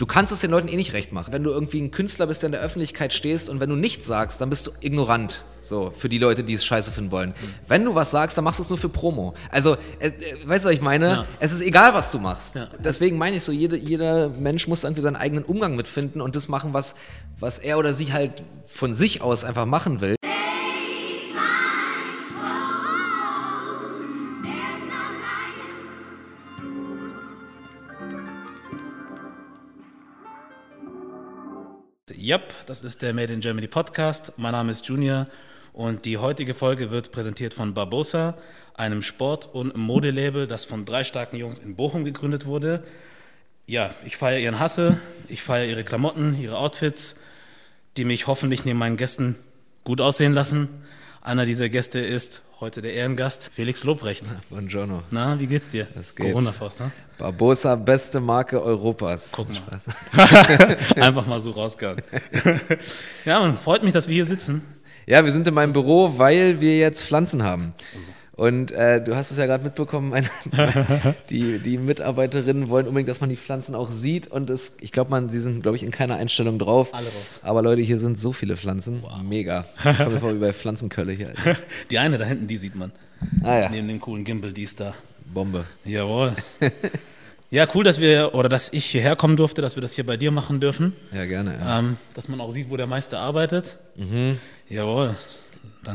du kannst es den Leuten eh nicht recht machen. Wenn du irgendwie ein Künstler bist, der in der Öffentlichkeit stehst und wenn du nichts sagst, dann bist du ignorant. So, für die Leute, die es scheiße finden wollen. Wenn du was sagst, dann machst du es nur für Promo. Also, äh, äh, weißt du, was ich meine? Ja. Es ist egal, was du machst. Ja. Deswegen meine ich so, jede, jeder Mensch muss irgendwie seinen eigenen Umgang mitfinden und das machen, was, was er oder sie halt von sich aus einfach machen will. Yep, das ist der Made in Germany Podcast. Mein Name ist Junior und die heutige Folge wird präsentiert von Barbosa, einem Sport- und Modelabel, das von drei starken Jungs in Bochum gegründet wurde. Ja, ich feiere ihren Hasse, ich feiere ihre Klamotten, ihre Outfits, die mich hoffentlich neben meinen Gästen gut aussehen lassen. Einer dieser Gäste ist heute der Ehrengast, Felix Lobrecht. Buongiorno. Na, wie geht's dir? Es geht. Corona-Faust, ne? Barbosa, beste Marke Europas. Guck mal. Einfach mal so rausgehauen. ja, man, freut mich, dass wir hier sitzen. Ja, wir sind in meinem Büro, weil wir jetzt Pflanzen haben. Und äh, du hast es ja gerade mitbekommen, meine, die, die Mitarbeiterinnen wollen unbedingt, dass man die Pflanzen auch sieht. Und es, ich glaube, man, sie sind, glaube ich, in keiner Einstellung drauf. Alle raus. Aber Leute, hier sind so viele Pflanzen. Mega. Kommen wir vor wie bei Pflanzenkölle hier. Alter. Die eine da hinten, die sieht man. Ah ja, Neben dem coolen Gimbal, die ist da. Bombe. Jawohl. Ja, cool, dass wir, oder dass ich hierher kommen durfte, dass wir das hier bei dir machen dürfen. Ja, gerne. Ja. Ähm, dass man auch sieht, wo der Meister arbeitet. Jawohl.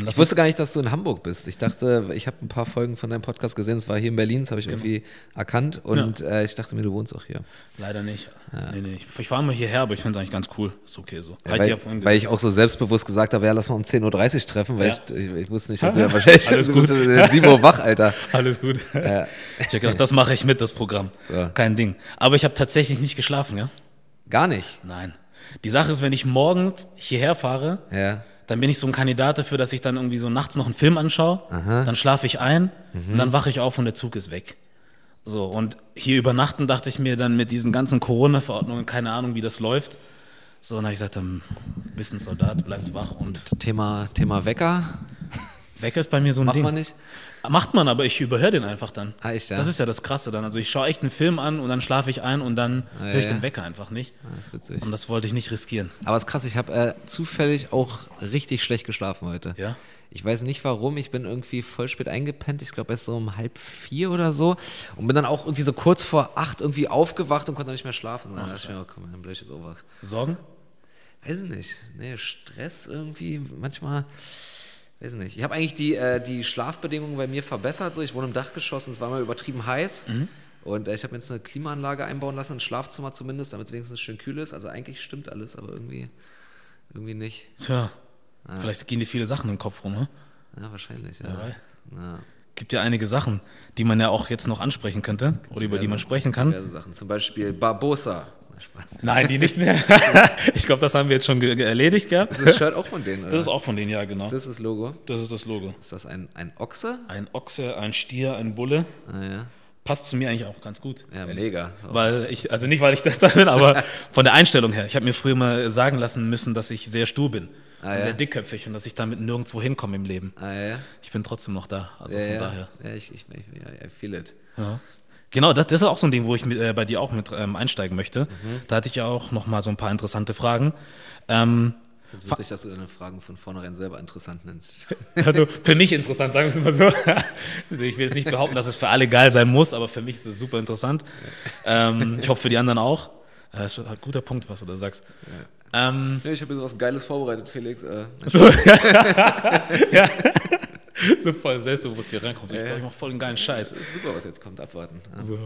Ich wusste gar nicht, dass du in Hamburg bist. Ich dachte, ich habe ein paar Folgen von deinem Podcast gesehen. Es war hier in Berlin, das habe ich irgendwie erkannt. Und äh, ich dachte mir, du wohnst auch hier. leider nicht. Nee, nee, ich, fahre mal hierher, aber ich finde es eigentlich ganz cool. Ist okay so. Weil, ja vorhin weil ich auch so selbstbewusst gesagt habe, ja, lass mal um 10.30 Uhr treffen, weil Ja. ich, ich, ich wusste nicht, dass ja wahrscheinlich Alles gut. bist um 7 Uhr wach, Alter. Alles gut. Ja. Ich habe gedacht, das mache ich mit, das Programm. So. Kein Ding. Aber ich habe tatsächlich nicht geschlafen, ja? Gar nicht. Nein. Die Sache ist, wenn ich morgens hierher fahre, Ja. Dann bin ich so ein Kandidat dafür, dass ich dann irgendwie so nachts noch einen Film anschaue, dann schlafe ich ein und dann wache ich auf und der Zug ist weg. So, und hier übernachten dachte ich mir dann mit diesen ganzen Corona-Verordnungen, keine Ahnung, wie das läuft. So, und dann habe ich gesagt, dann bist ein Soldat, bleibst wach und Thema, Thema Wecker. Wecker ist bei mir so ein Macht Ding. man nicht? Macht man, aber ich überhöre den einfach dann. Ah, echt, ja? Das ist ja das Krasse dann. Also ich schaue echt einen Film an und dann schlafe ich ein und dann Ah, höre ich ja. den Wecker einfach nicht. Ah, das ist witzig. Und das wollte ich nicht riskieren. Aber es ist krass, ich habe äh, zufällig auch richtig schlecht geschlafen heute. Ja? Ich weiß nicht warum, ich bin irgendwie voll spät eingepennt, ich glaube erst so um halb vier oder so und bin dann auch irgendwie so kurz vor acht irgendwie aufgewacht und konnte nicht mehr schlafen. Dann dachte ich mir, oh, komm, dann bleib ich jetzt auch wach. Sorgen? Weiß ich nicht. Nee, Stress irgendwie, manchmal, weiß ich nicht. Ich habe eigentlich die, äh, die Schlafbedingungen bei mir verbessert. So. Ich wohne im Dachgeschoss und es war mal übertrieben heiß. Und äh, ich habe jetzt eine Klimaanlage einbauen lassen, ein Schlafzimmer zumindest, damit es wenigstens schön kühl ist. Also eigentlich stimmt alles, aber irgendwie, irgendwie nicht. Tja, vielleicht gehen dir viele Sachen im Kopf rum, ne? Ja, wahrscheinlich, ja. Ja. Gibt ja einige Sachen, die man ja auch jetzt noch ansprechen könnte oder über die man sprechen kann. Diverse Sachen. Zum Beispiel Barbosa. Spaß. Nein, die nicht mehr. ich glaube, das haben wir jetzt schon erledigt gehabt. Das ist das Shirt auch von denen, oder? Das ist auch von denen, ja, genau. das ist das Logo. Das ist das Logo. Ist das ein, ein Ochse? Ein Ochse, ein Stier, ein Bulle. Ah, ja. Passt zu mir eigentlich auch ganz gut. Ja, ehrlich. mega. Weil ich, also nicht, weil ich das da bin, aber von der Einstellung her. Ich habe mir früher mal sagen lassen müssen, dass ich sehr stur bin. Ah, ja? sehr dickköpfig und dass ich damit nirgendwo hinkomme im Leben. Ah, ja. Ich bin trotzdem noch da. Also Ja, von daher. ja ich, ich, ich, ja, I feel it. Ja. Genau, das, das ist auch so ein Ding, wo ich mit, äh, bei dir auch mit ähm, einsteigen möchte. Mhm. Da hatte ich ja auch noch mal so ein paar interessante Fragen. Ähm, Ich finde es witzig, dass du deine Fragen von vornherein selber interessant nennst. also für mich interessant, sagen wir es mal so. Also ich will jetzt nicht behaupten, dass es für alle geil sein muss, aber für mich ist es super interessant. Ähm, ich hoffe für die anderen auch. Äh, Das ist ein guter Punkt, was du da sagst. Ähm, nee, ich habe jetzt was Geiles vorbereitet, Felix. Äh, so, ja. so voll selbstbewusst hier reinkommt. Ich glaube, ich mache voll einen geilen Scheiß. super, was jetzt kommt, abwarten. Ja. So.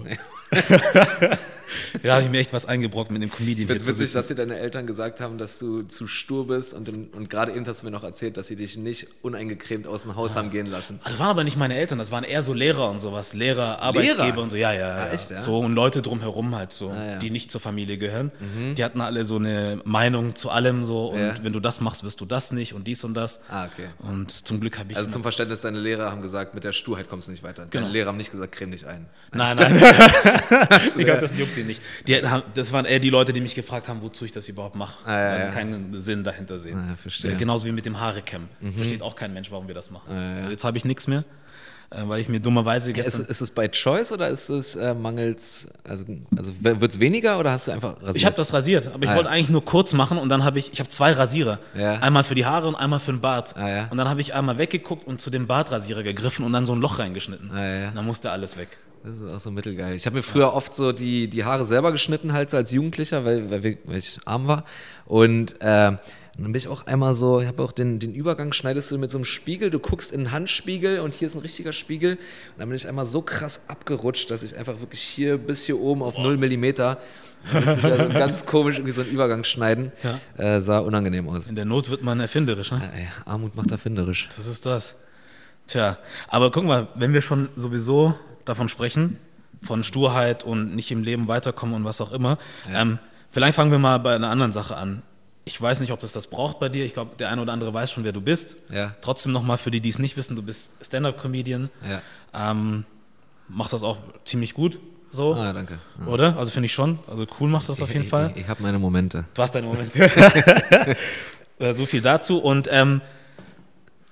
Ja, habe ich mir echt was eingebrockt mit dem Comedian zu witzig, dass dir deine Eltern gesagt haben, dass du zu stur bist und, und gerade eben hast du mir noch erzählt, dass sie dich nicht uneingecremt aus dem Haus haben gehen lassen. Ah, Das waren aber nicht meine Eltern, das waren eher so Lehrer und sowas. Lehrer, Arbeitgeber Lehrer? und so, ja, ja. ja. Ah, echt, ja? So und Leute drumherum halt so, Ah, ja. Mhm. die nicht zur Familie gehören. Die hatten alle so eine Meinung zu allem so und Ja. wenn du das machst, wirst du das nicht und dies und das. Ah, okay. Und zum Glück habe ich. Also zum Verständnis, deine Lehrer haben gesagt, mit der Sturheit kommst du nicht weiter. Deine Genau. Lehrer haben nicht gesagt, creme dich ein. nein, nein. ich glaube, das juckt die nicht. Die, das waren eher die Leute, die mich gefragt haben, wozu ich das überhaupt mache. Ah, ja, also ja. keinen Sinn dahinter sehen. Ah, verstehe. Mhm. Genauso wie mit dem Haare kämmen. Versteht auch kein Mensch, warum wir das machen. ja. Jetzt habe ich nichts mehr. Äh, weil ich mir dummerweise Ist, gestern. ist es bei Choice oder ist es äh, mangels, also, also wird es weniger oder hast du einfach rasiert? Ich habe das rasiert, aber ich Ah, wollte ja. eigentlich nur kurz machen und dann habe ich, ich habe zwei Rasierer. Ja. Einmal für die Haare und einmal für den Bart. Ah, ja. Und dann habe ich einmal weggeguckt und zu dem Bartrasierer gegriffen und dann so ein Loch reingeschnitten. Ah, dann musste alles weg. Das ist auch so mittelgeil. Ich habe mir früher oft so die, die Haare selber geschnitten, halt so als Jugendlicher, weil, weil ich arm war. Und äh, dann bin ich auch einmal so, ich habe auch den, den Übergang, schneidest du mit so einem Spiegel, du guckst in einen Handspiegel und hier ist ein richtiger Spiegel. Und dann bin ich einmal so krass abgerutscht, dass ich einfach wirklich hier bis hier oben auf 0 Millimeter, musste ich da so ganz komisch irgendwie so einen Übergang schneiden. Äh, sah unangenehm aus. In der Not wird man erfinderisch, ne? Ja, ey, Armut macht erfinderisch. Das ist das. Tja, aber guck mal, wenn wir schon sowieso davon sprechen, von Sturheit und nicht im Leben weiterkommen und was auch immer, ähm, vielleicht fangen wir mal bei einer anderen Sache an. Ich weiß nicht, ob das das braucht bei dir. Ich glaube, der eine oder andere weiß schon, wer du bist. Ja. Trotzdem nochmal für die, die es nicht wissen, du bist Stand-Up-Comedian. Ja. Ähm, machst das auch ziemlich gut, so. Ah, danke. Ja. Oder? Also finde ich schon. Also cool machst du das auf jeden ich, Fall. Ich, ich habe meine Momente. Du hast deinen Moment. Äh, so viel dazu. Und ähm,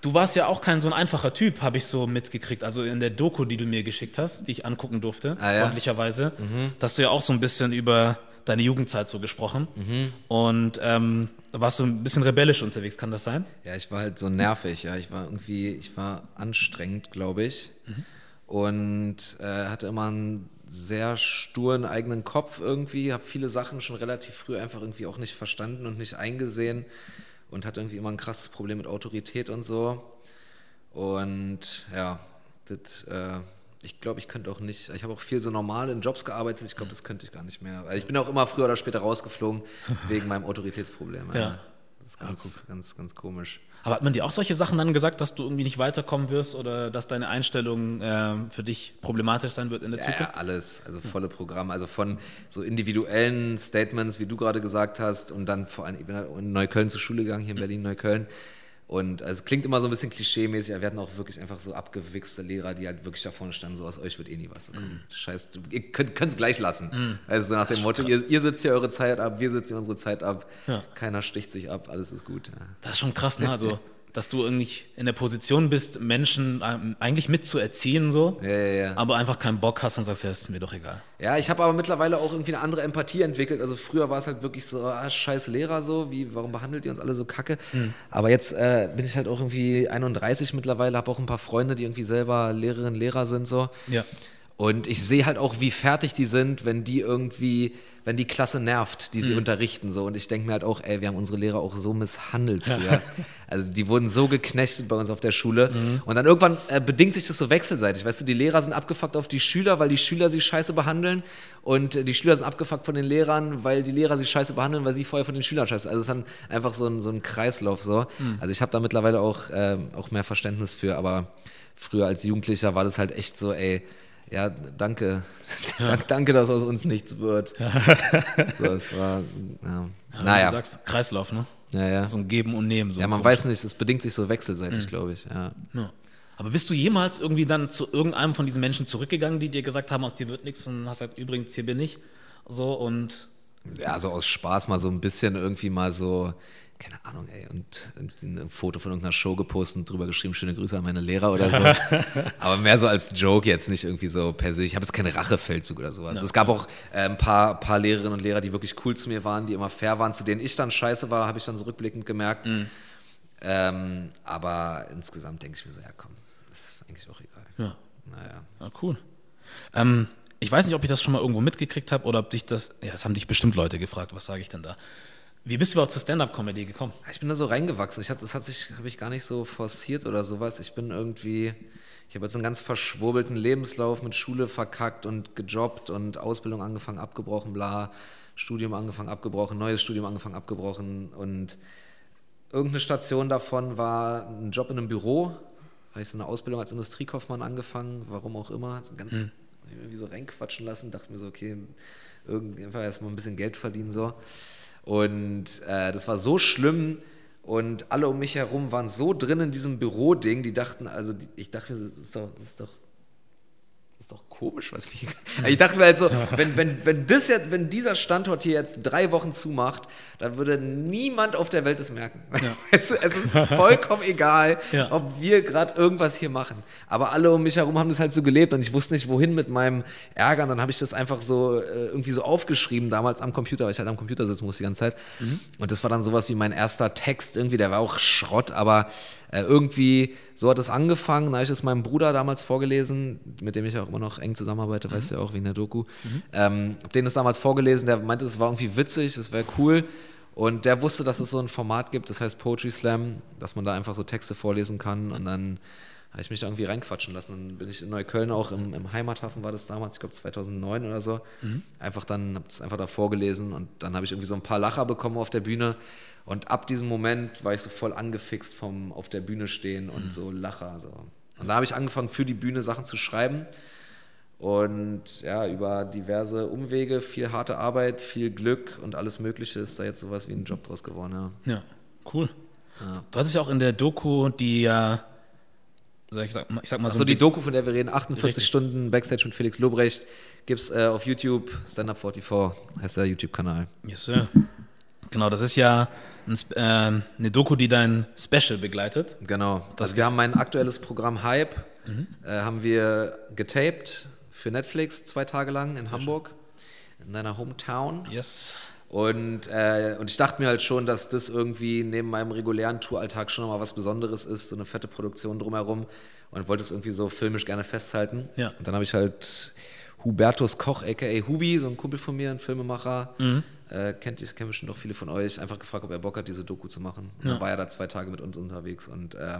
du warst ja auch kein so ein einfacher Typ, habe ich so mitgekriegt. Also in der Doku, die du mir geschickt hast, die ich angucken durfte, Ah, ja? freundlicherweise, da hast du ja auch so ein bisschen über deine Jugendzeit so gesprochen. Und ähm, warst du ein bisschen rebellisch unterwegs, kann das sein? Ja, ich war halt so nervig, ja. Ich war irgendwie, ich war anstrengend, glaube ich. Und äh, hatte immer einen sehr sturen eigenen Kopf irgendwie, habe viele Sachen schon relativ früh einfach irgendwie auch nicht verstanden und nicht eingesehen und hatte irgendwie immer ein krasses Problem mit Autorität und so. Und ja, das, äh, ich glaube, ich könnte auch nicht, ich habe auch viel so normal in Jobs gearbeitet, ich glaube, das könnte ich gar nicht mehr. Also ich bin auch immer früher oder später rausgeflogen wegen meinem Autoritätsproblem. Ja. Das ist ganz, ganz, ganz komisch. Aber hat man dir auch solche Sachen dann gesagt, dass du irgendwie nicht weiterkommen wirst oder dass deine Einstellung ähm, für dich problematisch sein wird in der Ja, Zukunft? ja, alles, also volle Programm, also von so individuellen Statements, wie du gerade gesagt hast, und dann vor allem, ich bin halt in Neukölln zur Schule gegangen, hier in Berlin, Neukölln. Und also, es klingt immer so ein bisschen klischee-mäßig, aber wir hatten auch wirklich einfach so abgewichste Lehrer, die halt wirklich da vorne standen, so aus euch wird eh nie was. So, komm, Scheiß, du- ihr könnt es gleich lassen. Also so nach dem Motto, ihr, ihr sitzt hier eure Zeit ab, wir sitzen hier unsere Zeit ab, Ja. keiner sticht sich ab, alles ist gut. Ja. Das ist schon krass, ne? Also, dass du irgendwie in der Position bist, Menschen ähm, eigentlich mitzuerziehen, so, Ja, ja, ja. aber einfach keinen Bock hast und sagst, ja, ist mir doch egal. Ja, ich habe aber mittlerweile auch irgendwie eine andere Empathie entwickelt. Also früher war es halt wirklich so, ah, scheiß Lehrer so, wie, warum behandelt ihr uns alle so kacke? Aber jetzt äh, bin ich halt auch irgendwie 31 mittlerweile, habe auch ein paar Freunde, die irgendwie selber Lehrerinnen, Lehrer sind so. Ja. Und ich sehe halt auch, wie fertig die sind, wenn die irgendwie, wenn die Klasse nervt, die sie Mhm. unterrichten. So. Und ich denke mir halt auch, ey, wir haben unsere Lehrer auch so misshandelt früher. Also die wurden so geknechtet bei uns auf der Schule. Mhm. Und dann irgendwann äh, bedingt sich das so wechselseitig. Weißt du, die Lehrer sind abgefuckt auf die Schüler, weil die Schüler sie scheiße behandeln. Und äh, die Schüler sind abgefuckt von den Lehrern, weil die Lehrer sie scheiße behandeln, weil sie vorher von den Schülern scheiße. Also es ist dann einfach so ein, so ein Kreislauf so. Mhm. Also ich habe da mittlerweile auch, ähm, auch mehr Verständnis für, aber früher als Jugendlicher war das halt echt so, ey, ja, danke. Dank, danke, dass aus uns nichts wird. so, es war, ja. Ja, naja. Du sagst Kreislauf, ne? Ja, ja. So ein Geben und Nehmen. So ja, man komisch. weiß nicht, es bedingt sich so wechselseitig, glaube ich. Ja. Ja. Aber bist du jemals irgendwie dann zu irgendeinem von diesen Menschen zurückgegangen, die dir gesagt haben, aus dir wird nichts und hast gesagt, übrigens, hier bin ich? So und ja, so aus Spaß mal so ein bisschen irgendwie mal so, keine Ahnung, ey, und irgendwie ein Foto von irgendeiner Show gepostet und drüber geschrieben, schöne Grüße an meine Lehrer oder so. Aber mehr so als Joke jetzt, nicht irgendwie so persönlich. Ich habe jetzt keinen Rachefeldzug oder sowas. Es gab auch äh, ein paar, paar Lehrerinnen und Lehrer, die wirklich cool zu mir waren, die immer fair waren, zu denen ich dann scheiße war, habe ich dann so rückblickend gemerkt. Ähm, aber insgesamt denke ich mir so, ja komm, ist eigentlich auch egal. ja, Naja. ja cool. Ähm, ich weiß nicht, ob ich das schon mal irgendwo mitgekriegt habe oder ob dich das, ja, das haben dich bestimmt Leute gefragt, was sage ich denn da? Wie bist du überhaupt zur Stand-Up-Comedy gekommen? Ich bin da so reingewachsen. Ich hab, das hat sich, habe ich gar nicht so forciert oder sowas. Ich bin irgendwie, ich habe jetzt einen ganz verschwurbelten Lebenslauf mit Schule verkackt und gejobbt und Ausbildung angefangen, abgebrochen, bla, Studium angefangen, abgebrochen, neues Studium angefangen, abgebrochen und irgendeine Station davon war ein Job in einem Büro. Habe ich so eine Ausbildung als Industriekaufmann angefangen, warum auch immer. So ganz irgendwie so reinquatschen lassen, dachte mir so, okay, irgendwie einfach erstmal ein bisschen Geld verdienen so. Und äh, das war so schlimm und alle um mich herum waren so drin in diesem Büroding, die dachten, also die, ich dachte das ist doch, das ist doch, das ist doch komisch, was wir hier. Ich dachte mir halt so, wenn, wenn, wenn, das jetzt, wenn dieser Standort hier jetzt drei Wochen zumacht, dann würde niemand auf der Welt es merken. Ja. Es, es, ist vollkommen egal, ja. ob wir gerade irgendwas hier machen. Aber alle um mich herum haben das halt so gelebt und ich wusste nicht, wohin mit meinem Ärger. Und dann habe ich das einfach so äh, irgendwie so aufgeschrieben damals am Computer, weil ich halt am Computer sitzen musste die ganze Zeit. Mhm. Und das war dann sowas wie mein erster Text irgendwie, der war auch Schrott, aber äh, irgendwie, so hat es angefangen. Da habe ich es meinem Bruder damals vorgelesen, mit dem ich auch immer noch eng zusammenarbeite, mhm. weißt du ja auch, wegen der Doku. Mhm. Ähm, hab denen das damals vorgelesen, der meinte, es war irgendwie witzig, es wäre cool. Und der wusste, dass es so ein Format gibt, das heißt Poetry Slam, dass man da einfach so Texte vorlesen kann und dann habe ich mich da irgendwie reinquatschen lassen. Dann bin ich in Neukölln auch im, im Heimathafen, war das damals, ich glaube 2009 oder so. Mhm. Einfach dann, habe es einfach da vorgelesen und dann habe ich irgendwie so ein paar Lacher bekommen auf der Bühne. Und ab diesem Moment war ich so voll angefixt vom auf der Bühne stehen und mhm. so Lacher. So. Und da habe ich angefangen, für die Bühne Sachen zu schreiben. Und ja, über diverse Umwege, viel harte Arbeit, viel Glück und alles Mögliche ist da jetzt sowas wie ein Job draus geworden. Ja, ja cool. Ja. Du hattest ja auch in der Doku, die ja, äh, ich, sag, ich sag mal so. Also die Doku, von der wir reden, 48 Richtig. Stunden Backstage mit Felix Lobrecht, gibt es äh, auf YouTube, Stand Up 44 heißt der YouTube-Kanal. Yes, sir. Genau, das ist ja ein, äh, eine Doku, die dein Special begleitet. Genau. Also wir haben mein aktuelles Programm Hype, mhm. äh, haben wir getaped für Netflix zwei Tage lang in Sehr Hamburg, schön. in deiner Hometown. Yes. Und, äh, und ich dachte mir halt schon, dass das irgendwie neben meinem regulären Touralltag schon mal was Besonderes ist, so eine fette Produktion drumherum. Und wollte es irgendwie so filmisch gerne festhalten. Ja. Und dann habe ich halt Hubertus Koch, aka Hubi, so ein Kumpel von mir, ein Filmemacher, mhm. äh, kennt ich, kennen bestimmt auch viele von euch, einfach gefragt, ob er Bock hat, diese Doku zu machen. Ja. Dann war er da zwei Tage mit uns unterwegs und äh,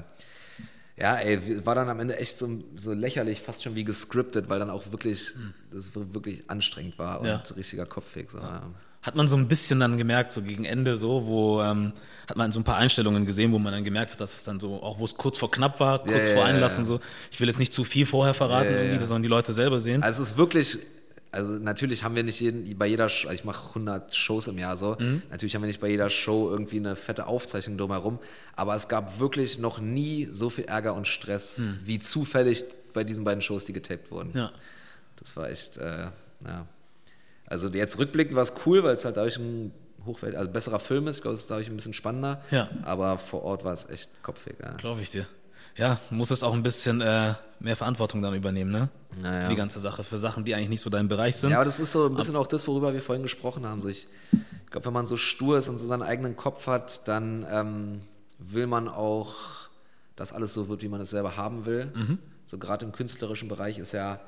ja, ey, war dann am Ende echt so, so lächerlich, fast schon wie gescriptet, weil dann auch wirklich, mhm. das wirklich anstrengend war und ja. richtiger Kopfweg. So. Ja hat man so ein bisschen dann gemerkt, so gegen Ende so, wo ähm, hat man so ein paar Einstellungen gesehen, wo man dann gemerkt hat, dass es dann so, auch wo es kurz vor knapp war, kurz yeah, vor Einlassen so. Ich will jetzt nicht zu viel vorher verraten, sollen die Leute selber sehen. Also es ist wirklich, also natürlich haben wir nicht jeden, bei jeder, also ich mache 100 Shows im Jahr so, mhm. natürlich haben wir nicht bei jeder Show irgendwie eine fette Aufzeichnung drumherum, aber es gab wirklich noch nie so viel Ärger und Stress, mhm. wie zufällig bei diesen beiden Shows, die getaped wurden. Ja. Das war echt, äh, ja. Also jetzt rückblickend war es cool, weil es halt dadurch ein hochwert, also besserer Film ist. Ich glaube, es ist dadurch ein bisschen spannender. Ja. Aber vor Ort war es echt kopfig. Ja. Glaube ich dir. Ja, musstest auch ein bisschen äh, mehr Verantwortung dann übernehmen, ne? Naja. Für die ganze Sache, für Sachen, die eigentlich nicht so dein Bereich sind. Ja, aber das ist so ein bisschen auch das, worüber wir vorhin gesprochen haben. So ich ich glaube, wenn man so stur ist und so seinen eigenen Kopf hat, dann ähm, will man auch, dass alles so wird, wie man es selber haben will. Mhm. So gerade im künstlerischen Bereich ist ja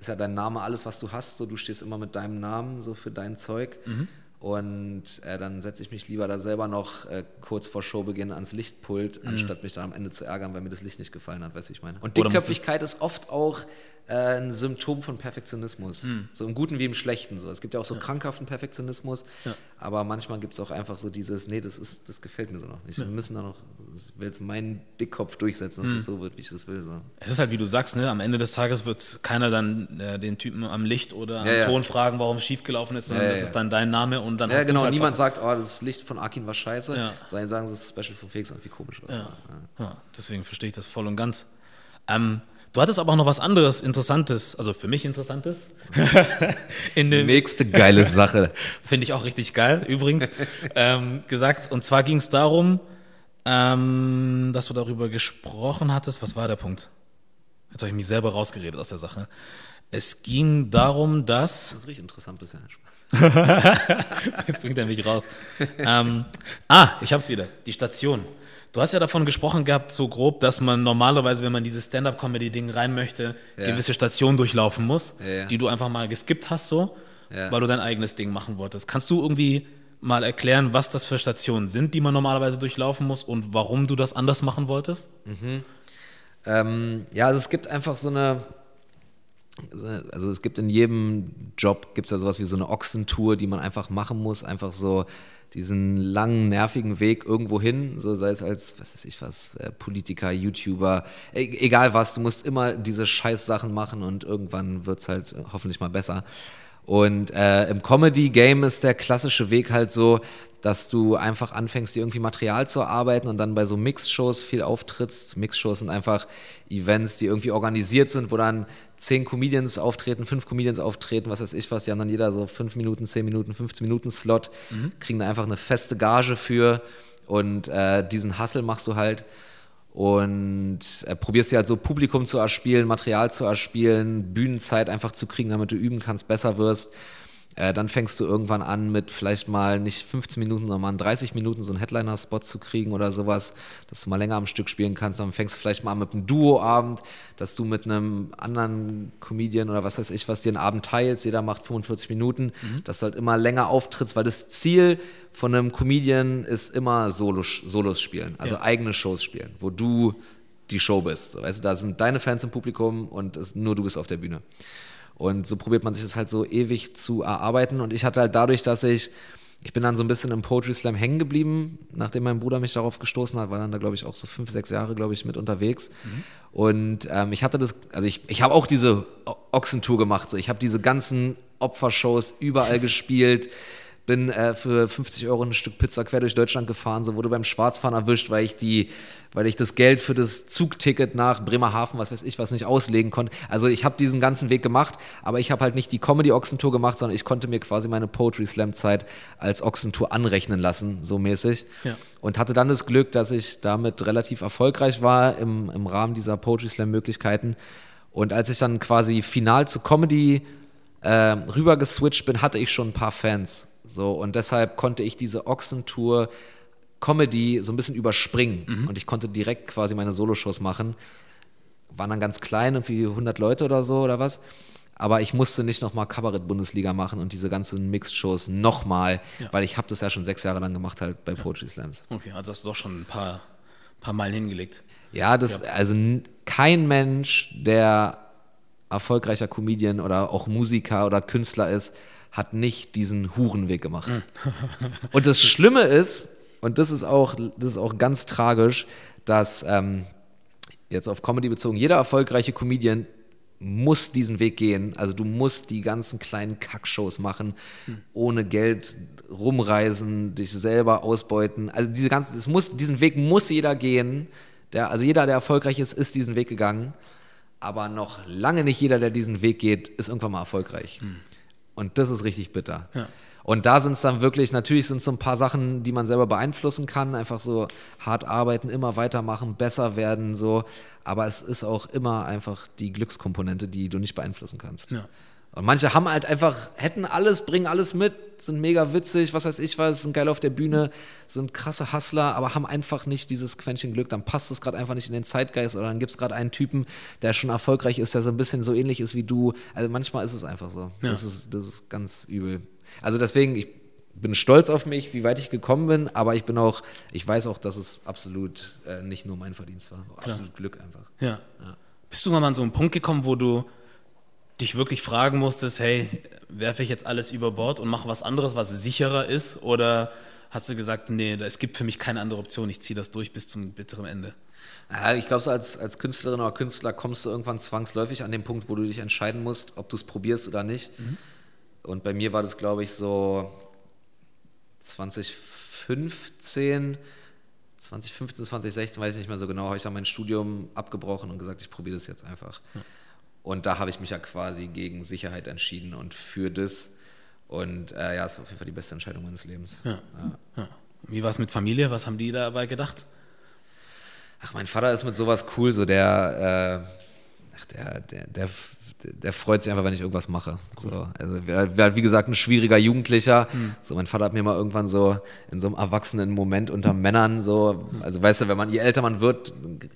ist ja dein Name alles, was du hast. So, du stehst immer mit deinem Namen so für dein Zeug. Mhm. Und äh, dann setze ich mich lieber da selber noch äh, kurz vor Showbeginn ans Lichtpult, mhm. anstatt mich dann am Ende zu ärgern, weil mir das Licht nicht gefallen hat, weißt du, ich meine. Und Dickköpfigkeit ist oft auch ein Symptom von Perfektionismus. Hm. So im Guten wie im Schlechten. So. Es gibt ja auch so ja. krankhaften Perfektionismus, ja. aber manchmal gibt es auch einfach so dieses, nee, das, ist, das gefällt mir so noch nicht. Ja. Wir müssen da noch, ich will jetzt meinen Dickkopf durchsetzen, dass hm. es so wird, wie ich es will. So. Es ist halt, wie du sagst, ne? am Ende des Tages wird keiner dann äh, den Typen am Licht oder am Ton fragen, warum es schiefgelaufen ist, sondern das ist dann dein Name und dann ja, hast genau, halt niemand sagt, oh, das Licht von Akin war scheiße, ja. sondern sagen so, das Special von Felix irgendwie komisch aus. Deswegen verstehe ich das voll und ganz. Ähm, Du hattest aber auch noch was anderes Interessantes, also für mich Interessantes. In dem, Nächste geile Sache. Finde ich auch richtig geil, übrigens, ähm, gesagt. Und zwar ging es darum, ähm, dass du darüber gesprochen hattest. Was war der Punkt? Jetzt habe ich mich selber rausgeredet aus der Sache. Es ging darum, dass. Das ist richtig interessant bisher. Spaß. Jetzt bringt er mich raus. ähm, ah, ich habe es wieder. Die Station. Du hast ja davon gesprochen gehabt, so grob, dass man normalerweise, wenn man dieses Stand-up-Comedy-Ding rein möchte, ja. gewisse Stationen durchlaufen muss, ja, die du einfach mal geskippt hast, so, weil du dein eigenes Ding machen wolltest. Kannst du irgendwie mal erklären, was das für Stationen sind, die man normalerweise durchlaufen muss und warum du das anders machen wolltest? Mhm. Ähm, ja, also es gibt einfach so eine, also es gibt in jedem Job gibt es ja sowas wie so eine Ochsentour, die man einfach machen muss, einfach so diesen langen, nervigen Weg irgendwo hin, so sei es als, was weiß ich was, äh, Politiker, YouTuber, e egal was, du musst immer diese Scheiß-Sachen machen und irgendwann wird es halt hoffentlich mal besser. Und äh, im Comedy-Game ist der klassische Weg halt so, dass du einfach anfängst, dir irgendwie Material zu erarbeiten und dann bei so Mix-Shows viel auftrittst. Mix-Shows sind einfach Events, die irgendwie organisiert sind, wo dann zehn Comedians auftreten, fünf Comedians auftreten, was weiß ich was, die haben dann jeder so fünf Minuten, zehn Minuten, 15 Minuten Slot, mhm. kriegen da einfach eine feste Gage für und äh, diesen Hustle machst du halt und äh, probierst dir halt so Publikum zu erspielen, Material zu erspielen, Bühnenzeit einfach zu kriegen, damit du üben kannst, besser wirst. Äh, dann fängst du irgendwann an mit vielleicht mal nicht 15 Minuten, sondern mal 30 Minuten so einen Headliner-Spot zu kriegen oder sowas, dass du mal länger am Stück spielen kannst. Dann fängst du vielleicht mal mit einem Duo-Abend, dass du mit einem anderen Comedian oder was weiß ich, was dir einen Abend teilst, jeder macht 45 Minuten, mhm. dass du halt immer länger auftrittst, weil das Ziel von einem Comedian ist immer Solos, Solos spielen, also ja. eigene Shows spielen, wo du die Show bist. Weißt du, da sind deine Fans im Publikum und es, nur du bist auf der Bühne. Und so probiert man sich das halt so ewig zu erarbeiten. Und ich hatte halt dadurch, dass ich, ich bin dann so ein bisschen im Poetry Slam hängen geblieben, nachdem mein Bruder mich darauf gestoßen hat, war dann da, glaube ich, auch so fünf, sechs Jahre, glaube ich, mit unterwegs. Mhm. Und ähm, ich hatte das, also ich, ich habe auch diese Ochsentour gemacht. So. Ich habe diese ganzen Opfershows überall gespielt bin äh, für 50 Euro ein Stück Pizza quer durch Deutschland gefahren, so wurde beim Schwarzfahren erwischt, weil ich die, weil ich das Geld für das Zugticket nach Bremerhaven, was weiß ich, was nicht auslegen konnte. Also ich habe diesen ganzen Weg gemacht, aber ich habe halt nicht die Comedy-Ochsentour gemacht, sondern ich konnte mir quasi meine Poetry Slam-Zeit als Ochsentour anrechnen lassen, so mäßig. Ja. Und hatte dann das Glück, dass ich damit relativ erfolgreich war im, im Rahmen dieser Poetry Slam-Möglichkeiten. Und als ich dann quasi final zu Comedy äh, rüber geswitcht bin, hatte ich schon ein paar Fans. So, und deshalb konnte ich diese Ochsentour Comedy so ein bisschen überspringen. Mhm. Und ich konnte direkt quasi meine Soloshows machen. Waren dann ganz klein, irgendwie 100 Leute oder so oder was. Aber ich musste nicht nochmal Kabarett-Bundesliga machen und diese ganzen Mixed-Shows nochmal, ja. weil ich habe das ja schon sechs Jahre lang gemacht halt bei ja. Poetry Slams. Okay, also hast du doch schon ein paar, paar Meilen hingelegt. Ja, das, ja. also kein Mensch, der erfolgreicher Comedian oder auch Musiker oder Künstler ist, hat nicht diesen Hurenweg gemacht. Mhm. und das Schlimme ist, und das ist auch, das ist auch ganz tragisch, dass ähm, jetzt auf Comedy bezogen, jeder erfolgreiche Comedian muss diesen Weg gehen. Also du musst die ganzen kleinen Kackshows machen, mhm. ohne Geld rumreisen, dich selber ausbeuten. Also diese ganzen, es muss, diesen Weg muss jeder gehen. Der, also jeder, der erfolgreich ist, ist diesen Weg gegangen. Aber noch lange nicht jeder, der diesen Weg geht, ist irgendwann mal erfolgreich. Mhm. Und das ist richtig bitter. Ja. Und da sind es dann wirklich, natürlich sind es so ein paar Sachen, die man selber beeinflussen kann. Einfach so hart arbeiten, immer weitermachen, besser werden, so. Aber es ist auch immer einfach die Glückskomponente, die du nicht beeinflussen kannst. Ja. Und manche haben halt einfach, hätten alles, bringen alles mit, sind mega witzig, was weiß ich was, sind geil auf der Bühne, sind krasse Hustler, aber haben einfach nicht dieses Quäntchen Glück. Dann passt es gerade einfach nicht in den Zeitgeist oder dann gibt es gerade einen Typen, der schon erfolgreich ist, der so ein bisschen so ähnlich ist wie du. Also manchmal ist es einfach so. Ja. Das, ist, das ist ganz übel. Also deswegen, ich bin stolz auf mich, wie weit ich gekommen bin, aber ich bin auch, ich weiß auch, dass es absolut äh, nicht nur mein Verdienst war. Absolut Glück einfach. Ja. ja. Bist du mal an so einen Punkt gekommen, wo du dich wirklich fragen musstest, hey, werfe ich jetzt alles über Bord und mache was anderes, was sicherer ist? Oder hast du gesagt, nee, es gibt für mich keine andere Option, ich ziehe das durch bis zum bitteren Ende? Ja, ich glaube, so als, als Künstlerin oder Künstler kommst du irgendwann zwangsläufig an den Punkt, wo du dich entscheiden musst, ob du es probierst oder nicht. Mhm. Und bei mir war das, glaube ich, so 2015, 2015, 2016, weiß ich nicht mehr so genau, habe ich dann mein Studium abgebrochen und gesagt, ich probiere das jetzt einfach. Ja. Und da habe ich mich ja quasi gegen Sicherheit entschieden und für das. Und äh, ja, es war auf jeden Fall die beste Entscheidung meines Lebens. Ja. Ja. Wie war es mit Familie? Was haben die dabei gedacht? Ach, mein Vater ist mit sowas cool, so der, äh, ach, der, der, der der freut sich einfach, wenn ich irgendwas mache. So, also wäre wär, wie gesagt ein schwieriger Jugendlicher. Mhm. So, mein Vater hat mir mal irgendwann so in so einem erwachsenen Moment unter Männern so, also weißt du, wenn man je älter man wird,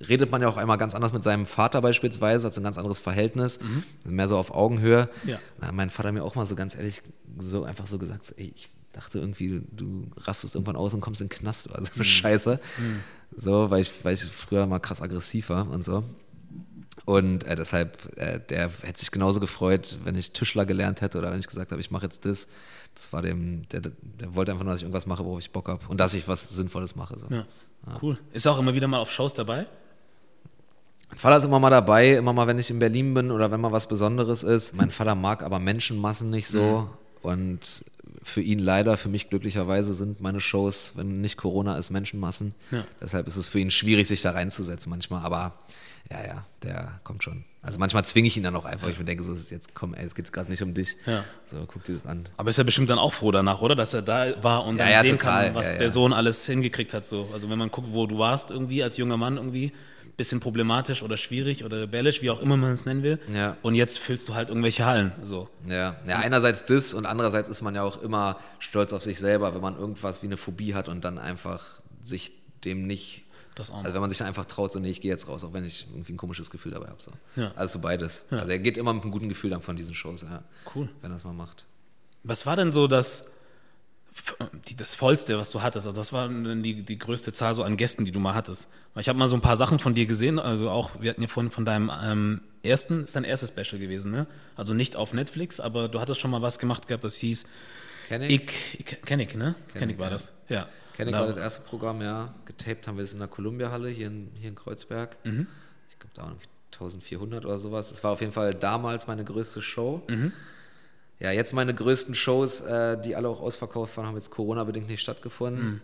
redet man ja auch einmal ganz anders mit seinem Vater beispielsweise, hat so ein ganz anderes Verhältnis, mhm. mehr so auf Augenhöhe. Ja. Hat mein Vater mir auch mal so ganz ehrlich so einfach so gesagt, so, ey, ich dachte irgendwie, du, du, rastest irgendwann aus und kommst in den Knast oder so eine mhm. Scheiße. Mhm. So, weil ich, weil ich früher mal krass aggressiv war und so. Und äh, deshalb, äh, der hätte sich genauso gefreut, wenn ich Tischler gelernt hätte oder wenn ich gesagt habe, ich mache jetzt das. Das war dem, der, der wollte einfach nur, dass ich irgendwas mache, worauf ich Bock habe und dass ich was Sinnvolles mache. So. Ja. Ja. Cool. Ist auch immer wieder mal auf Shows dabei? Mein Vater ist immer mal dabei, immer mal, wenn ich in Berlin bin oder wenn mal was Besonderes ist. Mein Vater mag aber Menschenmassen nicht so. Mhm. Und für ihn leider, für mich glücklicherweise sind meine Shows, wenn nicht Corona ist, Menschenmassen. Ja. Deshalb ist es für ihn schwierig, sich da reinzusetzen manchmal. Aber ja, ja, der kommt schon. Also manchmal zwinge ich ihn dann auch einfach. Ich mir denke, so ist es jetzt, komm, ey, es geht gerade nicht um dich. Ja. So, guck dir das an. Aber ist er bestimmt dann auch froh danach, oder? Dass er da war und Ja, dann ja, sehen total. kann, was der Sohn alles hingekriegt hat. So. Also wenn man guckt, wo du warst irgendwie als junger Mann irgendwie, bisschen problematisch oder schwierig oder rebellisch, wie auch immer man es nennen will. Ja. Und jetzt füllst du halt irgendwelche Hallen. So. Ja, ja, einerseits das und andererseits ist man ja auch immer stolz auf sich selber, wenn man irgendwas wie eine Phobie hat und dann einfach sich dem nicht, Das auch also wenn man sich dann einfach traut, so nee, ich gehe jetzt raus, auch wenn ich irgendwie ein komisches Gefühl dabei habe. So. Ja. Also so beides. Also er geht immer mit einem guten Gefühl dann von diesen Shows, ja. Cool. Wenn er es mal macht. Was war denn so das, das Vollste, was du hattest? Also was war denn die, die größte Zahl so an Gästen, die du mal hattest? Ich habe mal so ein paar Sachen von dir gesehen, also auch, wir hatten ja vorhin von deinem ähm, ersten, ist dein erstes Special gewesen, ne? Also nicht auf Netflix, aber du hattest schon mal was gemacht gehabt, das hieß Kenn ich? Ich, ich kenn ich, ne? Kenn ich war ja. das, ja. Kenn ich war da- das erste Programm, ja. Getaped haben wir das in der Columbia-Halle hier in, hier in Kreuzberg. Mhm. Ich glaube, da waren irgendwie 1400 oder sowas. Das war auf jeden Fall damals meine größte Show. Mhm. Ja, jetzt meine größten Shows, äh, die alle auch ausverkauft waren, haben jetzt Corona-bedingt nicht stattgefunden. Mhm.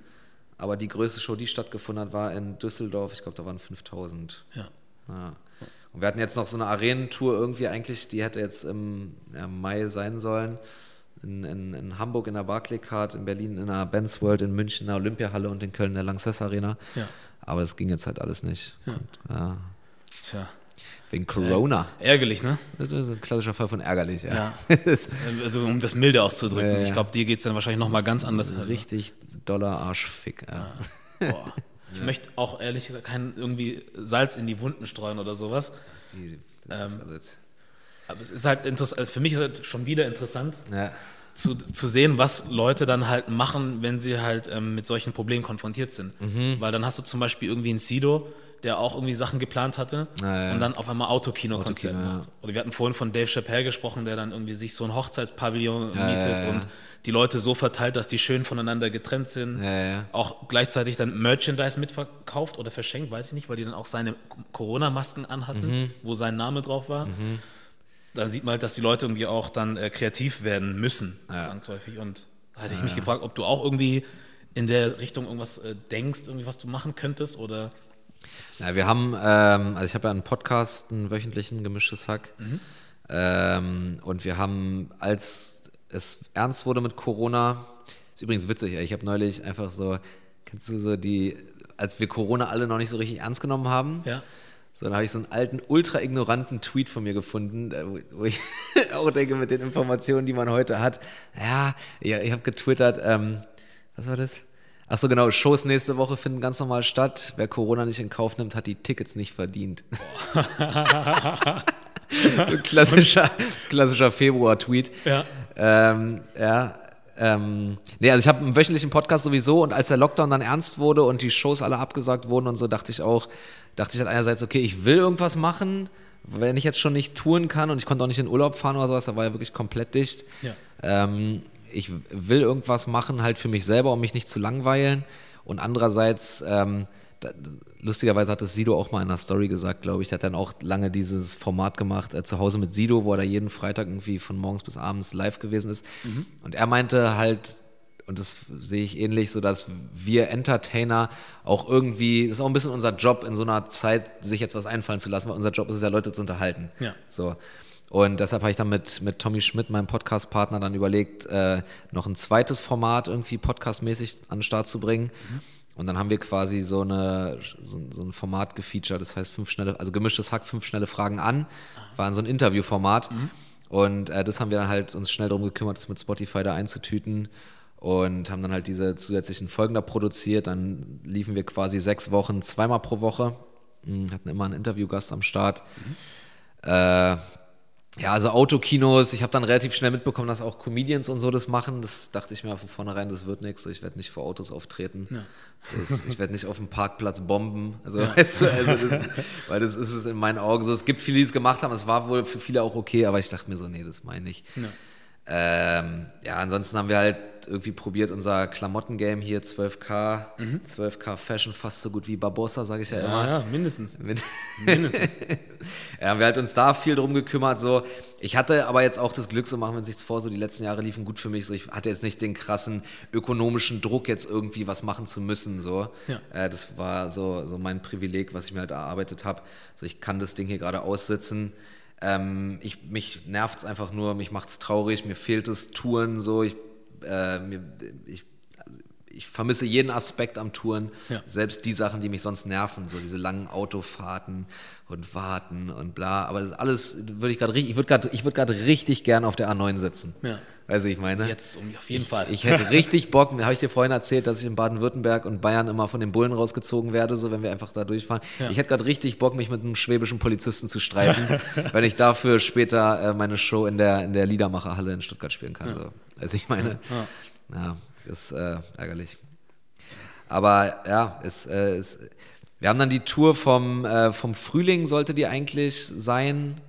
Aber die größte Show, die stattgefunden hat, war in Düsseldorf. Ich glaube, da waren 5000. Ja. Ja. Und wir hatten jetzt noch so eine Arenentour irgendwie eigentlich, die hätte jetzt im Mai sein sollen. In, in, in Hamburg in der Barclaycard, in Berlin in der Benz World, in München in der Olympiahalle und in Köln in der Lanxess Arena. Ja. Aber es ging jetzt halt alles nicht. Ja. Und, ja, Tja. wegen Corona. Ärgerlich, ne? Das ist ein klassischer Fall von ärgerlich, ja. Ja. Also um das milde auszudrücken. Ja. Ich glaube, dir geht es dann wahrscheinlich nochmal ganz anders. richtig Dollar Arschfick. Ja. Boah. Ich möchte auch ehrlich gesagt kein irgendwie Salz in die Wunden streuen oder sowas. Die- das Ähm, ist alles- Aber es ist halt interessant, also für mich ist es schon wieder interessant ja. zu, zu sehen, was Leute dann halt machen, wenn sie halt ähm, mit solchen Problemen konfrontiert sind. Mhm. Weil dann hast du zum Beispiel irgendwie einen Sido, der auch irgendwie Sachen geplant hatte Ja, ja. und dann auf einmal Autokino-Konzert Autokino, ja. macht. Oder wir hatten vorhin von Dave Chappelle gesprochen, der dann irgendwie sich so ein Hochzeitspavillon Ja, mietet ja, ja. und die Leute so verteilt, dass die schön voneinander getrennt sind. Ja, ja. Auch gleichzeitig dann Merchandise mitverkauft oder verschenkt, weiß ich nicht, weil die dann auch seine Corona-Masken anhatten, Mhm. wo sein Name drauf war. Dann sieht man halt, dass die Leute irgendwie auch dann äh, kreativ werden müssen, Ja. zwangsläufig. Und da hatte ich mich gefragt, ob du auch irgendwie in der Richtung irgendwas äh, denkst, irgendwie was du machen könntest oder Ja, wir haben, ähm, also ich habe ja einen Podcast, einen wöchentlichen gemischtes Hack. Ähm, und wir haben, als es ernst wurde mit Corona, ist übrigens witzig, ich habe neulich einfach so, kennst du so die, als wir Corona alle noch nicht so richtig ernst genommen haben, ja. So, dann habe ich so einen alten, ultra ignoranten Tweet von mir gefunden, äh, wo, ich auch denke, mit den Informationen, die man heute hat. Ja, ja ich habe getwittert, ähm, was war das? Ach so, genau, Shows nächste Woche finden ganz normal statt. Wer Corona nicht in Kauf nimmt, hat die Tickets nicht verdient. so klassischer, klassischer Februar-Tweet. Ja. Ähm, ja. Ähm, nee, also ich habe einen wöchentlichen Podcast sowieso und als der Lockdown dann ernst wurde und die Shows alle abgesagt wurden und so, dachte ich auch, dachte ich halt einerseits, okay, ich will irgendwas machen, wenn ich jetzt schon nicht touren kann und ich konnte auch nicht in Urlaub fahren oder sowas, da war ja wirklich komplett dicht. Ja. Ähm, ich will irgendwas machen, halt für mich selber, um mich nicht zu langweilen. Und andererseits, ähm, da, lustigerweise hat das Sido auch mal in einer Story gesagt, glaube ich. Der hat dann auch lange dieses Format gemacht, äh, zu Hause mit Sido, wo er da jeden Freitag irgendwie von morgens bis abends live gewesen ist. Und er meinte halt, und das sehe ich ähnlich, so dass wir Entertainer auch irgendwie, das ist auch ein bisschen unser Job in so einer Zeit, sich jetzt was einfallen zu lassen, weil unser Job ist es ja, Leute zu unterhalten. Ja. So. Und deshalb habe ich dann mit, mit Tommy Schmidt, meinem Podcast-Partner, dann überlegt, äh, noch ein zweites Format irgendwie podcastmäßig an den Start zu bringen. Und dann haben wir quasi so, eine, so, so ein Format gefeatured, das heißt fünf schnelle, also gemischtes Hack, fünf schnelle Fragen an, war so ein Interviewformat. Und äh, das haben wir dann halt uns schnell darum gekümmert, das mit Spotify da einzutüten und haben dann halt diese zusätzlichen Folgen da produziert. Dann liefen wir quasi sechs Wochen, zweimal pro Woche, Mhm, hatten immer einen Interviewgast am Start. Äh, ja, also Autokinos, ich habe dann relativ schnell mitbekommen, dass auch Comedians und so das machen. Das dachte ich mir von vornherein, das wird nichts. Ich werde nicht vor Autos auftreten. Das ist, ich werde nicht auf dem Parkplatz bomben. Also, weißt du, also das, weil das ist es in meinen Augen so. Es gibt viele, die es gemacht haben. Es war wohl für viele auch okay, aber ich dachte mir so, nee, das meine ich. Ähm, ja, ansonsten haben wir halt irgendwie probiert, unser Klamotten-Game hier 12K, 12K Fashion fast so gut wie Barbossa, sage ich ja, immer. Ja, ja, mindestens. Mindestens. ja, haben wir halt uns da viel drum gekümmert. So. Ich hatte aber jetzt auch das Glück, so machen wir uns nichts vor, so die letzten Jahre liefen gut für mich. So. Ich hatte jetzt nicht den krassen ökonomischen Druck, jetzt irgendwie was machen zu müssen. So. Ja. Äh, das war so, so mein Privileg, was ich mir halt erarbeitet habe. So, ich kann das Ding hier gerade aussitzen. Ähm, ich, mich nervt es einfach nur, mich macht es traurig, mir fehlt es Touren so. Ich, äh, mir, ich, ich vermisse jeden Aspekt am Touren, Ja. selbst die Sachen, die mich sonst nerven, so diese langen Autofahrten und Warten und bla. Aber das alles würde ich gerade richtig, ich würde gerade, ich würde gerade richtig gern auf der A9 sitzen. Ja. Weißt du, ich meine? Jetzt um, auf jeden Fall. Ich hätte richtig Bock, habe ich dir vorhin erzählt, dass ich in Baden-Württemberg und Bayern immer von den Bullen rausgezogen werde, so wenn wir einfach da durchfahren. Ja. Ich hätte gerade richtig Bock, mich mit einem schwäbischen Polizisten zu streiten, wenn ich dafür später äh, meine Show in der, in der Liedermacherhalle in Stuttgart spielen kann. So. Also ich meine, ja, ist äh, ärgerlich. Aber ja, es, äh, es, wir haben dann die Tour vom, äh, vom Frühling, sollte die eigentlich sein.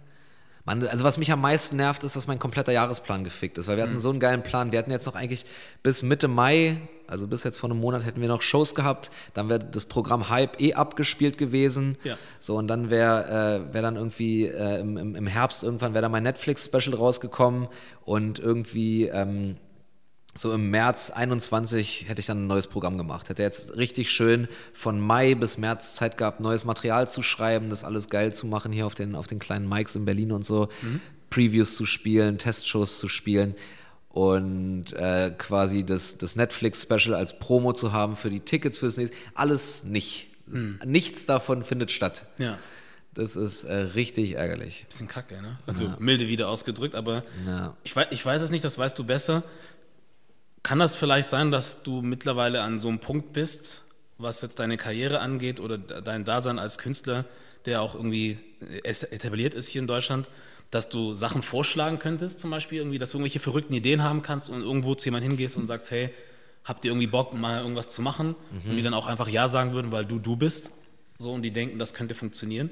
Mann, also was mich am meisten nervt, ist, dass mein kompletter Jahresplan gefickt ist, weil wir hatten so einen geilen Plan. Wir hatten jetzt noch eigentlich bis Mitte Mai, also bis jetzt vor einem Monat, hätten wir noch Shows gehabt. Dann wäre das Programm Hype eh abgespielt gewesen. Ja. So, und dann wäre äh, wär dann irgendwie äh, im, im, im Herbst irgendwann wäre dann mein Netflix-Special rausgekommen und irgendwie ähm, so im März 21 hätte ich dann ein neues Programm gemacht. Hätte jetzt richtig schön von Mai bis März Zeit gehabt, neues Material zu schreiben, das alles geil zu machen hier auf den, auf den kleinen Mics in Berlin und so, Previews zu spielen, Testshows zu spielen und äh, quasi das, das Netflix-Special als Promo zu haben für die Tickets fürs nächste. Alles nicht. Nichts davon findet statt. ja. Das ist äh, richtig ärgerlich. Bisschen kacke, ne? Also milde wieder ausgedrückt, aber Ja. ich, weiß, ich weiß es nicht, das weißt du besser. Kann das vielleicht sein, dass du mittlerweile an so einem Punkt bist, was jetzt deine Karriere angeht oder dein Dasein als Künstler, der auch irgendwie es- etabliert ist hier in Deutschland, dass du Sachen vorschlagen könntest, zum Beispiel irgendwie, dass du irgendwelche verrückten Ideen haben kannst und irgendwo zu jemandem hingehst und sagst, hey, habt ihr irgendwie Bock, mal irgendwas zu machen? Und die dann auch einfach Ja sagen würden, weil du du bist. So, und die denken, das könnte funktionieren.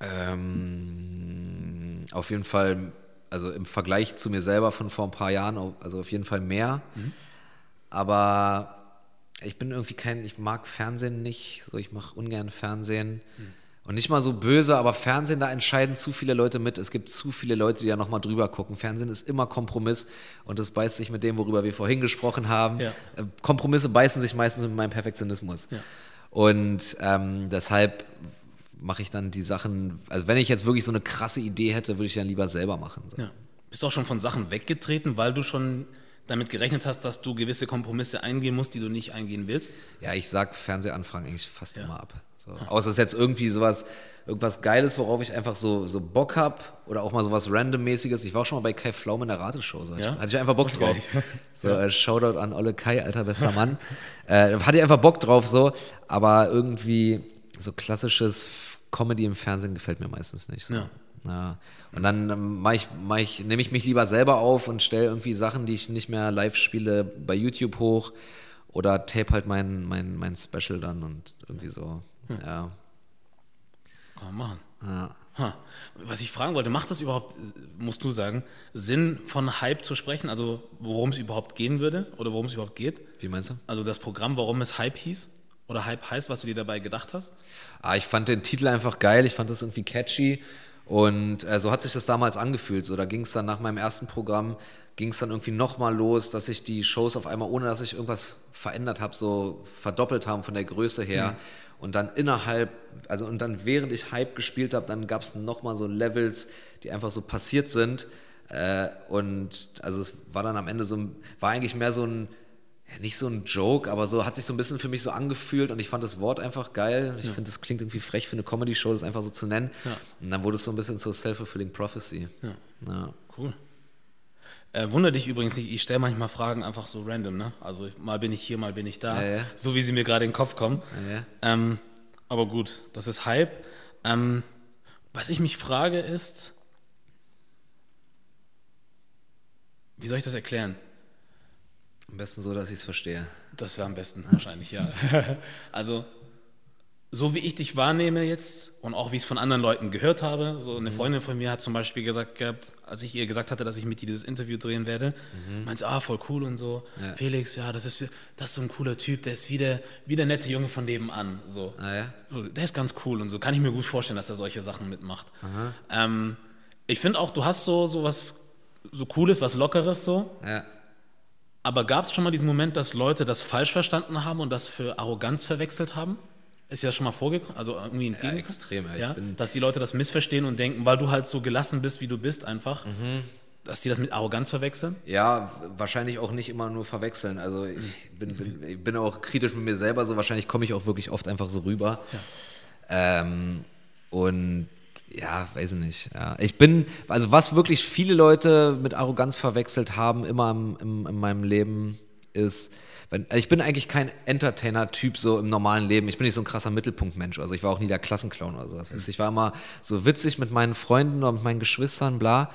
Ähm, auf jeden Fall, also im Vergleich zu mir selber von vor ein paar Jahren, also auf jeden Fall mehr. Aber ich bin irgendwie kein, ich mag Fernsehen nicht, so ich mache ungern Fernsehen. Und nicht mal so böse, aber Fernsehen, da entscheiden zu viele Leute mit. Es gibt zu viele Leute, die da nochmal drüber gucken. Fernsehen ist immer Kompromiss und das beißt sich mit dem, worüber wir vorhin gesprochen haben. Ja. Äh, Kompromisse beißen sich meistens mit meinem Perfektionismus. Ja. Und ähm, deshalb mache ich dann die Sachen, also wenn ich jetzt wirklich so eine krasse Idee hätte, würde ich dann lieber selber machen. So. Ja. Bist du auch schon von Sachen weggetreten, weil du schon damit gerechnet hast, dass du gewisse Kompromisse eingehen musst, die du nicht eingehen willst? Ja, ich sag Fernsehanfragen eigentlich fast immer ab. So. Außer es ist jetzt irgendwie sowas, irgendwas Geiles, worauf ich einfach so, so Bock hab oder auch mal sowas Randommäßiges. Ich war auch schon mal bei Kai Pflaume in der Rateshow. So. Ja? Hatte ich einfach Bock drauf. So, äh, Shoutout an Olle Kai, alter bester Mann. äh, hatte ich einfach Bock drauf so, aber irgendwie so klassisches Comedy im Fernsehen gefällt mir meistens nicht. So. Ja. Ja. Und dann mach ich, mach ich, nehme ich mich lieber selber auf und stelle irgendwie Sachen, die ich nicht mehr live spiele, bei YouTube hoch oder tape halt mein, mein, mein Special dann und irgendwie so. Ja. Kann man machen. ja. Ha. Was ich fragen wollte, macht das überhaupt, musst du sagen, Sinn von Hype zu sprechen? Also worum es überhaupt gehen würde oder worum es überhaupt geht? Wie meinst du? Also das Programm, warum es Hype hieß oder Hype heißt, was du dir dabei gedacht hast? Ah, ich fand den Titel einfach geil, ich fand das irgendwie catchy und äh, so hat sich das damals angefühlt. So, da ging es dann nach meinem ersten Programm, ging es dann irgendwie nochmal los, dass sich die Shows auf einmal, ohne dass ich irgendwas verändert habe, so verdoppelt haben von der Größe her. Und dann innerhalb, also und dann während ich Hype gespielt habe, dann gab es nochmal so Levels, die einfach so passiert sind. Äh, und also es war dann am Ende so, ein- war eigentlich mehr so ein, ja, nicht so ein Joke, aber so hat sich so ein bisschen für mich so angefühlt und ich fand das Wort einfach geil. Ich finde, das klingt irgendwie frech für eine Comedy-Show, das einfach so zu nennen. Ja. Und dann wurde es so ein bisschen zur Self-Fulfilling Prophecy. Ja. Ja. Cool. Äh, wunder dich übrigens nicht, ich stelle manchmal Fragen einfach so random, ne? Also mal bin ich hier, mal bin ich da, Ja, ja. so wie sie mir gerade in den Kopf kommen. Ja, ja. Ähm, aber gut, das ist Hype. Ähm, was ich mich frage ist, wie soll ich das erklären? Am besten so, dass ich es verstehe. Das wäre am besten wahrscheinlich, ja. Also so wie ich dich wahrnehme jetzt und auch wie ich es von anderen Leuten gehört habe, so eine Freundin von mir hat zum Beispiel gesagt gehabt, als ich ihr gesagt hatte, dass ich mit dir dieses Interview drehen werde, mhm. meint sie, ah, voll cool und so. Ja. Felix, ja, das ist, das ist so ein cooler Typ, der ist wie der, wie der nette Junge von nebenan. So. Ah, ja? Der ist ganz cool und so. Kann ich mir gut vorstellen, dass er solche Sachen mitmacht. Ähm, ich finde auch, du hast so, so was so Cooles, was Lockeres so. Ja. Aber gab es schon mal diesen Moment, dass Leute das falsch verstanden haben und das für Arroganz verwechselt haben? Ist ja schon mal vorgekommen, also irgendwie entgegengekommen? Ja, extrem. Ja, dass die Leute das missverstehen und denken, weil du halt so gelassen bist, wie du bist, einfach, mhm. dass die das mit Arroganz verwechseln? Ja, wahrscheinlich auch nicht immer nur verwechseln. Also ich bin, bin, ich bin auch kritisch mit mir selber, so wahrscheinlich komme ich auch wirklich oft einfach so rüber. Ja. Ähm, und ja, weiß ich nicht. Ja. Ich bin, also was wirklich viele Leute mit Arroganz verwechselt haben, immer im, im, in meinem Leben, ist, wenn, also ich bin eigentlich kein Entertainer-Typ so im normalen Leben. Ich bin nicht so ein krasser Mittelpunktmensch. Also ich war auch nie der Klassenclown oder sowas. Mhm. Ich war immer so witzig mit meinen Freunden mit meinen Geschwistern, bla.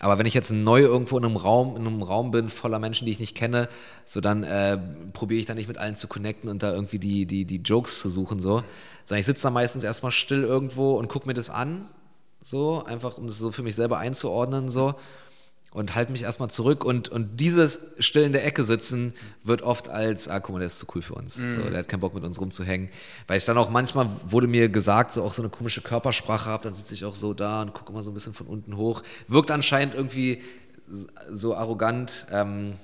Aber wenn ich jetzt neu irgendwo in einem Raum, in einem Raum bin voller Menschen, die ich nicht kenne, so dann äh, probiere ich da nicht mit allen zu connecten und da irgendwie die, die, die Jokes zu suchen, so. Sondern ich sitze da meistens erstmal still irgendwo und gucke mir das an, so, einfach um das so für mich selber einzuordnen, so und halte mich erstmal zurück. Und, und dieses Still in der Ecke sitzen wird oft als, ah, guck mal, der ist zu cool für uns. Mm. So, der hat keinen Bock mit uns rumzuhängen. Weil ich dann auch manchmal wurde mir gesagt, so auch so eine komische Körpersprache habe, dann sitze ich auch so da und gucke immer so ein bisschen von unten hoch. Wirkt anscheinend irgendwie so arrogant. Ähm,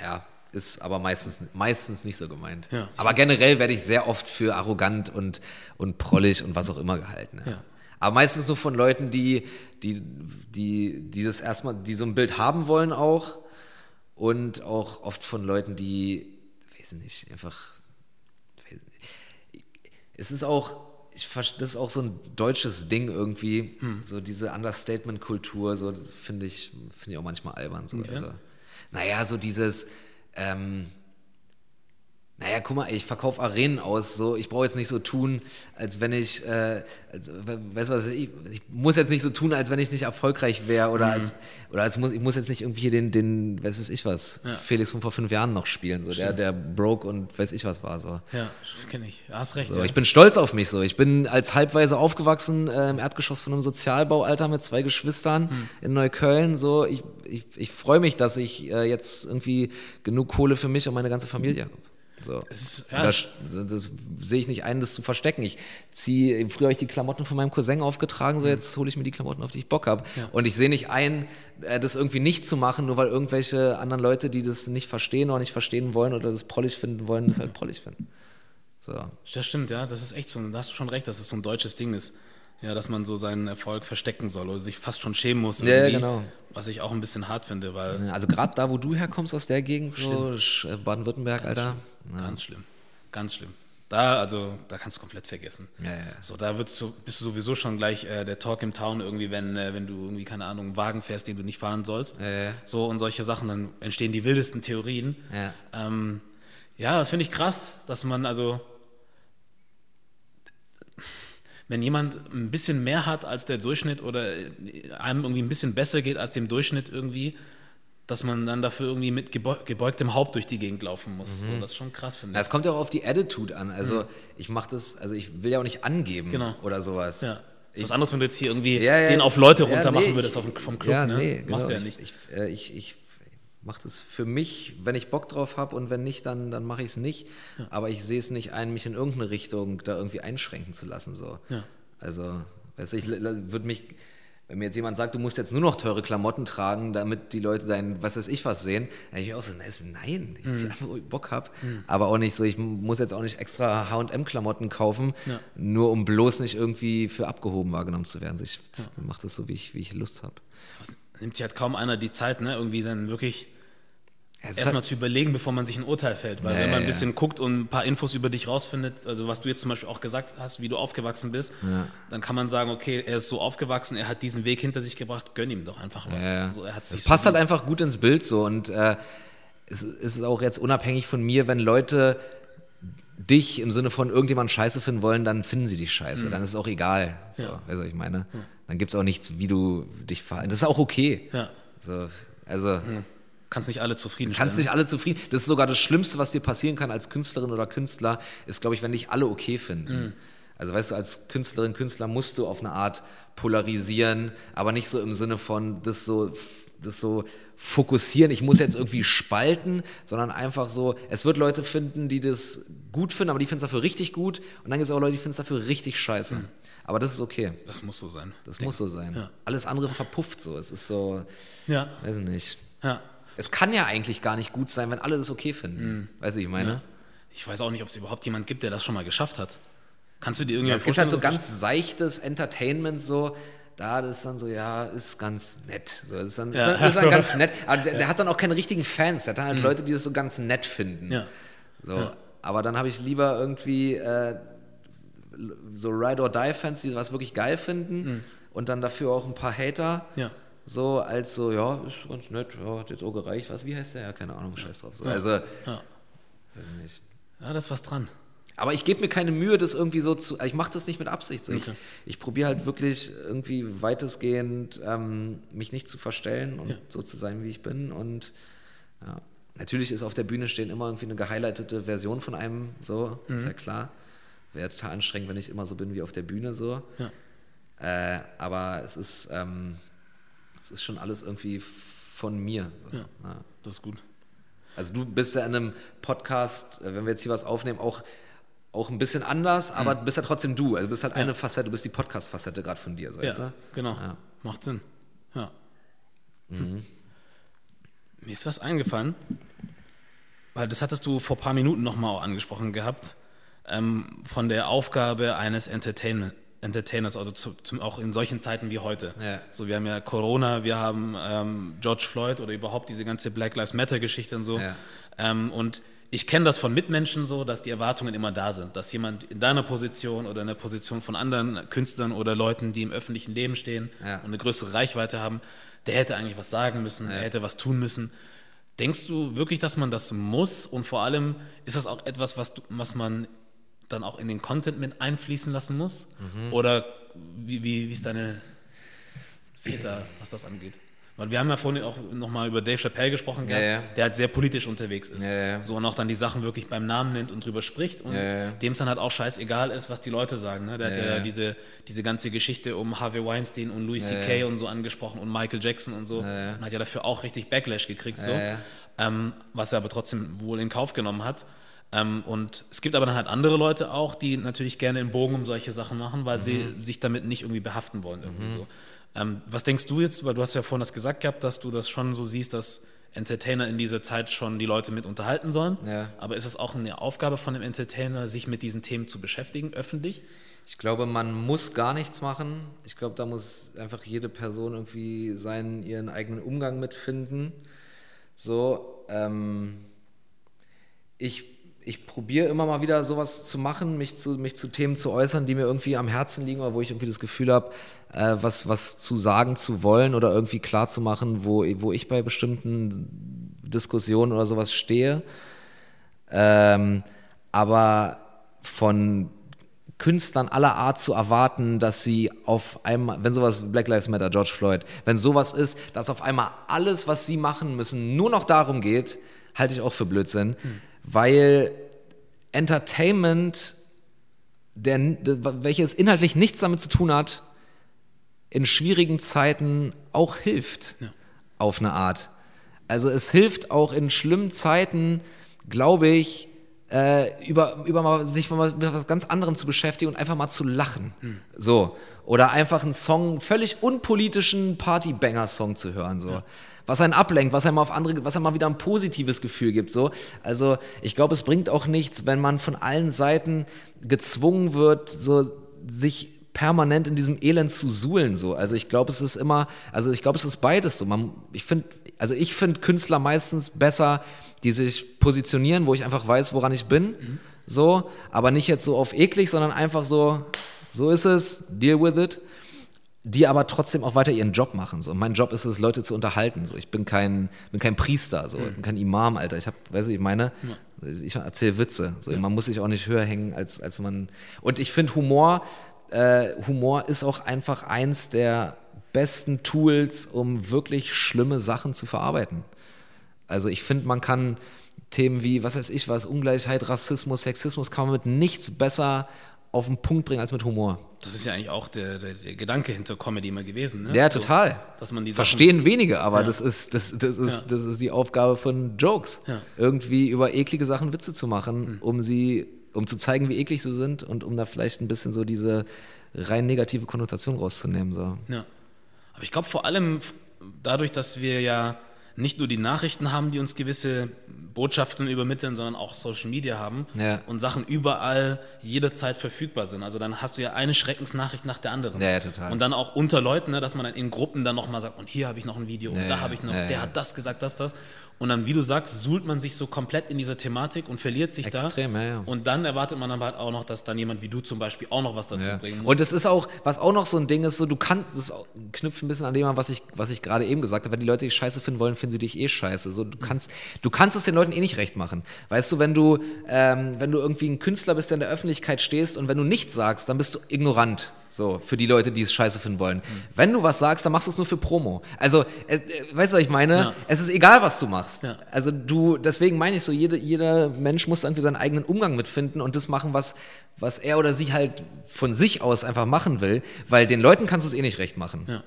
ja, ist aber meistens, meistens nicht so gemeint. Ja, aber generell werde ich sehr oft für arrogant und, und prollig und was auch immer gehalten. Ja. Ja. Aber meistens nur von Leuten, die, die, die, die das erstmal, die so ein Bild haben wollen auch. Und auch oft von Leuten, die, weiß nicht, einfach. Es ist auch, ich, das ist auch so ein deutsches Ding irgendwie, hm. so diese Understatement-Kultur, so finde ich, finde ich auch manchmal albern. So. Okay. Also, naja, so dieses, ähm, naja, guck mal, ich verkaufe Arenen aus, so ich brauche jetzt nicht so tun, als wenn ich, äh, als, weißt du was, ich, ich, muss jetzt nicht so tun, als wenn ich nicht erfolgreich wäre oder mhm. als, oder als muss, ich muss jetzt nicht irgendwie hier den, den, weiß ich was, ja. Felix von vor fünf Jahren noch spielen, so der, der broke und weiß ich was war, so. Ja, kenne ich, hast recht. So, ja. Ich bin stolz auf mich so, ich bin als Halbweise aufgewachsen äh, im Erdgeschoss von einem Sozialbaualter mit zwei Geschwistern mhm. in Neukölln, so ich, ich, ich freue mich, dass ich äh, jetzt irgendwie genug Kohle für mich und meine ganze Familie habe. So. Ist, ja, das, das, sehe ich nicht ein, das zu verstecken. Ich ziehe, früher habe ich die Klamotten von meinem Cousin aufgetragen, so mhm. jetzt hole ich mir die Klamotten, auf die ich Bock habe. Ja. Und ich sehe nicht ein, äh, das irgendwie nicht zu machen, nur weil irgendwelche anderen Leute, die das nicht verstehen oder nicht verstehen wollen oder das prollig finden wollen, das halt prollig finden. So. Das stimmt, ja, das ist echt so. Da hast du schon recht, dass es so ein deutsches Ding ist. Ja, dass man so seinen Erfolg verstecken soll oder sich fast schon schämen muss. Ja, genau. Was ich auch ein bisschen hart finde, weil. Also gerade da, wo du herkommst aus der Gegend, so äh, Baden-Württemberg, Alter. Schlimm. Ja. Ganz schlimm. Ganz schlimm. Da, also, da kannst du komplett vergessen. Ja, ja. So, da wird so, bist du sowieso schon gleich äh, der Talk im Town irgendwie, wenn, äh, wenn du irgendwie, keine Ahnung, einen Wagen fährst, den du nicht fahren sollst. Ja, ja. So und solche Sachen, dann entstehen die wildesten Theorien. Ja, ähm, ja das finde ich krass, dass man also wenn jemand ein bisschen mehr hat als der Durchschnitt oder einem irgendwie ein bisschen besser geht als dem Durchschnitt irgendwie, dass man dann dafür irgendwie mit gebeugtem Haupt durch die Gegend laufen muss. Mhm. So, das ist schon krass, finde ich. Es kommt ja auch auf die Attitude an. Also mhm. ich mache das, also ich will ja auch nicht angeben genau. oder sowas. Ja. Das ist was anderes, wenn du jetzt hier irgendwie ja, ja, den auf Leute runter ja, nee, machen würdest vom Club. Ja, ne? nee, genau. Machst du ja nicht. Ich, ich, äh, ich, ich mache das für mich, wenn ich Bock drauf habe und wenn nicht, dann, dann mache ich es nicht. Ja. Aber ich sehe es nicht ein, mich in irgendeine Richtung da irgendwie einschränken zu lassen. So. Ja. Also, weiß ich, würde mich, wenn mir jetzt jemand sagt, du musst jetzt nur noch teure Klamotten tragen, damit die Leute dein, was weiß ich was sehen, dann ich auch so, nein, ich mhm. einfach, wo ich Bock habe. Mhm. Aber auch nicht so, ich muss jetzt auch nicht extra H&M-Klamotten kaufen, ja. nur um bloß nicht irgendwie für abgehoben wahrgenommen zu werden. Ich ja. mache das so, wie ich, wie ich Lust habe. Nimmt sich halt kaum einer die Zeit, ne, irgendwie dann wirklich erstmal zu überlegen, bevor man sich ein Urteil fällt. Weil ja, wenn man ein bisschen ja. guckt und ein paar Infos über dich rausfindet, also was du jetzt zum Beispiel auch gesagt hast, wie du aufgewachsen bist, ja. dann kann man sagen, okay, er ist so aufgewachsen, er hat diesen Weg hinter sich gebracht, gönn ihm doch einfach was. Also es passt halt einfach gut ins Bild so und äh, es ist auch jetzt unabhängig von mir, wenn Leute dich im Sinne von irgendjemand scheiße finden wollen, dann finden sie dich scheiße. Mhm. Dann ist es auch egal. So, ja. Weißt du, was ich meine? Dann gibt es auch nichts, wie du dich verhalten. Das ist auch okay. So, also. Mhm kannst nicht alle zufriedenstellen. Kannst nicht alle zufrieden. Das ist sogar das Schlimmste, was dir passieren kann als Künstlerin oder Künstler, ist, glaube ich, wenn dich alle okay finden. Mhm. Also weißt du, als Künstlerin, Künstler musst du auf eine Art polarisieren, aber nicht so im Sinne von das so, das so fokussieren, ich muss jetzt irgendwie spalten, sondern einfach so, es wird Leute finden, die das gut finden, aber die finden es dafür richtig gut und dann gibt es auch Leute, die finden es dafür richtig scheiße. Mhm. Aber das ist okay. Das muss so sein. Das muss so sein. Ja. Alles andere verpufft so. Es ist so, ja. weiß ich nicht. Ja. Es kann ja eigentlich gar nicht gut sein, wenn alle das okay finden. Mhm. Weißt du, ich meine? Ja. Ich weiß auch nicht, ob es überhaupt jemand gibt, der das schon mal geschafft hat. Kannst du dir irgendwie ja, Es gibt halt so ganz seichtes Entertainment, so, da das ist dann so, ja, ist ganz nett. So, ist dann, ja, ist dann, ist dann ganz nett. Aber der, ja. der, hat dann auch keine richtigen Fans. Der hat dann halt mhm. Leute, die das so ganz nett finden. Ja. So. Ja. Aber dann habe ich lieber irgendwie äh, so Ride or Die Fans, die was wirklich geil finden mhm. und dann dafür auch ein paar Hater. Ja. So als so, ja, ist ganz nett, ja, hat jetzt auch gereicht. Was, wie heißt der? Ja, keine Ahnung, scheiß drauf. So, also, ja. weiß nicht. Ja, da ist was dran. Aber ich gebe mir keine Mühe, das irgendwie so zu. Ich mache das nicht mit Absicht. So. Okay. Ich, ich probiere halt wirklich irgendwie weitestgehend ähm, mich nicht zu verstellen und ja. so zu sein, wie ich bin. Und ja. natürlich ist auf der Bühne stehen immer irgendwie eine gehighlightete Version von einem, so, mhm. ist ja klar. Wäre total anstrengend, wenn ich immer so bin wie auf der Bühne, so. Ja. Äh, aber es ist, ähm, es ist schon alles irgendwie von mir. So. Ja, das ist gut. Also du bist ja in einem Podcast, äh, wenn wir jetzt hier was aufnehmen, auch auch ein bisschen anders, aber mhm. bist ja trotzdem du. Also bist halt ja. eine Facette, du bist die Podcast-Facette gerade von dir, so ja, du? Genau. Ja. Macht Sinn. Ja. Mhm. Mir ist was eingefallen, weil das hattest du vor ein paar Minuten nochmal angesprochen gehabt, ähm, von der Aufgabe eines Entertainment, Entertainers, also zu, zum, auch in solchen Zeiten wie heute. Ja. So, wir haben ja Corona, wir haben ähm, George Floyd oder überhaupt diese ganze Black Lives Matter-Geschichte und so. Ja. Ähm, und ich kenne das von Mitmenschen so, dass die Erwartungen immer da sind, dass jemand in deiner Position oder in der Position von anderen Künstlern oder Leuten, die im öffentlichen Leben stehen ja. und eine größere Reichweite haben, der hätte eigentlich was sagen müssen, ja. er hätte was tun müssen. Denkst du wirklich, dass man das muss und vor allem ist das auch etwas, was, du, was man dann auch in den Content mit einfließen lassen muss? Mhm. Oder wie, wie, wie ist deine Sicht da, was das angeht? Weil wir haben ja vorhin auch nochmal über Dave Chappelle gesprochen, ja, ja. der halt sehr politisch unterwegs ist. Ja, so und auch dann die Sachen wirklich beim Namen nennt und drüber spricht und dem es dann halt auch scheißegal ist, was die Leute sagen. Ne? Der hat ja, diese, diese ganze Geschichte um Harvey Weinstein und Louis C.K. und so angesprochen und Michael Jackson und so. Und hat ja dafür auch richtig Backlash gekriegt, so. Ähm, was er aber trotzdem wohl in Kauf genommen hat. Ähm, und es gibt aber dann halt andere Leute auch, die natürlich gerne im Bogen um solche Sachen machen, weil mhm. sie sich damit nicht irgendwie behaften wollen. Irgendwie mhm. so. Ähm, was denkst du jetzt, weil du hast ja vorhin das gesagt gehabt, dass du das schon so siehst, dass Entertainer in dieser Zeit schon die Leute mit unterhalten sollen. Ja. Aber ist es auch eine Aufgabe von einem Entertainer, sich mit diesen Themen zu beschäftigen, öffentlich? Ich glaube, man muss gar nichts machen. Ich glaube, da muss einfach jede Person irgendwie seinen, ihren eigenen Umgang mitfinden. So, ähm, ich ich probiere immer mal wieder sowas zu machen, mich zu, mich zu Themen zu äußern, die mir irgendwie am Herzen liegen oder wo ich irgendwie das Gefühl habe, äh, was, was zu sagen zu wollen oder irgendwie klar zu machen, wo, wo ich bei bestimmten Diskussionen oder sowas stehe. Ähm, aber von Künstlern aller Art zu erwarten, dass sie auf einmal, wenn sowas Black Lives Matter, George Floyd, wenn sowas ist, dass auf einmal alles, was sie machen müssen, nur noch darum geht, halte ich auch für Blödsinn. Hm weil Entertainment, der, welches inhaltlich nichts damit zu tun hat, in schwierigen Zeiten auch hilft, ja. auf eine Art. Also es hilft auch in schlimmen Zeiten, glaube ich, äh, über, über mal, sich mit was ganz anderem zu beschäftigen und einfach mal zu lachen. Hm. So. Oder einfach einen Song, völlig unpolitischen Partybanger-Song zu hören. So. Ja was einen ablenkt, was einem auf andere, was einem mal wieder ein positives Gefühl gibt. So. Also ich glaube, es bringt auch nichts, wenn man von allen Seiten gezwungen wird, so sich permanent in diesem Elend zu suhlen. So. Also ich glaube, es ist immer, also ich glaube, es ist beides so. Man, ich finde, also ich finde Künstler meistens besser, die sich positionieren, wo ich einfach weiß, woran ich bin. Mhm. So, aber nicht jetzt so auf eklig, sondern einfach so, so ist es, deal with it die aber trotzdem auch weiter ihren Job machen. So. Mein Job ist es, Leute zu unterhalten. So. Ich bin kein, bin kein Priester, so. ich bin kein Imam, Alter. Ich habe, weißt du, ich meine, ja. ich erzähle Witze. So. Ja. Man muss sich auch nicht höher hängen, als, als man. Und ich finde Humor, äh, Humor ist auch einfach eins der besten Tools, um wirklich schlimme Sachen zu verarbeiten. Also ich finde, man kann Themen wie, was weiß ich was, Ungleichheit, Rassismus, Sexismus, kann man mit nichts besser auf den Punkt bringen als mit Humor. Das ist ja eigentlich auch der, der, der Gedanke hinter Comedy immer gewesen. Ne? Ja, total. So, dass man die Sachen- Verstehen wenige, aber Ja. das, ist, das, das, ist, Ja. das ist die Aufgabe von Jokes. Ja. Irgendwie über eklige Sachen Witze zu machen, um sie, um zu zeigen, wie eklig sie sind und um da vielleicht ein bisschen so diese rein negative Konnotation rauszunehmen. So. Ja. Aber ich glaube vor allem dadurch, dass wir ja nicht nur die Nachrichten haben, die uns gewisse Botschaften übermitteln, sondern auch Social Media haben Ja. und Sachen überall jederzeit verfügbar sind. Also dann hast du ja eine Schreckensnachricht nach der anderen. Ja, total. Und dann auch unter Leuten, ne, dass man dann in Gruppen dann nochmal sagt, und hier habe ich noch ein Video und Ja, da ja, habe ich noch, der hat das gesagt, das, das. Und dann, wie du sagst, suhlt man sich so komplett in dieser Thematik und verliert sich Extrem, da. ja, ja. Und dann erwartet man aber halt auch noch, dass dann jemand wie du zum Beispiel auch noch was dazu Ja. bringen muss. Und es ist auch, was auch noch so ein Ding ist, so du kannst, das knüpft ein bisschen an dem an, was ich, was ich gerade eben gesagt habe, wenn die Leute dich scheiße finden wollen, finden sie dich eh scheiße. So, du, kannst, du kannst es den Leuten eh nicht recht machen. Weißt du, wenn du, ähm, wenn du irgendwie ein Künstler bist, der in der Öffentlichkeit stehst und wenn du nichts sagst, dann bist du ignorant. So, für die Leute, die es scheiße finden wollen. Wenn du was sagst, dann machst du es nur für Promo. Also, äh, äh, weißt du, was ich meine? Es ist egal, was du machst. Ja. Also du, deswegen meine ich so, jede, jeder Mensch muss irgendwie seinen eigenen Umgang mitfinden und das machen, was, was er oder sie halt von sich aus einfach machen will, weil den Leuten kannst du es eh nicht recht machen. Ja.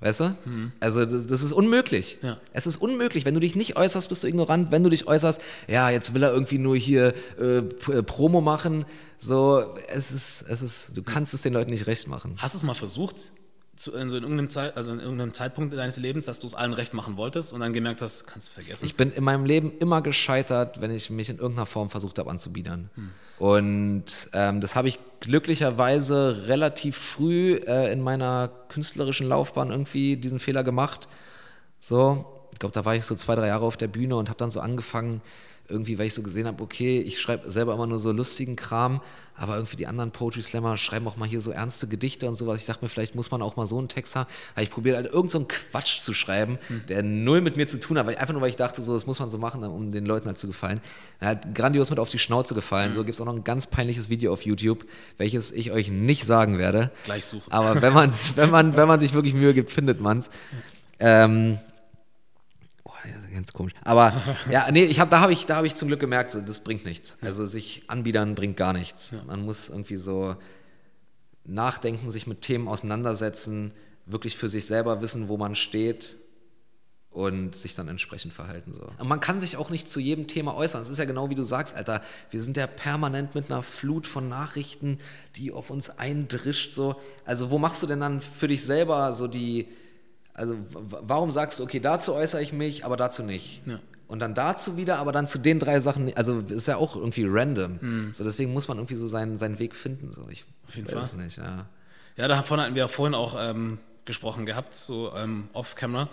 Weißt du? Also das, das ist unmöglich. Ja. Es ist unmöglich. Wenn du dich nicht äußerst, bist du ignorant. Wenn du dich äußerst, ja, jetzt will er irgendwie nur hier äh, äh, Promo machen. So, es ist, es ist, du kannst es den Leuten nicht recht machen. Hast du es mal versucht, zu, also in, irgendeinem Zeit, also in irgendeinem Zeitpunkt deines Lebens, dass du es allen recht machen wolltest und dann gemerkt hast, kannst du vergessen? Ich bin in meinem Leben immer gescheitert, wenn ich mich in irgendeiner Form versucht habe anzubiedern. Und ähm, das habe ich glücklicherweise relativ früh äh, in meiner künstlerischen Laufbahn irgendwie diesen Fehler gemacht. So, ich glaube, da war ich so zwei, drei Jahre auf der Bühne und habe dann so angefangen, irgendwie, weil ich so gesehen habe, okay, ich schreibe selber immer nur so lustigen Kram, aber irgendwie die anderen Poetry Slammer schreiben auch mal hier so ernste Gedichte und sowas. Ich dachte mir, vielleicht muss man auch mal so einen Text haben. Aber ich probiere halt irgend so einen Quatsch zu schreiben, der null mit mir zu tun hat, weil einfach nur, weil ich dachte, so, das muss man so machen, um den Leuten halt zu gefallen. Er hat grandios mit auf die Schnauze gefallen. So gibt es auch noch ein ganz peinliches Video auf YouTube, welches ich euch nicht sagen werde. Gleich suchen. Aber wenn, man's, wenn, man, wenn man sich wirklich Mühe gibt, findet man es. Ähm, ganz komisch. Aber ja, nee, ich hab, da habe ich, da hab ich zum Glück gemerkt, so, das bringt nichts. Also sich anbiedern bringt gar nichts. Man muss irgendwie so nachdenken, sich mit Themen auseinandersetzen, wirklich für sich selber wissen, wo man steht und sich dann entsprechend verhalten. So. Und man kann sich auch nicht zu jedem Thema äußern. Es ist ja genau wie du sagst, Alter, wir sind ja permanent mit einer Flut von Nachrichten, die auf uns eindrischt. So. Also wo machst du denn dann für dich selber so die, also warum sagst du, okay, dazu äußere ich mich, aber dazu nicht? Ja. Und dann dazu wieder, aber dann zu den drei Sachen, also ist ja auch irgendwie random. So, deswegen muss man irgendwie so seinen, seinen Weg finden. So. Ich Auf jeden weiß Fall. nicht, ja. Ja, davon hatten wir ja vorhin auch ähm, gesprochen gehabt, so ähm, off-camera.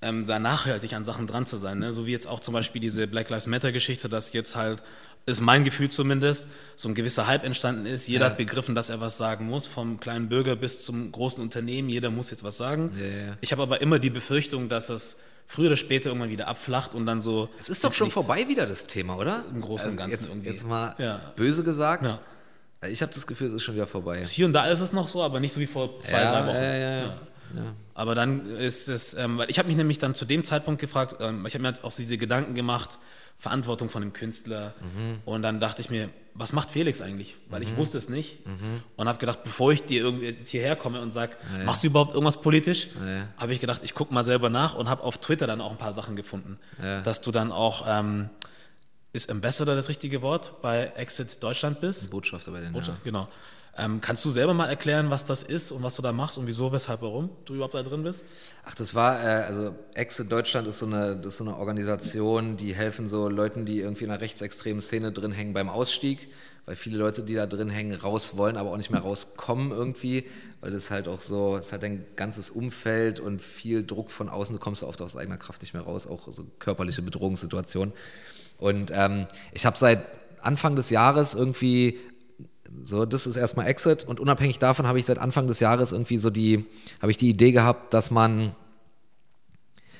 Ähm, da nachhaltig an Sachen dran zu sein. Ne? So wie jetzt auch zum Beispiel diese Black Lives Matter-Geschichte, dass jetzt halt, ist mein Gefühl zumindest, so ein gewisser Hype entstanden ist. Jeder Ja. hat begriffen, dass er was sagen muss, vom kleinen Bürger bis zum großen Unternehmen. Jeder muss jetzt was sagen. Ja, ja. Ich habe aber immer die Befürchtung, dass es früher oder später irgendwann wieder abflacht und dann so. Es ist doch schon vorbei wieder das Thema, oder? Also Im Großen und Ganzen jetzt, irgendwie. Jetzt mal böse gesagt. Ich habe das Gefühl, es ist schon wieder vorbei. Hier und da ist es noch so, aber nicht so wie vor zwei, drei Wochen. Ja, ja, ja. ja. Aber dann ist es, ähm, weil ich habe mich nämlich dann zu dem Zeitpunkt gefragt, ähm, ich habe mir jetzt auch diese Gedanken gemacht, Verantwortung von dem Künstler. Mhm. Und dann dachte ich mir, was macht Felix eigentlich? Weil ich wusste es nicht. Und habe gedacht, bevor ich dir irgendwie hierher komme und sage, machst du überhaupt irgendwas politisch? Ja. Habe ich gedacht, ich gucke mal selber nach und habe auf Twitter dann auch ein paar Sachen gefunden. Ja. Dass du dann auch, ähm, ist Ambassador das richtige Wort, bei Exit Deutschland bist? Botschafter bei den Botschaft, genau. Ähm, kannst du selber mal erklären, was das ist und was du da machst und wieso, weshalb, warum du überhaupt da drin bist? Ach, das war, äh, also Exit Deutschland ist so, eine, das ist so eine Organisation, die helfen so Leuten, die irgendwie in einer rechtsextremen Szene drin hängen beim Ausstieg, weil viele Leute, die da drin hängen, raus wollen, aber auch nicht mehr rauskommen irgendwie, weil das halt auch so, es hat ein ganzes Umfeld und viel Druck von außen, du kommst oft aus eigener Kraft nicht mehr raus, auch so körperliche Bedrohungssituationen. Und ähm, ich habe seit Anfang des Jahres irgendwie so, das ist erstmal Exit und unabhängig davon habe ich seit Anfang des Jahres irgendwie so die, habe ich die Idee gehabt, dass man,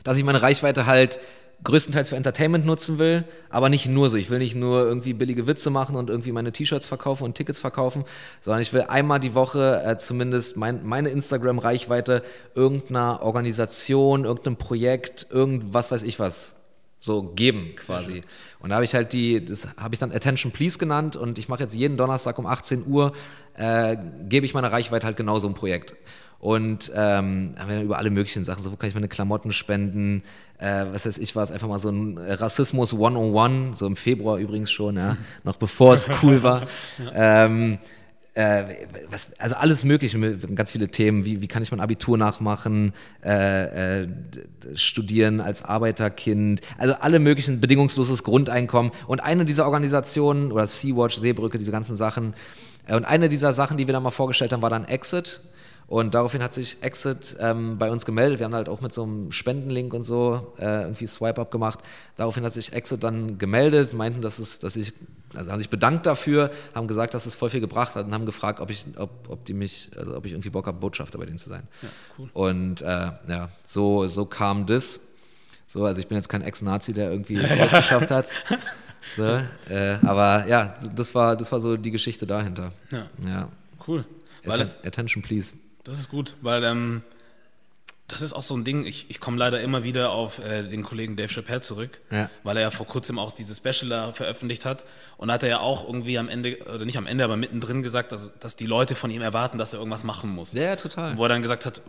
dass ich meine Reichweite halt größtenteils für Entertainment nutzen will, aber nicht nur so. Ich will nicht nur irgendwie billige Witze machen und irgendwie meine T-Shirts verkaufen und Tickets verkaufen, sondern ich will einmal die Woche äh, zumindest mein, meine Instagram-Reichweite irgendeiner Organisation, irgendeinem Projekt, irgendwas weiß ich was so geben quasi. Und da habe ich halt die, das habe ich dann Attention Please genannt und ich mache jetzt jeden Donnerstag um 18 Uhr, äh, gebe ich meiner Reichweite halt genau so ein Projekt. Und ähm, haben wir dann über alle möglichen Sachen, so wo kann ich meine Klamotten spenden, äh, was weiß ich was, einfach mal so ein Rassismus 101, so im Februar übrigens schon, ja, noch bevor es cool war. ähm, äh, was, also alles Mögliche, ganz viele Themen, wie, wie kann ich mein Abitur nachmachen, äh, äh, studieren als Arbeiterkind, also alle möglichen bedingungsloses Grundeinkommen. Und eine dieser Organisationen, oder Sea-Watch, Seebrücke, diese ganzen Sachen, äh, und eine dieser Sachen, die wir dann mal vorgestellt haben, war dann Exit. Und daraufhin hat sich Exit ähm, bei uns gemeldet. Wir haben halt auch mit so einem Spendenlink und so äh, irgendwie Swipe-Up gemacht. Daraufhin hat sich Exit dann gemeldet, meinten, dass, es, dass ich, also haben sich bedankt dafür, haben gesagt, dass es voll viel gebracht hat und haben gefragt, ob ich, ob, ob die mich, also ob ich irgendwie Bock habe, Botschafter bei denen zu sein. Ja, cool. Und äh, ja, so, so kam das. So, also ich bin jetzt kein Ex-Nazi, der irgendwie es rausgeschafft hat. So, äh, aber ja, das war, das war so die Geschichte dahinter. Ja. ja. Cool. Atten Attention, please. Das ist gut, weil ähm, das ist auch so ein Ding. Ich, ich komme leider immer wieder auf äh, den Kollegen Dave Chappelle zurück, ja. weil er ja vor kurzem auch dieses Special da veröffentlicht hat. Und da hat er ja auch irgendwie am Ende, oder nicht am Ende, aber mittendrin gesagt, dass, dass die Leute von ihm erwarten, dass er irgendwas machen muss. Ja, total. Wo er dann gesagt hat,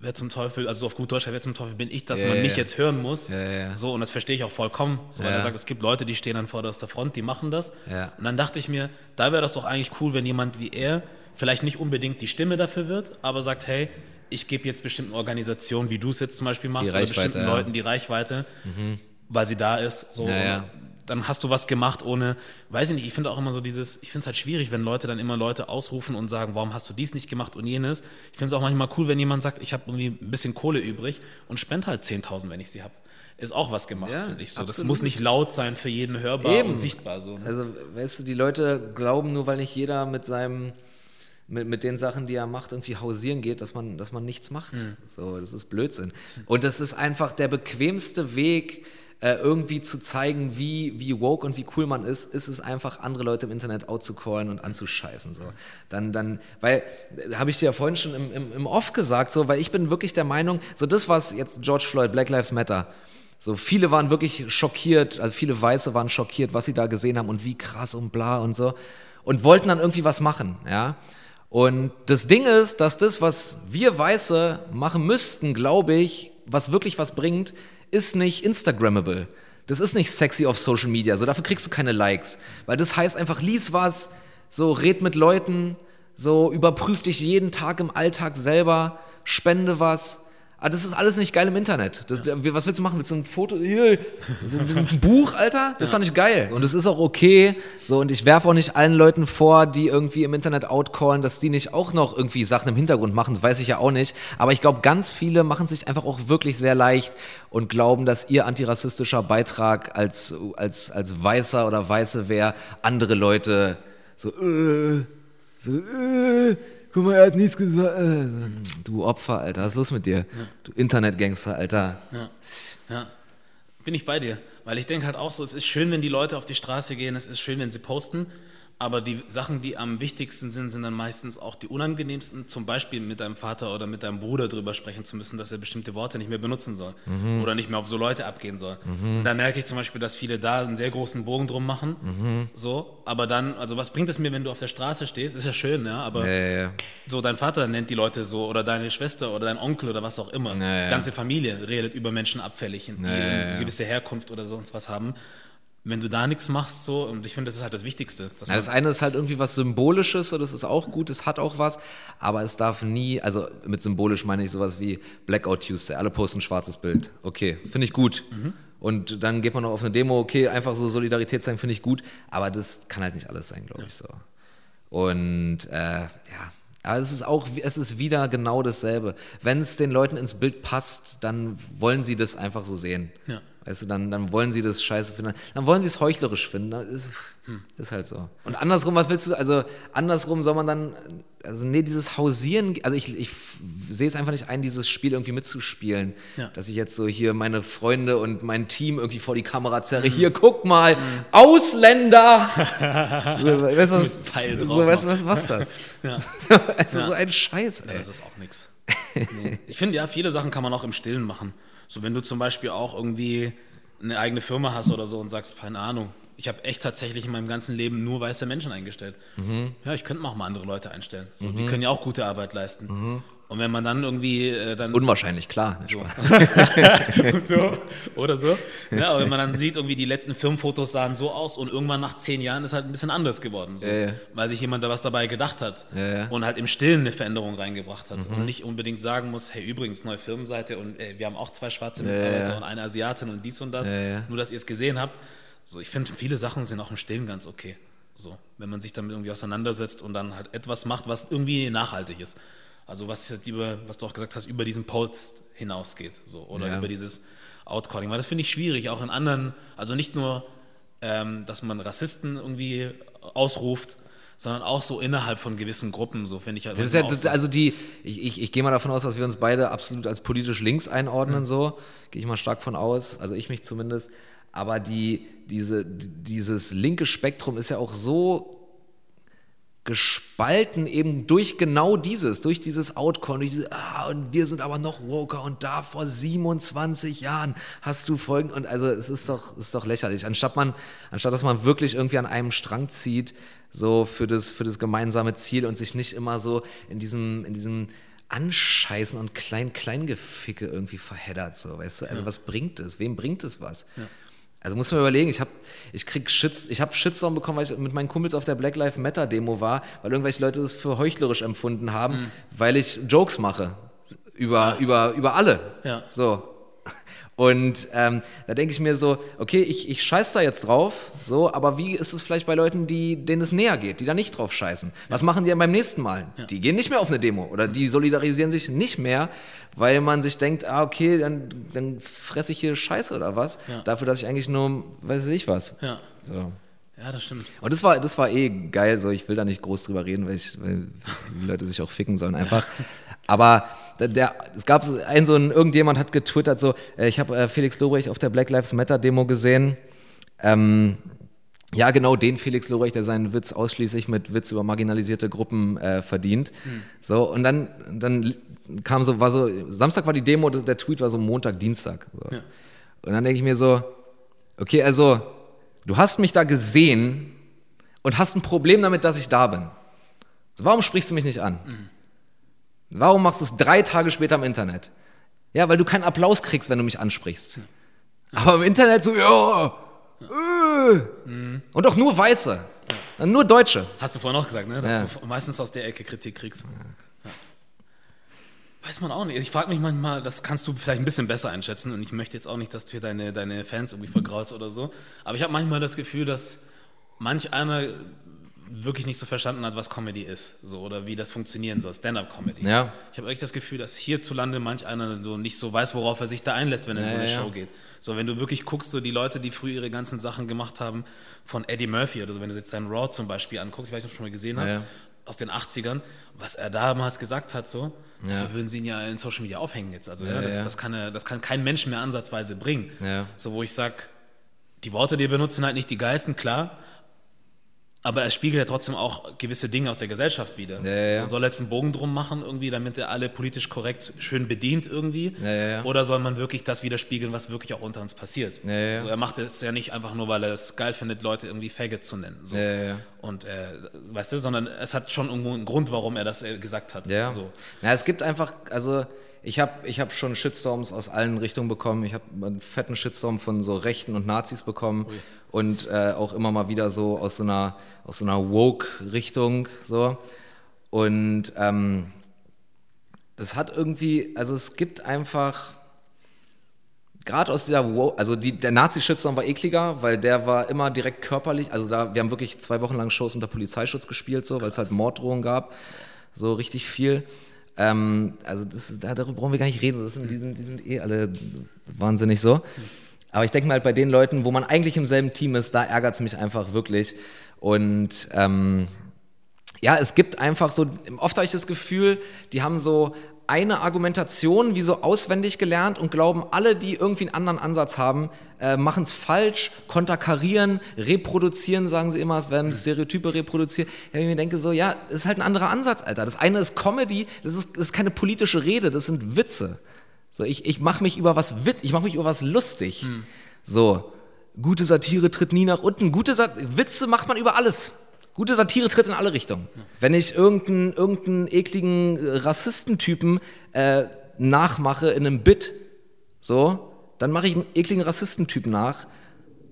wer zum Teufel, also so auf gut Deutsch, wer zum Teufel bin ich, dass ja, man mich jetzt hören muss. So, und das verstehe ich auch vollkommen. So, weil er sagt, es gibt Leute, die stehen an vorderster Front, die machen das. Und dann dachte ich mir, da wäre das doch eigentlich cool, wenn jemand wie er vielleicht nicht unbedingt die Stimme dafür wird, aber sagt, hey, ich gebe jetzt bestimmten Organisationen, wie du es jetzt zum Beispiel machst, oder bestimmten ja. Leuten die Reichweite, mhm. weil sie da ist. So, ja. Dann hast du was gemacht ohne, weiß ich nicht, ich finde auch immer so dieses, ich finde es halt schwierig, wenn Leute dann immer Leute ausrufen und sagen, warum hast du dies nicht gemacht und jenes. Ich finde es auch manchmal cool, wenn jemand sagt, ich habe irgendwie ein bisschen Kohle übrig und spende halt 10.000, wenn ich sie habe ist auch was gemacht, ja, finde ich so. Das muss nicht laut sein für jeden hörbar Eben. und sichtbar. So. Also, weißt du, die Leute glauben nur, weil nicht jeder mit seinem mit, mit den Sachen, die er macht, irgendwie hausieren geht, dass man, dass man nichts macht. Mhm. So, das ist Blödsinn. Und das ist einfach der bequemste Weg, äh, irgendwie zu zeigen, wie, wie woke und wie cool man ist, ist es einfach, andere Leute im Internet outzucallen und anzuscheißen. So. Dann, dann, weil, habe ich dir ja vorhin schon im, im, im Off gesagt, so, weil ich bin wirklich der Meinung, so das, was jetzt George Floyd, Black Lives Matter, so viele waren wirklich schockiert, also viele Weiße waren schockiert, was sie da gesehen haben und wie krass und bla und so und wollten dann irgendwie was machen, ja. Und das Ding ist, dass das, was wir Weiße machen müssten, glaube ich, was wirklich was bringt, ist nicht Instagrammable. Das ist nicht sexy auf Social Media. So dafür kriegst du keine Likes, weil das heißt einfach lies was, so red mit Leuten, so überprüf dich jeden Tag im Alltag selber, spende was ah, das ist alles nicht geil im Internet. Das, ja. Was willst du machen? Willst du ein Foto? Hier, so ein Buch, Alter? Das ist doch nicht geil. Und es ist auch okay. So, und ich werfe auch nicht allen Leuten vor, die irgendwie im Internet outcallen, dass die nicht auch noch irgendwie Sachen im Hintergrund machen. Das weiß ich ja auch nicht. Aber ich glaube, ganz viele machen sich einfach auch wirklich sehr leicht und glauben, dass ihr antirassistischer Beitrag als, als, als Weißer oder Weiße wäre, andere Leute so, äh, so, äh, guck mal, er hat nichts gesagt. Äh, du Opfer, Alter, was ist los mit dir? Ja. Du Internetgangster, Alter. Ja. ja. Bin ich bei dir. Weil ich denke halt auch so, es ist schön, wenn die Leute auf die Straße gehen, es ist schön, wenn sie posten, aber die Sachen, die am wichtigsten sind, sind dann meistens auch die unangenehmsten. Zum Beispiel mit deinem Vater oder mit deinem Bruder drüber sprechen zu müssen, dass er bestimmte Worte nicht mehr benutzen soll mhm. oder nicht mehr auf so Leute abgehen soll. Mhm. Und da merke ich zum Beispiel, dass viele da einen sehr großen Bogen drum machen. Mhm. So, aber dann, also was bringt es mir, wenn du auf der Straße stehst? Ist ja schön, ja, aber ja, ja, ja. so dein Vater nennt die Leute so oder deine Schwester oder dein Onkel oder was auch immer. Die ganze Familie redet über Menschen abfällig, die eine gewisse Herkunft oder sonst was haben wenn du da nichts machst, so, und ich finde, das ist halt das Wichtigste. Ja, das eine ist halt irgendwie was Symbolisches, so, das ist auch gut, es hat auch was, aber es darf nie, also mit symbolisch meine ich sowas wie Blackout Tuesday, alle posten ein schwarzes Bild. Okay, finde ich gut. Mhm. Und dann geht man noch auf eine Demo, okay, einfach so Solidarität zeigen, finde ich gut, aber das kann halt nicht alles sein, glaube ja. ich so. Und äh, ja, aber es ist auch, es ist wieder genau dasselbe. Wenn es den Leuten ins Bild passt, dann wollen sie das einfach so sehen. Ja. Weißt du, dann, dann wollen sie das scheiße finden. Dann wollen sie es heuchlerisch finden. Das ist, hm. ist halt so. Und andersrum, was willst du? Also, andersrum soll man dann. Also, nee, dieses Hausieren. Also, ich, ich sehe es einfach nicht ein, dieses Spiel irgendwie mitzuspielen. Ja. Dass ich jetzt so hier meine Freunde und mein Team irgendwie vor die Kamera zerre. Mhm. Hier, guck mal, mhm. Ausländer! so, weißt du, was, so, weißt, was, was das? ja. also, ja. so ein Scheiß, ey. Das ist auch nichts. Nee. Ich finde, ja, viele Sachen kann man auch im Stillen machen. So, wenn du zum Beispiel auch irgendwie eine eigene Firma hast oder so und sagst, keine Ahnung, ich habe echt tatsächlich in meinem ganzen Leben nur weiße Menschen eingestellt. Mhm. Ja, ich könnte auch mal andere Leute einstellen. So, mhm. Die können ja auch gute Arbeit leisten. Mhm. Und wenn man dann irgendwie. Äh, dann, das ist unwahrscheinlich, klar. So. so. Oder so. Ja, aber wenn man dann sieht, irgendwie die letzten Firmenfotos sahen so aus und irgendwann nach zehn Jahren ist halt ein bisschen anders geworden. So, ja, ja. Weil sich jemand da was dabei gedacht hat und halt im Stillen eine Veränderung reingebracht hat. Mhm. Und nicht unbedingt sagen muss, hey, übrigens, neue Firmenseite und ey, wir haben auch zwei schwarze Mitarbeiter und eine Asiatin und dies und das. Nur, dass ihr es gesehen habt. So, ich finde, viele Sachen sind auch im Stillen ganz okay. So, wenn man sich damit irgendwie auseinandersetzt und dann halt etwas macht, was irgendwie nachhaltig ist. Also was, über, was du auch gesagt hast, über diesen Post hinausgeht. So, oder ja. über dieses Outcalling. Weil das finde ich schwierig, auch in anderen, also nicht nur, ähm, dass man Rassisten irgendwie ausruft, sondern auch so innerhalb von gewissen Gruppen, so finde ich halt. Das ist ja, das, also die, ich, ich, ich gehe mal davon aus, dass wir uns beide absolut als politisch links einordnen, mhm. so, gehe ich mal stark von aus, also ich mich zumindest. Aber die, diese, dieses linke Spektrum ist ja auch so gespalten eben durch genau dieses, durch dieses Outcome, durch dieses, ah, und wir sind aber noch woker und da vor 27 Jahren hast du Folgen und also es ist doch, ist doch lächerlich. Anstatt man, anstatt dass man wirklich irgendwie an einem Strang zieht, so für das, für das gemeinsame Ziel und sich nicht immer so in diesem, in diesem Anscheißen und Klein-Kleingeficke irgendwie verheddert, so, weißt du? Also ja. was bringt es? Wem bringt es was? Ja. Also muss man überlegen, ich habe ich krieg Shits, ich hab Shitstorm bekommen, weil ich mit meinen Kumpels auf der Black Lives Matter Demo war, weil irgendwelche Leute das für heuchlerisch empfunden haben, mhm. weil ich Jokes mache über, ja. über, über alle. Ja. So. Und ähm, da denke ich mir so, okay, ich, ich scheiß da jetzt drauf, so, aber wie ist es vielleicht bei Leuten, die, denen es näher geht, die da nicht drauf scheißen? Was machen die dann beim nächsten Mal? Ja. Die gehen nicht mehr auf eine Demo oder die solidarisieren sich nicht mehr, weil man sich denkt, ah, okay, dann, dann fresse ich hier Scheiße oder was, ja. dafür, dass ich eigentlich nur, weiß ich was. Ja. So. Ja, das stimmt. Und das war, das war eh geil, so ich will da nicht groß drüber reden, weil, ich, weil die Leute sich auch ficken sollen einfach. Aber der, es gab einen so ein, irgendjemand hat getwittert so, äh, ich habe äh, Felix Lobrecht auf der Black Lives Matter Demo gesehen. Ähm, ja, genau den Felix Lobrecht, der seinen Witz ausschließlich mit Witz über marginalisierte Gruppen äh, verdient. Hm. So, und dann, dann kam so, war so, Samstag war die Demo, der Tweet war so Montag, Dienstag. So. Ja. Und dann denke ich mir so, okay, also, du hast mich da gesehen und hast ein Problem damit, dass ich da bin. So, warum sprichst du mich nicht an? Mhm. Warum machst du es drei Tage später im Internet? Ja, weil du keinen Applaus kriegst, wenn du mich ansprichst. Ja. Aber im Internet so, ja, äh. mhm. und doch nur Weiße, ja. nur Deutsche. Hast du vorhin auch gesagt, ne? dass ja. du meistens aus der Ecke Kritik kriegst. Weiß man auch nicht. Ich frage mich manchmal, das kannst du vielleicht ein bisschen besser einschätzen und ich möchte jetzt auch nicht, dass du hier deine, deine Fans irgendwie vergraulst oder so. Aber ich habe manchmal das Gefühl, dass manch einer wirklich nicht so verstanden hat, was Comedy ist, so oder wie das funktionieren soll, Stand-up-Comedy. Ja. Ich habe echt das Gefühl, dass hierzulande manch einer so nicht so weiß, worauf er sich da einlässt, wenn er ja, in so eine ja. Show geht. So, wenn du wirklich guckst, so die Leute, die früher ihre ganzen Sachen gemacht haben, von Eddie Murphy oder so, wenn du jetzt seinen Raw zum Beispiel anguckst, ich weiß nicht, ob du schon mal gesehen hast, aus den 80ern, was er damals gesagt hat, so, ja. würden sie ihn ja in Social Media aufhängen jetzt. Also, das, das, kann, das kann kein Mensch mehr ansatzweise bringen. So, wo ich sage, die Worte, die er benutzt, sind halt nicht die geilsten, klar, aber er spiegelt ja trotzdem auch gewisse Dinge aus der Gesellschaft wieder. Ja, ja, ja. So, soll er jetzt einen Bogen drum machen, irgendwie, damit er alle politisch korrekt schön bedient irgendwie? Oder soll man wirklich das widerspiegeln, was wirklich auch unter uns passiert? So, er macht es ja nicht einfach nur, weil er es geil findet, Leute irgendwie Faggot zu nennen. So. Und äh, weißt du, sondern es hat schon irgendwo einen Grund, warum er das äh, gesagt hat. Ja. So. Na, es gibt einfach, also ich habe ich hab schon Shitstorms aus allen Richtungen bekommen. Ich habe einen fetten Shitstorm von so Rechten und Nazis bekommen. Ui und äh, auch immer mal wieder so aus so einer, aus so einer Woke-Richtung. So. Und ähm, das hat irgendwie, also es gibt einfach, gerade aus dieser, Woke, also die, der Nazi-Shitstorm war ekliger, weil der war immer direkt körperlich, also da, wir haben wirklich zwei Wochen lang Shows unter Polizeischutz gespielt, so, weil es halt Morddrohungen gab, so richtig viel. Ähm, also das, darüber brauchen wir gar nicht reden, das sind, die, sind, die sind eh alle wahnsinnig so. Aber ich denke mal, bei den Leuten, wo man eigentlich im selben Team ist, da ärgert es mich einfach wirklich. Und ähm, ja, es gibt einfach so, oft habe ich das Gefühl, die haben so eine Argumentation wie so auswendig gelernt und glauben, alle, die irgendwie einen anderen Ansatz haben, äh, machen es falsch, konterkarieren, reproduzieren, sagen sie immer, es werden Stereotype reproduziert. Ja, ich mir denke so, ja, das ist halt ein anderer Ansatz, Alter. Das eine ist Comedy, das ist, das ist keine politische Rede, das sind Witze. So, ich ich mache mich über was wit, ich mache mich über was lustig. Hm. So, gute Satire tritt nie nach unten. Gute Sa Witze macht man über alles. Gute Satire tritt in alle Richtungen. Wenn ich irgendeinen irgendeinen ekligen äh, Rassistentypen äh, nachmache in einem Bit, so, dann mache ich einen ekligen Rassistentypen nach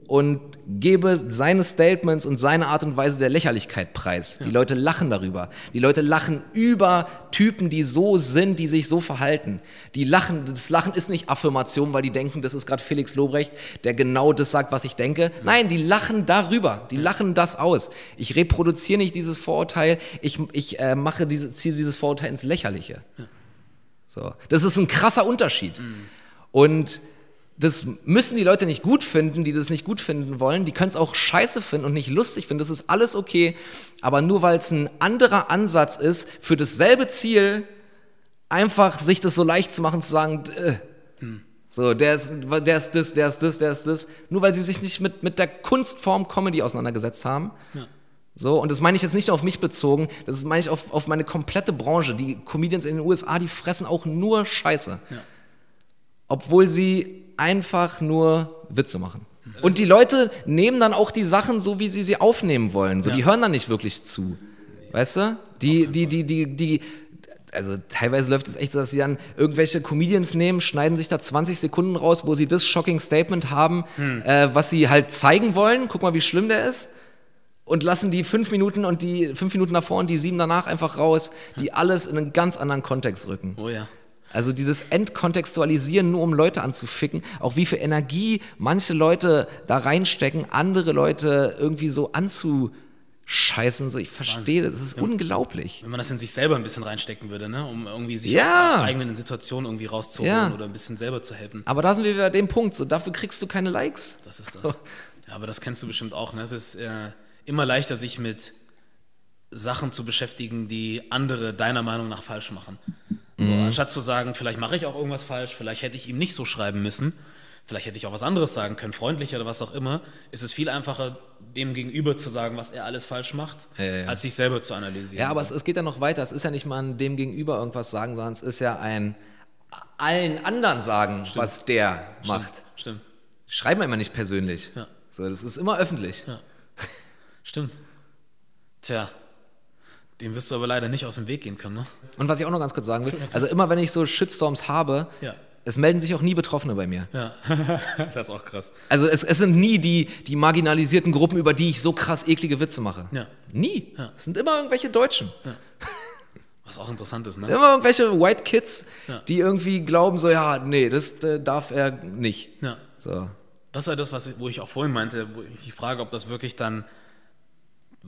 und gebe seine Statements und seine Art und Weise der Lächerlichkeit preis. Die Leute lachen darüber. Die Leute lachen über Typen, die so sind, die sich so verhalten. Die lachen, das Lachen ist nicht Affirmation, weil die denken, das ist gerade Felix Lobrecht, der genau das sagt, was ich denke. Nein, die lachen darüber. Die lachen das aus. Ich reproduziere nicht dieses Vorurteil, ich, ich äh, mache diese, ziehe dieses Vorurteil ins Lächerliche. So. Das ist ein krasser Unterschied. Und das müssen die Leute nicht gut finden, die das nicht gut finden wollen. Die können es auch scheiße finden und nicht lustig finden. Das ist alles okay. Aber nur weil es ein anderer Ansatz ist, für dasselbe Ziel einfach sich das so leicht zu machen, zu sagen, äh, so, der ist, der ist das, der ist das, der ist das. Nur weil sie sich nicht mit, mit der Kunstform Comedy auseinandergesetzt haben. Ja. So, und das meine ich jetzt nicht nur auf mich bezogen, das meine ich auf, auf meine komplette Branche. Die Comedians in den USA, die fressen auch nur Scheiße. Ja. Obwohl sie einfach nur Witze machen. Und die Leute nehmen dann auch die Sachen so, wie sie sie aufnehmen wollen. So, Ja. die hören dann nicht wirklich zu. Weißt du? Die, die, die, die, die, also teilweise läuft es echt so, dass sie dann irgendwelche Comedians nehmen, schneiden sich da 20 Sekunden raus, wo sie das shocking Statement haben, äh, was sie halt zeigen wollen. Guck mal, wie schlimm der ist. Und lassen die fünf Minuten und die fünf Minuten davor und die sieben danach einfach raus, die alles in einen ganz anderen Kontext rücken. Oh ja. Also dieses Entkontextualisieren, nur um Leute anzuficken, auch wie viel Energie manche Leute da reinstecken, andere Leute irgendwie so anzuscheißen. So, ich verstehe das, das ist unglaublich. Wenn man das in sich selber ein bisschen reinstecken würde, ne? um irgendwie sich Ja. aus der eigenen Situation irgendwie rauszuholen Ja. oder ein bisschen selber zu helfen. Aber da sind wir wieder an dem Punkt, so dafür kriegst du keine Likes. Das ist das. Ja, aber das kennst du bestimmt auch. Ne? Es ist äh, immer leichter, sich mit Sachen zu beschäftigen, die andere deiner Meinung nach falsch machen. So, Mhm. anstatt zu sagen, vielleicht mache ich auch irgendwas falsch, vielleicht hätte ich ihm nicht so schreiben müssen, vielleicht hätte ich auch was anderes sagen können, freundlicher oder was auch immer, ist es viel einfacher, dem gegenüber zu sagen, was er alles falsch macht, Ja, ja, als sich selber zu analysieren. Ja, aber es, es geht ja noch weiter. Es ist ja nicht mal an dem Gegenüber irgendwas sagen, sondern es ist ja ein allen anderen sagen, was der macht. Stimmt. Schreiben wir immer nicht persönlich. Ja. So, das ist immer öffentlich. Ja. Stimmt. Tja, dem wirst du aber leider nicht aus dem Weg gehen können, ne? Und was ich auch noch ganz kurz sagen will, also immer wenn ich so Shitstorms habe, Ja. es melden sich auch nie Betroffene bei mir. Ja, das ist auch krass. Also es, es sind nie die, die marginalisierten Gruppen, über die ich so krass eklige Witze mache. Ja. Nie. Ja. Es sind immer irgendwelche Deutschen. Was auch interessant ist, ne? Immer irgendwelche White Kids, Ja. die irgendwie glauben so, ja, nee, das äh, darf er nicht. Ja. So. Das ist ja das, was ich, wo ich auch vorhin meinte, wo ich frage, ob das wirklich dann,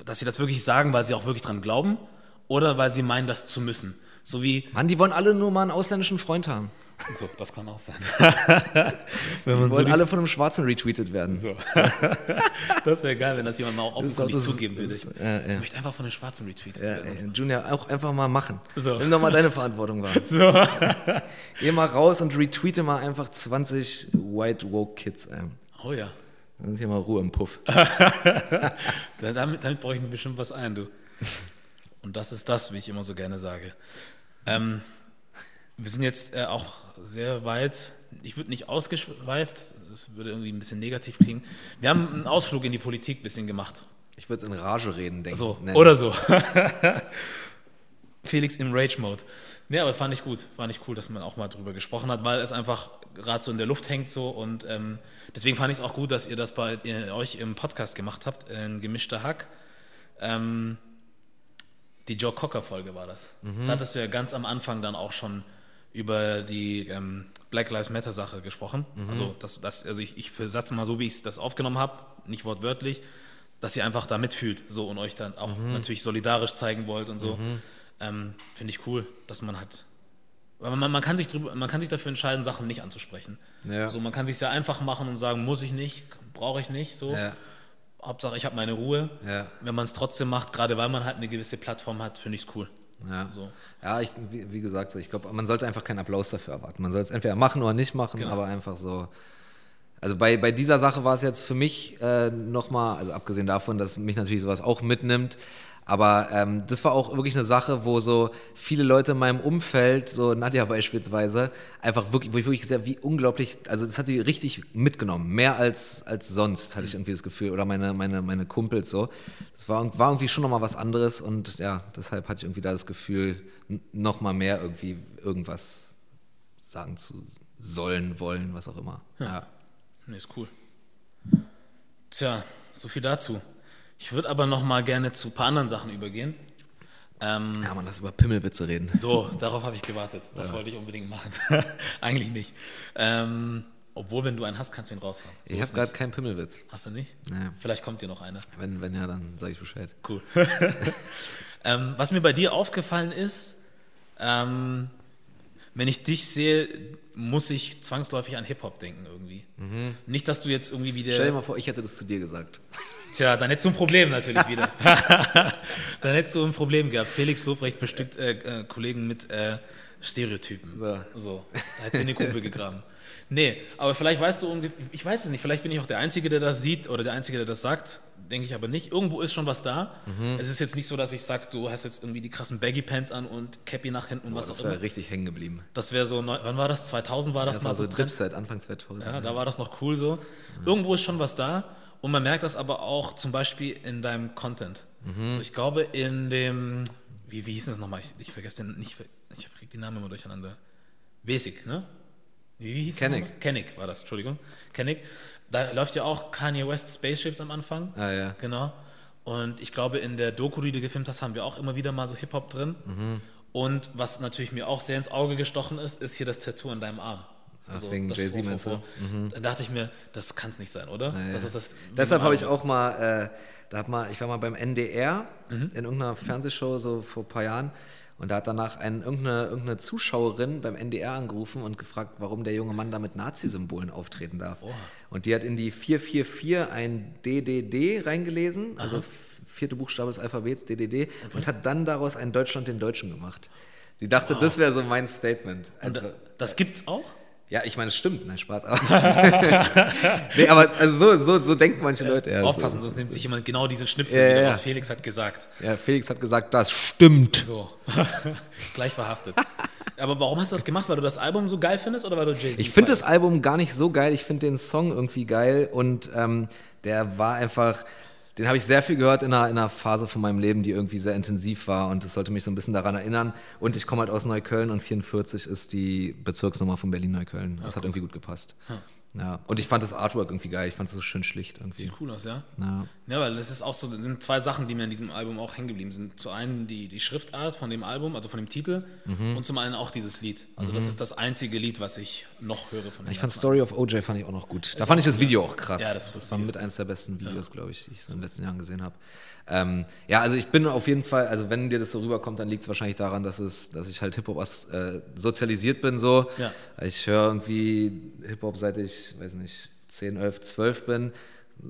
dass sie das wirklich sagen, weil sie auch wirklich dran glauben oder weil sie meinen, das zu müssen. So wie, Mann, die wollen alle nur mal einen ausländischen Freund haben. so, das kann auch sein. wenn Die man so wollen die, alle von einem Schwarzen retweetet werden. so. das wäre geil, wenn das jemand mal auch das- zugeben würde. Ich ja, ja. möchte einfach von den Schwarzen retweetet Ja, werden. ey, Junior, auch einfach mal machen. So. Nimm doch mal deine Verantwortung wahr. So. Geh mal raus und retweete mal einfach 20 White Woke Kids. Ey. Oh ja. Dann ist hier mal Ruhe im Puff. Da- Damit, damit brauche ich mir bestimmt was ein, du. Und das ist das, wie ich immer so gerne sage. Ähm, wir sind jetzt äh, auch sehr weit, ich würde nicht ausgeschweift, das würde irgendwie ein bisschen negativ klingen. Wir haben einen Ausflug in die Politik ein bisschen gemacht. Ich würde es in Rage reden, denke So, nennen. oder so. Felix im Rage-Mode. Nee, aber fand ich gut. Fand ich cool, dass man auch mal drüber gesprochen hat, weil es einfach gerade so in der Luft hängt so und ähm, deswegen fand ich es auch gut, dass ihr das bei ihr, euch im Podcast gemacht habt, in gemischter Hack. Ähm, die Joe Cocker-Folge war das. Da hattest du ja ganz am Anfang dann auch schon über die ähm, Black Lives Matter-Sache gesprochen. Also, das, das, also ich, ich versatze mal so, wie ich das aufgenommen habe, nicht wortwörtlich, dass ihr einfach da mitfühlt so und euch dann auch natürlich solidarisch zeigen wollt und so. Ähm, Finde ich cool, dass man hat. Weil man, man, kann sich drüber, man kann sich dafür entscheiden, Sachen nicht anzusprechen. Ja. So, man kann sich sehr einfach machen und sagen, muss ich nicht, brauche ich nicht. So. Ja, Hauptsache, ich habe meine Ruhe. ja, Wenn man es trotzdem macht, gerade weil man halt eine gewisse Plattform hat, finde ich es cool. ja. So. Ja, ich, wie, wie gesagt, so, ich glaube, man sollte einfach keinen Applaus dafür erwarten. Man soll es entweder machen oder nicht machen, Genau. aber einfach so, Also bei, bei dieser Sache war es jetzt für mich äh, nochmal, also abgesehen davon, dass mich natürlich sowas auch mitnimmt, aber ähm, das war auch wirklich eine Sache, wo so viele Leute in meinem Umfeld, so Nadja beispielsweise, einfach wirklich, wo ich wirklich sehr, wie unglaublich, also das hat sie richtig mitgenommen. Mehr als, als sonst, hatte ich irgendwie das Gefühl. Oder meine, meine, meine Kumpels so. Das war, war irgendwie schon nochmal was anderes und ja, deshalb hatte ich irgendwie da das Gefühl, nochmal mehr irgendwie irgendwas sagen zu sollen, wollen, was auch immer. Ja. ja. Nee, ist cool. Tja, so viel dazu. Ich würde aber noch mal gerne zu ein paar anderen Sachen übergehen. Ähm, ja, man, lass über Pimmelwitze reden. So, darauf habe ich gewartet. Das ja. wollte ich unbedingt machen. Eigentlich nicht. Ähm, obwohl, wenn du einen hast, kannst du ihn raushauen. So ich habe gerade keinen Pimmelwitz. Hast du nicht? Naja. Vielleicht kommt dir noch einer. Wenn, wenn ja, dann sage ich Bescheid. Cool. ähm, was mir bei dir aufgefallen ist, ähm, wenn ich dich sehe, muss ich zwangsläufig an Hip-Hop denken irgendwie. Mhm. Nicht, dass du jetzt irgendwie wieder. Stell dir mal vor, ich hätte das zu dir gesagt. Tja, dann hättest du ein Problem natürlich wieder. dann hättest du ein Problem gehabt. Felix Lobrecht bestückt äh, äh, Kollegen mit äh, Stereotypen. So. so. Da hättest du in die Kumpel gegraben. Nee, aber vielleicht weißt du ungefähr, ich weiß es nicht, vielleicht bin ich auch der Einzige, der das sieht oder der Einzige, der das sagt. Denke ich aber nicht. Irgendwo ist schon was da. Mhm. Es ist jetzt nicht so, dass ich sage, du hast jetzt irgendwie die krassen Baggy Pants an und Cappy nach hinten und Boah, was auch immer. Das wäre richtig hängen geblieben. Das wäre so, wann war das? 2000 war das, das mal war so Tripset, Anfang 2000. Ja, da war das noch cool so. Ja. Irgendwo ist schon was da. Und man merkt das aber auch zum Beispiel in deinem Content. Mhm. So, ich glaube, in dem, wie, wie hieß das nochmal? Ich, ich vergesse den nicht, ich kriege die Namen immer durcheinander. Basic, ne? Wie, wie hieß Kennick. Kennick war das, Entschuldigung. Kennick. Da läuft ja auch Kanye West Spaceships am Anfang. Ah, ja. Genau. Und ich glaube, in der Doku, die du gefilmt hast, haben wir auch immer wieder mal so Hip-Hop drin. Mhm. Und was natürlich mir auch sehr ins Auge gestochen ist, ist hier das Tattoo an deinem Arm. Also wegen Jay-Z meinst du? Mhm. Da dachte ich mir, das kann es nicht sein, oder? Ja, ja. Das das Deshalb habe ich auch mal, äh, da hab mal, ich war mal beim NDR mhm. in irgendeiner Fernsehshow so vor ein paar Jahren und da hat danach ein, irgendeine, irgendeine Zuschauerin beim NDR angerufen und gefragt, warum der junge Mann da mit Nazi-Symbolen auftreten darf. Oh. Und die hat in die 444 ein DDD reingelesen, also Aha. also vierte Buchstabe des Alphabets, DDD, okay. und hat dann daraus ein Deutschland den Deutschen gemacht. Sie dachte, wow. das wäre so mein Statement. Also, das gibt's auch? Ja, ich meine, es stimmt, nein, Spaß. Aber nee, aber also so, so, so denken manche Leute. Ja, Aufpassen, sonst nimmt sich jemand genau diese Schnipsel, ja, ja. was Felix hat gesagt. Ja, Felix hat gesagt, das stimmt. So, gleich verhaftet. aber warum hast du das gemacht? Weil du das Album so geil findest oder weil du Jay-Z Ich finde das Album gar nicht so geil. Ich finde den Song irgendwie geil und ähm, der war einfach den habe ich sehr viel gehört in einer, in einer Phase von meinem Leben, die irgendwie sehr intensiv war und das sollte mich so ein bisschen daran erinnern. Und ich komme halt aus Neukölln und 44 ist die Bezirksnummer von Berlin-Neukölln. Das ja, hat irgendwie gut gepasst. Ja. Ja, und ich fand das Artwork irgendwie geil. Ich fand es so schön schlicht irgendwie. Sieht cool aus, ja? Ja. Ja, weil das ist auch so, das sind zwei Sachen, die mir in diesem Album auch hängen geblieben sind. Zu einen die, die Schriftart von dem Album, also von dem Titel, mhm. und zum einen auch dieses Lied. Also mhm. das ist das einzige Lied, was ich noch höre von dem Ich fand Story of OJ fand ich auch noch gut. Ist da fand ich das Video auch krass. Ja, das, das war mit eines der besten Videos, ja. glaube ich, die ich so in den letzten Jahren gesehen habe. Ähm, ja, also ich bin auf jeden Fall, also wenn dir das so rüberkommt, dann liegt es wahrscheinlich daran, dass, es, dass ich halt Hip-Hop äh, sozialisiert bin so. Ja. Ich höre irgendwie Hip-Hop seit ich, weiß nicht, 10, 11, 12 bin,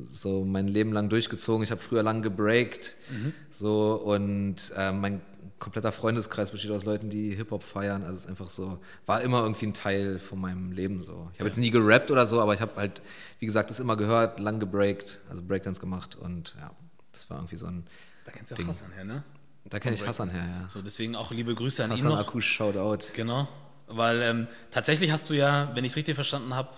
so mein Leben lang durchgezogen. Ich habe früher lang gebreakt, mhm. so und äh, mein kompletter Freundeskreis besteht aus Leuten, die Hip-Hop feiern. Also es ist einfach so, war immer irgendwie ein Teil von meinem Leben so. Ich habe ja. jetzt nie gerappt oder so, aber ich habe halt, wie gesagt, das immer gehört, lang gebreakt, also Breakdance gemacht und ja, das war irgendwie so ein. Da kennst du auch Hassan her, ne? Da kenne ich Hassan her, ja. So, deswegen auch liebe Grüße an Hassan ihn noch. Hassan Akush, Shoutout. Genau, weil ähm, tatsächlich hast du ja, wenn ich es richtig verstanden habe,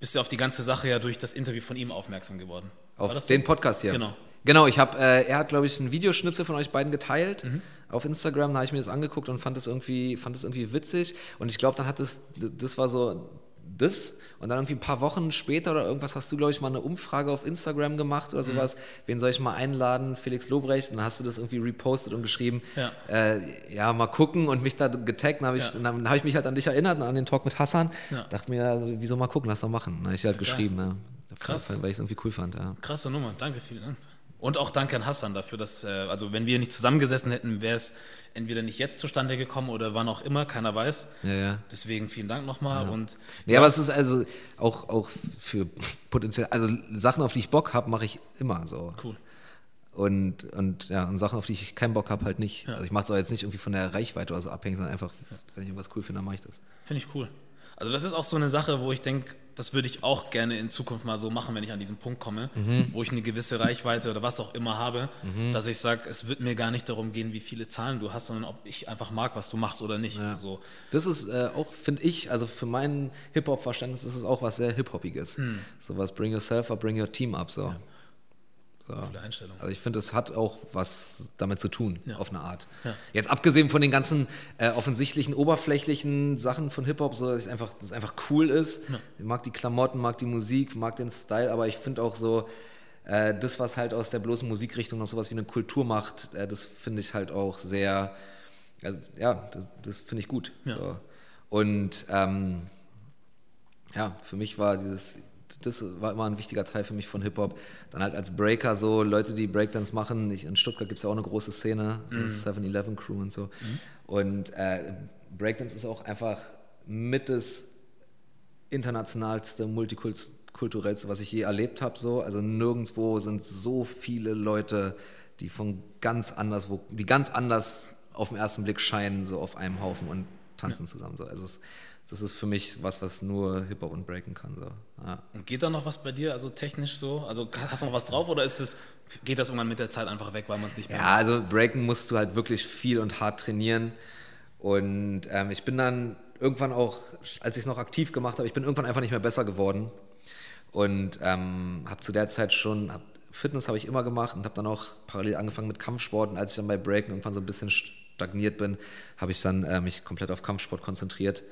bist du auf die ganze Sache ja durch das Interview von ihm aufmerksam geworden. Auf den so? Podcast hier? Genau. Genau, ich habe, äh, er hat, glaube ich, ein Videoschnipsel von euch beiden geteilt mhm. auf Instagram. Da habe ich mir das angeguckt und fand es irgendwie, fand es irgendwie witzig. Und ich glaube, dann hat es, das war so das. Und dann irgendwie ein paar Wochen später oder irgendwas hast du, glaube ich, mal eine Umfrage auf Instagram gemacht oder mhm. sowas. Mhm. Wen soll ich mal einladen? Felix Lobrecht. Und dann hast du das irgendwie repostet und geschrieben, ja, äh, ja mal gucken und mich da getaggt. Dann habe ich, ja. dann hab ich mich halt an dich erinnert, an den Talk mit Hassan. Ja. Dachte mir, also, wieso mal gucken, lass doch machen. Dann habe ich halt geschrieben, ja. Krass. Weil ich es irgendwie cool fand. Ja. Krasse Nummer, danke, vielen Dank. Und auch danke an Hassan dafür, dass, äh, also wenn wir nicht zusammengesessen hätten, wäre es entweder nicht jetzt zustande gekommen oder wann auch immer, keiner weiß. Ja, ja. Deswegen vielen Dank nochmal. Ja. Und, nee, ja. aber es ist also auch, auch für potenziell, also Sachen, auf die ich Bock habe, mache ich immer so. Cool. Und, und ja, und Sachen, auf die ich keinen Bock habe, halt nicht. Ja. Also ich mache es auch jetzt nicht irgendwie von der Reichweite oder so abhängig, sondern einfach, wenn ich irgendwas cool finde, dann mache ich das. Finde ich cool. Also das ist auch so eine Sache, wo ich denke, das würde ich auch gerne in Zukunft mal so machen, wenn ich an diesen Punkt komme, mhm. wo ich eine gewisse Reichweite oder was auch immer habe, mhm. dass ich sage, es wird mir gar nicht darum gehen, wie viele Zahlen du hast, sondern ob ich einfach mag, was du machst oder nicht. Ja. So. Das ist äh, auch, finde ich, also für mein Hip-Hop-Verständnis ist es auch was sehr Hip-Hopiges. Mhm. So was Bring Yourself or Bring Your Team up. So. Ja. So. Einstellung. Also ich finde, es hat auch was damit zu tun, ja. auf eine Art. Ja. Jetzt abgesehen von den ganzen äh, offensichtlichen, oberflächlichen Sachen von Hip-Hop, so dass es einfach, dass es einfach cool ist. Ja. Ich mag die Klamotten, mag die Musik, mag den Style, aber ich finde auch so, äh, das, was halt aus der bloßen Musikrichtung noch sowas wie eine Kultur macht, äh, das finde ich halt auch sehr, ja, das, das finde ich gut. So. Und ähm, ja, für mich war dieses das war immer ein wichtiger Teil für mich von Hip-Hop. Dann halt als Breaker so, Leute, die Breakdance machen. Ich, in Stuttgart gibt es ja auch eine große Szene, so mhm. 7-Eleven-Crew und so. Mhm. Und äh, Breakdance ist auch einfach mit das internationalste, multikulturellste, was ich je erlebt habe. So. Also nirgendwo sind so viele Leute, die von ganz anders, wo, die ganz anders auf den ersten Blick scheinen, so auf einem Haufen und tanzen ja. zusammen. So. Also es, das ist für mich was, was nur Hip-Hop und Breaken kann. So. Ja. Und geht da noch was bei dir, also technisch so? Also hast du noch was drauf oder ist es, geht das irgendwann mit der Zeit einfach weg, weil man es nicht mehr Ja, macht? also Breaken musst du halt wirklich viel und hart trainieren. Und ähm, ich bin dann irgendwann auch, als ich es noch aktiv gemacht habe, ich bin irgendwann einfach nicht mehr besser geworden. Und ähm, habe zu der Zeit schon, hab, Fitness habe ich immer gemacht und habe dann auch parallel angefangen mit Kampfsport. Und als ich dann bei Breaken irgendwann so ein bisschen stagniert bin, habe ich dann äh, mich komplett auf Kampfsport konzentriert.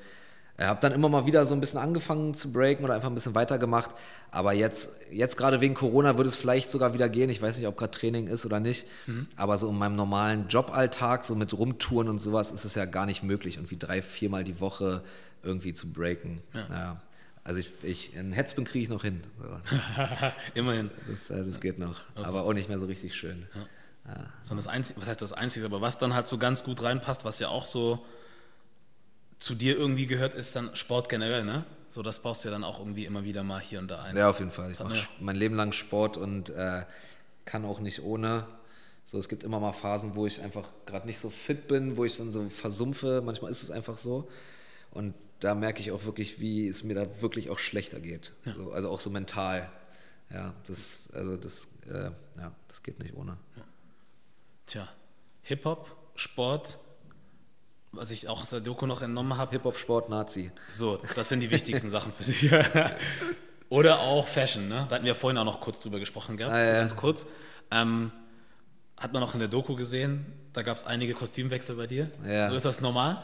Ich habe dann immer mal wieder so ein bisschen angefangen zu breaken oder einfach ein bisschen weitergemacht. Aber jetzt, jetzt gerade wegen Corona würde es vielleicht sogar wieder gehen. Ich weiß nicht, ob gerade Training ist oder nicht. Mhm. Aber so in meinem normalen Joballtag, so mit Rumtouren und sowas, ist es ja gar nicht möglich, irgendwie drei, viermal die Woche irgendwie zu breaken. Ja. ja. Also ich, ich einen Headspin kriege ich noch hin. Das, Immerhin. Das, äh, das geht noch. Also. Aber auch nicht mehr so richtig schön. Ja. Ja. Sondern das Einzige, was heißt das Einzige, aber was dann halt so ganz gut reinpasst, was ja auch so zu dir irgendwie gehört, ist dann Sport generell, ne? So, das baust du ja dann auch irgendwie immer wieder mal hier und da ein. Ja, auf jeden Fall. Ich mache mein Leben lang Sport und äh, kann auch nicht ohne. So, es gibt immer mal Phasen, wo ich einfach gerade nicht so fit bin, wo ich dann so versumpfe. Manchmal ist es einfach so. Und da merke ich auch wirklich, wie es mir da wirklich auch schlechter geht. Ja. So, also auch so mental. Ja, das, also das, äh, ja, das geht nicht ohne. Ja. Tja, Hip-Hop, Sport, was ich auch aus der Doku noch entnommen habe. Hip-Hop, Sport, Nazi. So, das sind die wichtigsten Sachen für dich. Oder auch Fashion, ne? Da hatten wir vorhin auch noch kurz drüber gesprochen gehabt, ah, so ja. ganz kurz. Ähm, hat man auch in der Doku gesehen, da gab es einige Kostümwechsel bei dir. Ja. So ist das normal?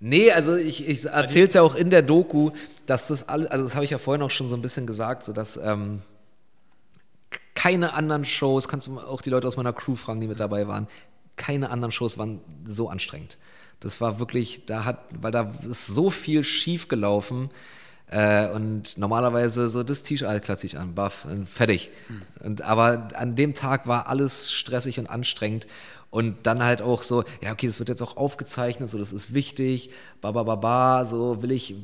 Nee, also ich, ich erzähle es ja auch in der Doku, dass das alles, also das habe ich ja vorhin auch schon so ein bisschen gesagt, so dass ähm, keine anderen Shows, kannst du auch die Leute aus meiner Crew fragen, die mit dabei waren, keine anderen Shows waren so anstrengend. Das war wirklich, da hat, weil da ist so viel schief gelaufen. Äh, und normalerweise so das T-Shirt klasse ich an, buff, und fertig. Mhm. Und, aber an dem Tag war alles stressig und anstrengend. Und dann halt auch so, ja, okay, das wird jetzt auch aufgezeichnet, so, das ist wichtig, ba, ba, ba, ba, so will ich,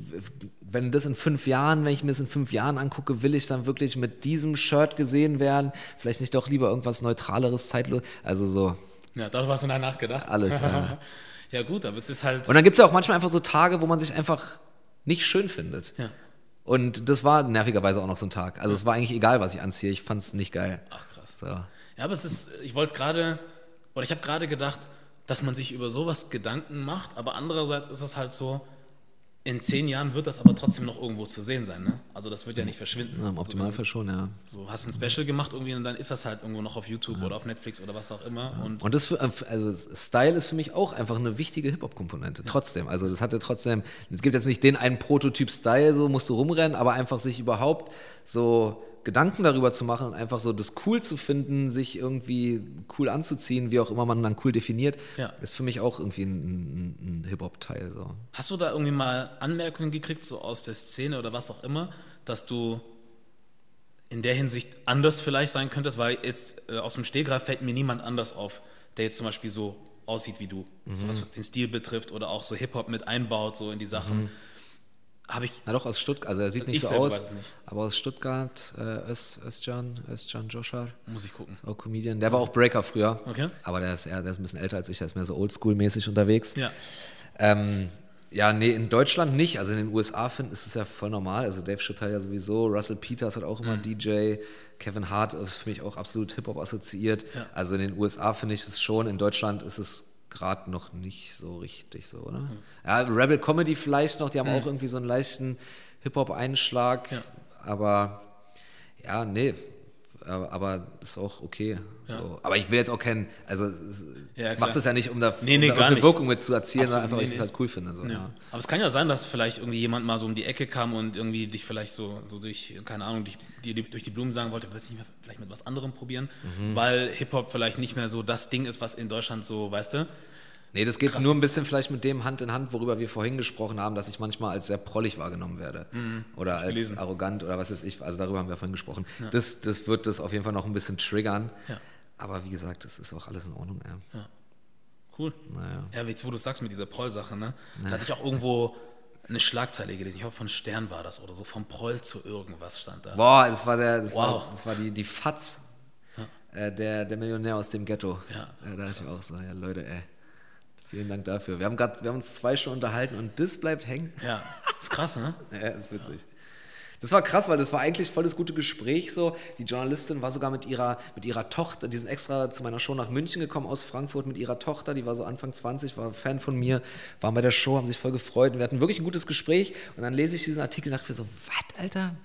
wenn das in fünf Jahren, wenn ich mir das in fünf Jahren angucke, will ich dann wirklich mit diesem Shirt gesehen werden, vielleicht nicht doch lieber irgendwas Neutraleres, zeitlos, also so. Ja, darüber hast du nachgedacht. Alles, ja. Ja, gut, aber es ist halt. Und dann gibt es ja auch manchmal einfach so Tage, wo man sich einfach nicht schön findet. Ja. Und das war nervigerweise auch noch so ein Tag. Also es war eigentlich egal, was ich anziehe. Ich fand es nicht geil. Ach krass. So. Ja, aber es ist, ich wollte gerade, oder ich habe gerade gedacht, dass man sich über sowas Gedanken macht, aber andererseits ist es halt so, in zehn Jahren wird das aber trotzdem noch irgendwo zu sehen sein. Ne? Also das wird ja nicht verschwinden. Ja, Im Optimalfall also, schon, ja. So hast ein Special gemacht irgendwie und dann ist das halt irgendwo noch auf YouTube ja. oder auf Netflix oder was auch immer. Ja. Und, und das für, also Style ist für mich auch einfach eine wichtige Hip-Hop-Komponente. Trotzdem. Also das hatte trotzdem, es gibt jetzt nicht den einen Prototyp-Style, so musst du rumrennen, aber einfach sich überhaupt so Gedanken darüber zu machen und einfach so das cool zu finden, sich irgendwie cool anzuziehen, wie auch immer man dann cool definiert, ja. ist für mich auch irgendwie ein, ein, ein Hip-Hop-Teil. So. Hast du da irgendwie mal Anmerkungen gekriegt, so aus der Szene oder was auch immer, dass du in der Hinsicht anders vielleicht sein könntest, weil jetzt äh, aus dem Stehgreif fällt mir niemand anders auf, der jetzt zum Beispiel so aussieht wie du, mhm. so was den Stil betrifft oder auch so Hip-Hop mit einbaut, so in die Sachen. Mhm. Habe ich. Na doch, aus Stuttgart. Also er sieht nicht so aus. Nicht. Aber aus Stuttgart, äh, Özcan, Özcan Joshar. Muss ich gucken. Auch Comedian. Der war auch Breaker früher. Okay. Aber der ist, eher, der ist ein bisschen älter als ich, der ist mehr so oldschool-mäßig unterwegs. Ja. Ähm, Ja, nee, in Deutschland nicht. Also in den USA finden ist es ja voll normal. Also Dave Chappelle ja sowieso, Russell Peters hat auch immer Mhm. DJ, Kevin Hart ist für mich auch absolut Hip-Hop assoziiert. Ja. Also in den USA finde ich es schon, in Deutschland ist es gerade noch nicht so richtig so, oder? Mhm. Ja, Rebel Comedy vielleicht noch, die haben auch irgendwie so einen leichten Hip-Hop-Einschlag, Ja. aber ja, nee. Aber, ist auch okay. So. Aber ich will jetzt auch keinen, also es- Ja, mach das ja nicht, um da, Nee, um nee, da gar eine nicht. Wirkung mit zu erzielen, Absolut, sondern einfach, weil ich nee, es halt cool finde. So, ja. Ja. Aber es kann ja sein, dass vielleicht irgendwie jemand mal so um die Ecke kam und irgendwie dich vielleicht so, so durch, keine Ahnung, durch die, durch die Blumen sagen wollte, willst du nicht mehr vielleicht mit was anderem probieren? Mhm. Weil Hip-Hop vielleicht nicht mehr so das Ding ist, was in Deutschland so, weißt du? Nee, das geht nur ein bisschen vielleicht mit dem Hand in Hand, worüber wir vorhin gesprochen haben, dass ich manchmal als sehr prollig wahrgenommen werde. Oder als gelesen. arrogant oder was weiß ich. Also darüber haben wir vorhin gesprochen. Das, das wird das auf jeden Fall noch ein bisschen triggern. Ja. Aber wie gesagt, das ist auch alles in Ordnung. Ja. Cool. Naja. Ja, jetzt wo du sagst mit dieser Proll-Sache, ne? Da hatte ich auch irgendwo eine Schlagzeile gelesen. Ich glaube, von Stern war das oder so. Vom Proll zu irgendwas stand da. Boah, das war, der, das Wow. war, das war die, die Fatz, äh, der, der Millionär aus dem Ghetto. Ja, da dachte ich auch so, ja Leute, ey. Vielen Dank dafür. Wir haben, grad, wir haben uns zwei Stunden unterhalten und das bleibt hängen. Ja, ist krass, ne? Ja, das ist witzig. Das war krass, weil das war eigentlich voll das gute Gespräch so. Die Journalistin war sogar mit ihrer, mit ihrer Tochter, die sind extra zu meiner Show nach München gekommen aus Frankfurt mit ihrer Tochter, die war so Anfang 20, war Fan von mir, waren bei der Show, haben sich voll gefreut und wir hatten wirklich ein gutes Gespräch und dann lese ich diesen Artikel und dachte mir so, was, Alter?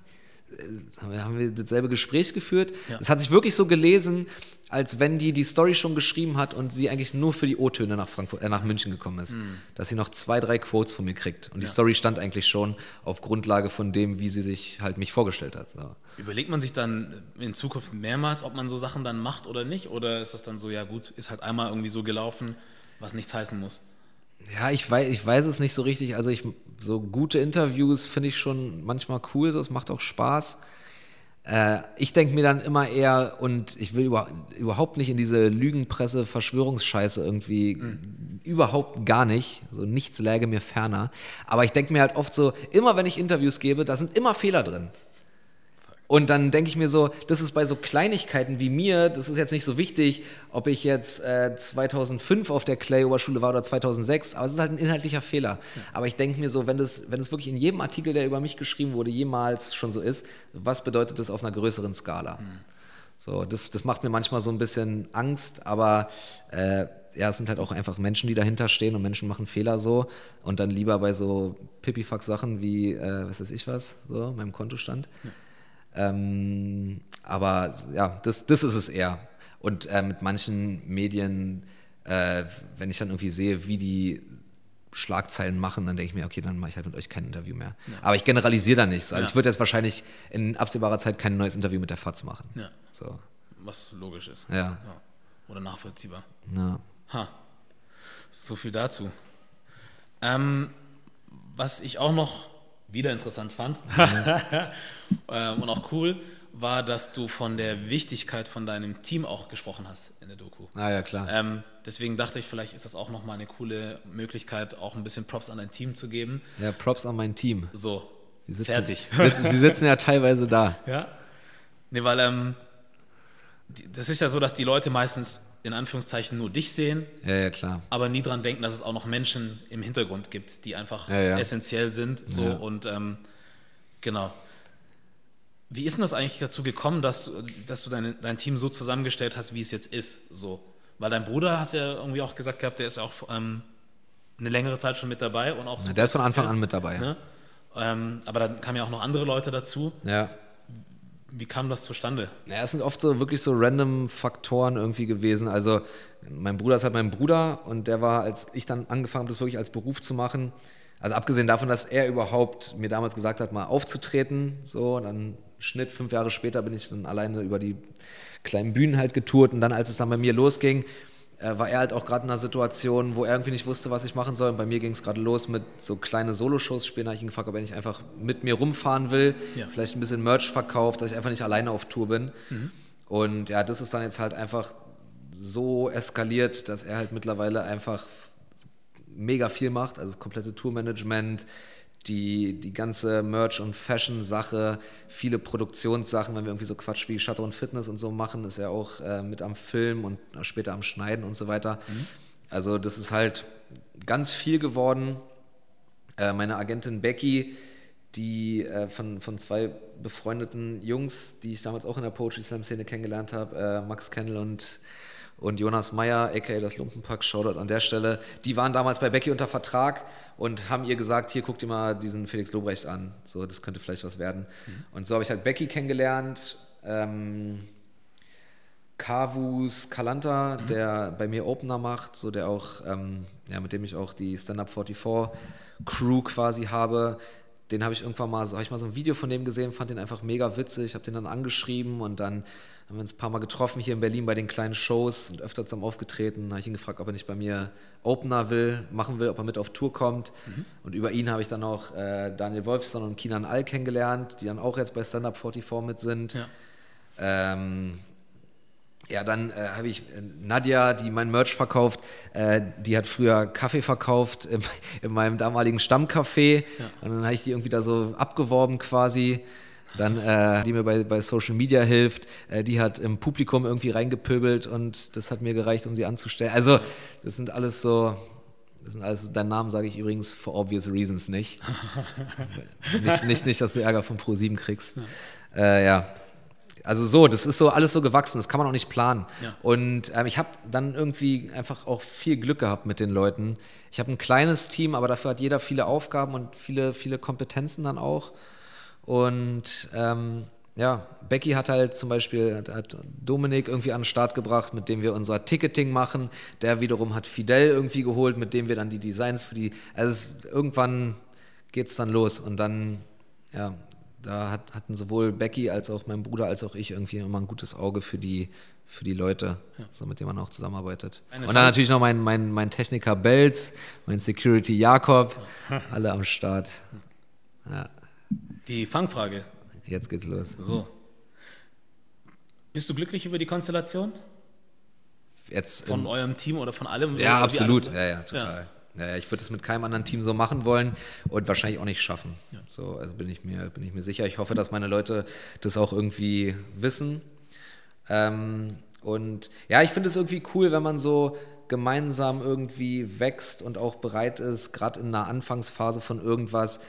Äh, Haben wir, dasselbe Gespräch geführt? Ja. Es hat sich wirklich so gelesen, als wenn die die Story schon geschrieben hat und sie eigentlich nur für die O-Töne nach, Frankfurt, äh, nach München gekommen ist. Dass sie noch zwei, drei Quotes von mir kriegt. Und die Story stand eigentlich schon auf Grundlage von dem, wie sie sich halt mich vorgestellt hat. So. Überlegt man sich dann in Zukunft mehrmals, ob man so Sachen dann macht oder nicht? Oder ist das dann so, ja gut, ist halt einmal irgendwie so gelaufen, was nichts heißen muss? Ja, ich weiß, ich weiß es nicht so richtig. Also ich, so gute Interviews finde ich schon manchmal cool, es macht auch Spaß. Äh, ich denke mir dann immer eher, und ich will über, überhaupt nicht in diese Lügenpresse, Verschwörungsscheiße irgendwie, überhaupt gar nicht. So nichts läge mir ferner. Aber ich denke mir halt oft so, immer wenn ich Interviews gebe, da sind immer Fehler drin. Und dann denke ich mir so, das ist bei so Kleinigkeiten wie mir, das ist jetzt nicht so wichtig, ob ich jetzt äh, 2005 auf der Clay-Oberschule war oder 2006, aber es ist halt ein inhaltlicher Fehler. Aber ich denke mir so, wenn das, wenn das wirklich in jedem Artikel, der über mich geschrieben wurde, jemals schon so ist, was bedeutet das auf einer größeren Skala? So, das, das macht mir manchmal so ein bisschen Angst, aber äh, ja, es sind halt auch einfach Menschen, die dahinter stehen und Menschen machen Fehler so und dann lieber bei so Pipifax-Sachen wie, äh, was weiß ich was, so, meinem Kontostand. Ähm, aber ja, das, das ist es eher. Und äh, mit manchen Medien, äh, wenn ich dann irgendwie sehe, wie die Schlagzeilen machen, dann denke ich mir, okay, dann mache ich halt mit euch kein Interview mehr. Aber ich generalisiere da nichts. Also Ja. ich würde jetzt wahrscheinlich in absehbarer Zeit kein neues Interview mit der FAZ machen. Ja. So. Was logisch ist. Ja. Ja. Oder nachvollziehbar. ja. Ha. So viel dazu. Ähm, was ich auch noch wieder interessant fand ähm, und auch cool, war, dass du von der Wichtigkeit von deinem Team auch gesprochen hast in der Doku. Ah ja, klar. Ähm, deswegen dachte ich, vielleicht ist das auch nochmal eine coole Möglichkeit, auch ein bisschen Props an dein Team zu geben. Ja, Props an mein Team. So, Sie sitzen, fertig. Sitzen, sie sitzen ja teilweise da. Ja. Nee, weil ähm, das ist ja so, dass die Leute meistens in Anführungszeichen nur dich sehen, Ja, ja, klar. aber nie dran denken, dass es auch noch Menschen im Hintergrund gibt, die einfach Ja, ja. essentiell sind. So Ja. und ähm, genau. Wie ist denn das eigentlich dazu gekommen, dass, du- dass du deine, dein Team so zusammengestellt hast, wie es jetzt ist? So. Weil dein Bruder, hast ja irgendwie auch gesagt gehabt, der ist auch ähm, eine längere Zeit schon mit dabei und auch so. Der ist von Anfang an mit dabei. Ne? Ähm, aber dann kamen ja auch noch andere Leute dazu. Ja. Wie kam das zustande? Naja, es sind oft so wirklich so random Faktoren irgendwie gewesen. Also mein Bruder ist halt mein Bruder und der war, als ich dann angefangen habe, das wirklich als Beruf zu machen, also abgesehen davon, dass er überhaupt mir damals gesagt hat, mal aufzutreten, so, und dann Schnitt, fünf Jahre später bin ich dann alleine über die kleinen Bühnen halt getourt und dann, als es dann bei mir losging, war er halt auch gerade in einer Situation, wo er irgendwie nicht wusste, was ich machen soll. Und bei mir ging es gerade los mit so kleine Soloshows spielen. Da habe ich ihn gefragt, ob er nicht einfach mit mir rumfahren will, Ja. vielleicht ein bisschen Merch verkauft, dass ich einfach nicht alleine auf Tour bin. Und ja, das ist dann jetzt halt einfach so eskaliert, dass er halt mittlerweile einfach mega viel macht. Also das komplette Tourmanagement, die, die ganze Merch- und Fashion-Sache, viele Produktionssachen, wenn wir irgendwie so Quatsch wie Shutter und Fitness und so machen, ist er auch äh, mit am Film und später am Schneiden und so weiter. Also das ist halt ganz viel geworden. Äh, meine Agentin Becky, die äh, von, von zwei befreundeten Jungs, die ich damals auch in der Poetry Slam Szene kennengelernt habe, äh, Max Kennel und, und Jonas Meyer, aka das Lumpenpack, Shoutout an der Stelle, die waren damals bei Becky unter Vertrag und haben ihr gesagt, hier guck dir mal diesen Felix Lobrecht an, so das könnte vielleicht was werden. Mhm. Und so habe ich halt Becky kennengelernt, ähm, Kavus Kalanta, mhm. der bei mir Opener macht, so der auch, ähm, ja, mit dem ich auch die Stand-Up 44 Crew quasi habe. Den habe ich irgendwann mal, so habe ich mal so ein Video von dem gesehen, fand den einfach mega witzig, habe den dann angeschrieben und dann haben wir uns ein paar Mal getroffen hier in Berlin bei den kleinen Shows und öfter zusammen aufgetreten. habe ich ihn gefragt, ob er nicht bei mir Opener will, machen will, ob er mit auf Tour kommt. Mhm. Und über ihn habe ich dann auch äh, Daniel Wolfson und Kinan All kennengelernt, die dann auch jetzt bei Stand Up 44 mit sind. Ja. Ähm, ja, dann äh, habe ich äh, Nadja, die mein Merch verkauft, äh, die hat früher Kaffee verkauft im, in meinem damaligen Stammcafé. Ja. Und dann habe ich die irgendwie da so abgeworben quasi. Dann, äh, die mir bei, bei Social Media hilft, äh, die hat im Publikum irgendwie reingepöbelt und das hat mir gereicht, um sie anzustellen. Also, das sind alles so, das sind alles, deinen Namen sage ich übrigens for obvious reasons nicht. nicht, nicht, nicht, dass du Ärger von Pro7 kriegst. Ja. Äh, ja. Also so, das ist so alles so gewachsen, das kann man auch nicht planen. Ja. Und ähm, ich habe dann irgendwie einfach auch viel Glück gehabt mit den Leuten. Ich habe ein kleines Team, aber dafür hat jeder viele Aufgaben und viele, viele Kompetenzen dann auch. Und ähm, ja, Becky hat halt zum Beispiel hat, hat Dominik irgendwie an den Start gebracht, mit dem wir unser Ticketing machen. Der wiederum hat Fidel irgendwie geholt, mit dem wir dann die Designs für die. Also es, irgendwann geht es dann los und dann ja, da hat, hatten sowohl Becky als auch mein Bruder als auch ich irgendwie immer ein gutes Auge für die, für die Leute, ja. so mit denen man auch zusammenarbeitet. Eine und dann natürlich noch mein, mein, mein Techniker Belz, mein Security Jakob, ja. alle am Start. Ja. Die Fangfrage. Jetzt geht's los. So. Bist du glücklich über die Konstellation? Jetzt von eurem Team oder von allem? Ja, absolut. Ja, ja, total. Ja, ich würde es mit keinem anderen Team so machen wollen und wahrscheinlich auch nicht schaffen. Ja. So, also bin ich, mir, bin ich mir sicher. Ich hoffe, dass meine Leute das auch irgendwie wissen. Ähm, und ja, ich finde es irgendwie cool, wenn man so gemeinsam irgendwie wächst und auch bereit ist, gerade in einer Anfangsphase von irgendwas,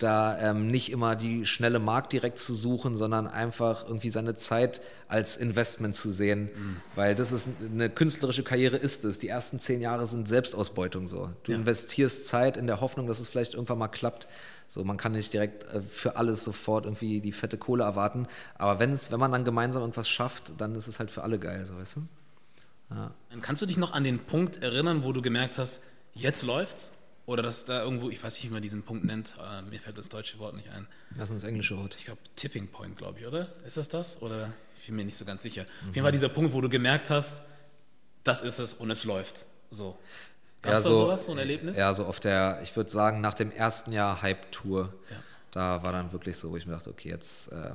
da ähm, nicht immer die schnelle Markt direkt zu suchen, sondern einfach irgendwie seine Zeit als Investment zu sehen, mhm. weil das ist eine künstlerische Karriere ist es. Die ersten zehn Jahre sind Selbstausbeutung so. Du ja. investierst Zeit in der Hoffnung, dass es vielleicht irgendwann mal klappt. So, man kann nicht direkt äh, für alles sofort irgendwie die fette Kohle erwarten, aber wenn's, wenn man dann gemeinsam irgendwas schafft, dann ist es halt für alle geil, so weißt du? Ja. Kannst du dich noch an den Punkt erinnern, wo du gemerkt hast, jetzt läuft's? Oder dass da irgendwo, ich weiß nicht, wie man diesen Punkt nennt, äh, mir fällt das deutsche Wort nicht ein. Das ist das englische Wort. Ich glaube, Tipping Point, glaube ich, oder? Ist das das? Oder ich bin mir nicht so ganz sicher. Mhm. Auf jeden Fall dieser Punkt, wo du gemerkt hast, das ist es und es läuft. So. Gab es ja, da so, sowas, so ein Erlebnis? Ja, so auf der, ich würde sagen, nach dem ersten Jahr Hype-Tour, ja. da war dann wirklich so, wo ich mir dachte, okay, jetzt, äh,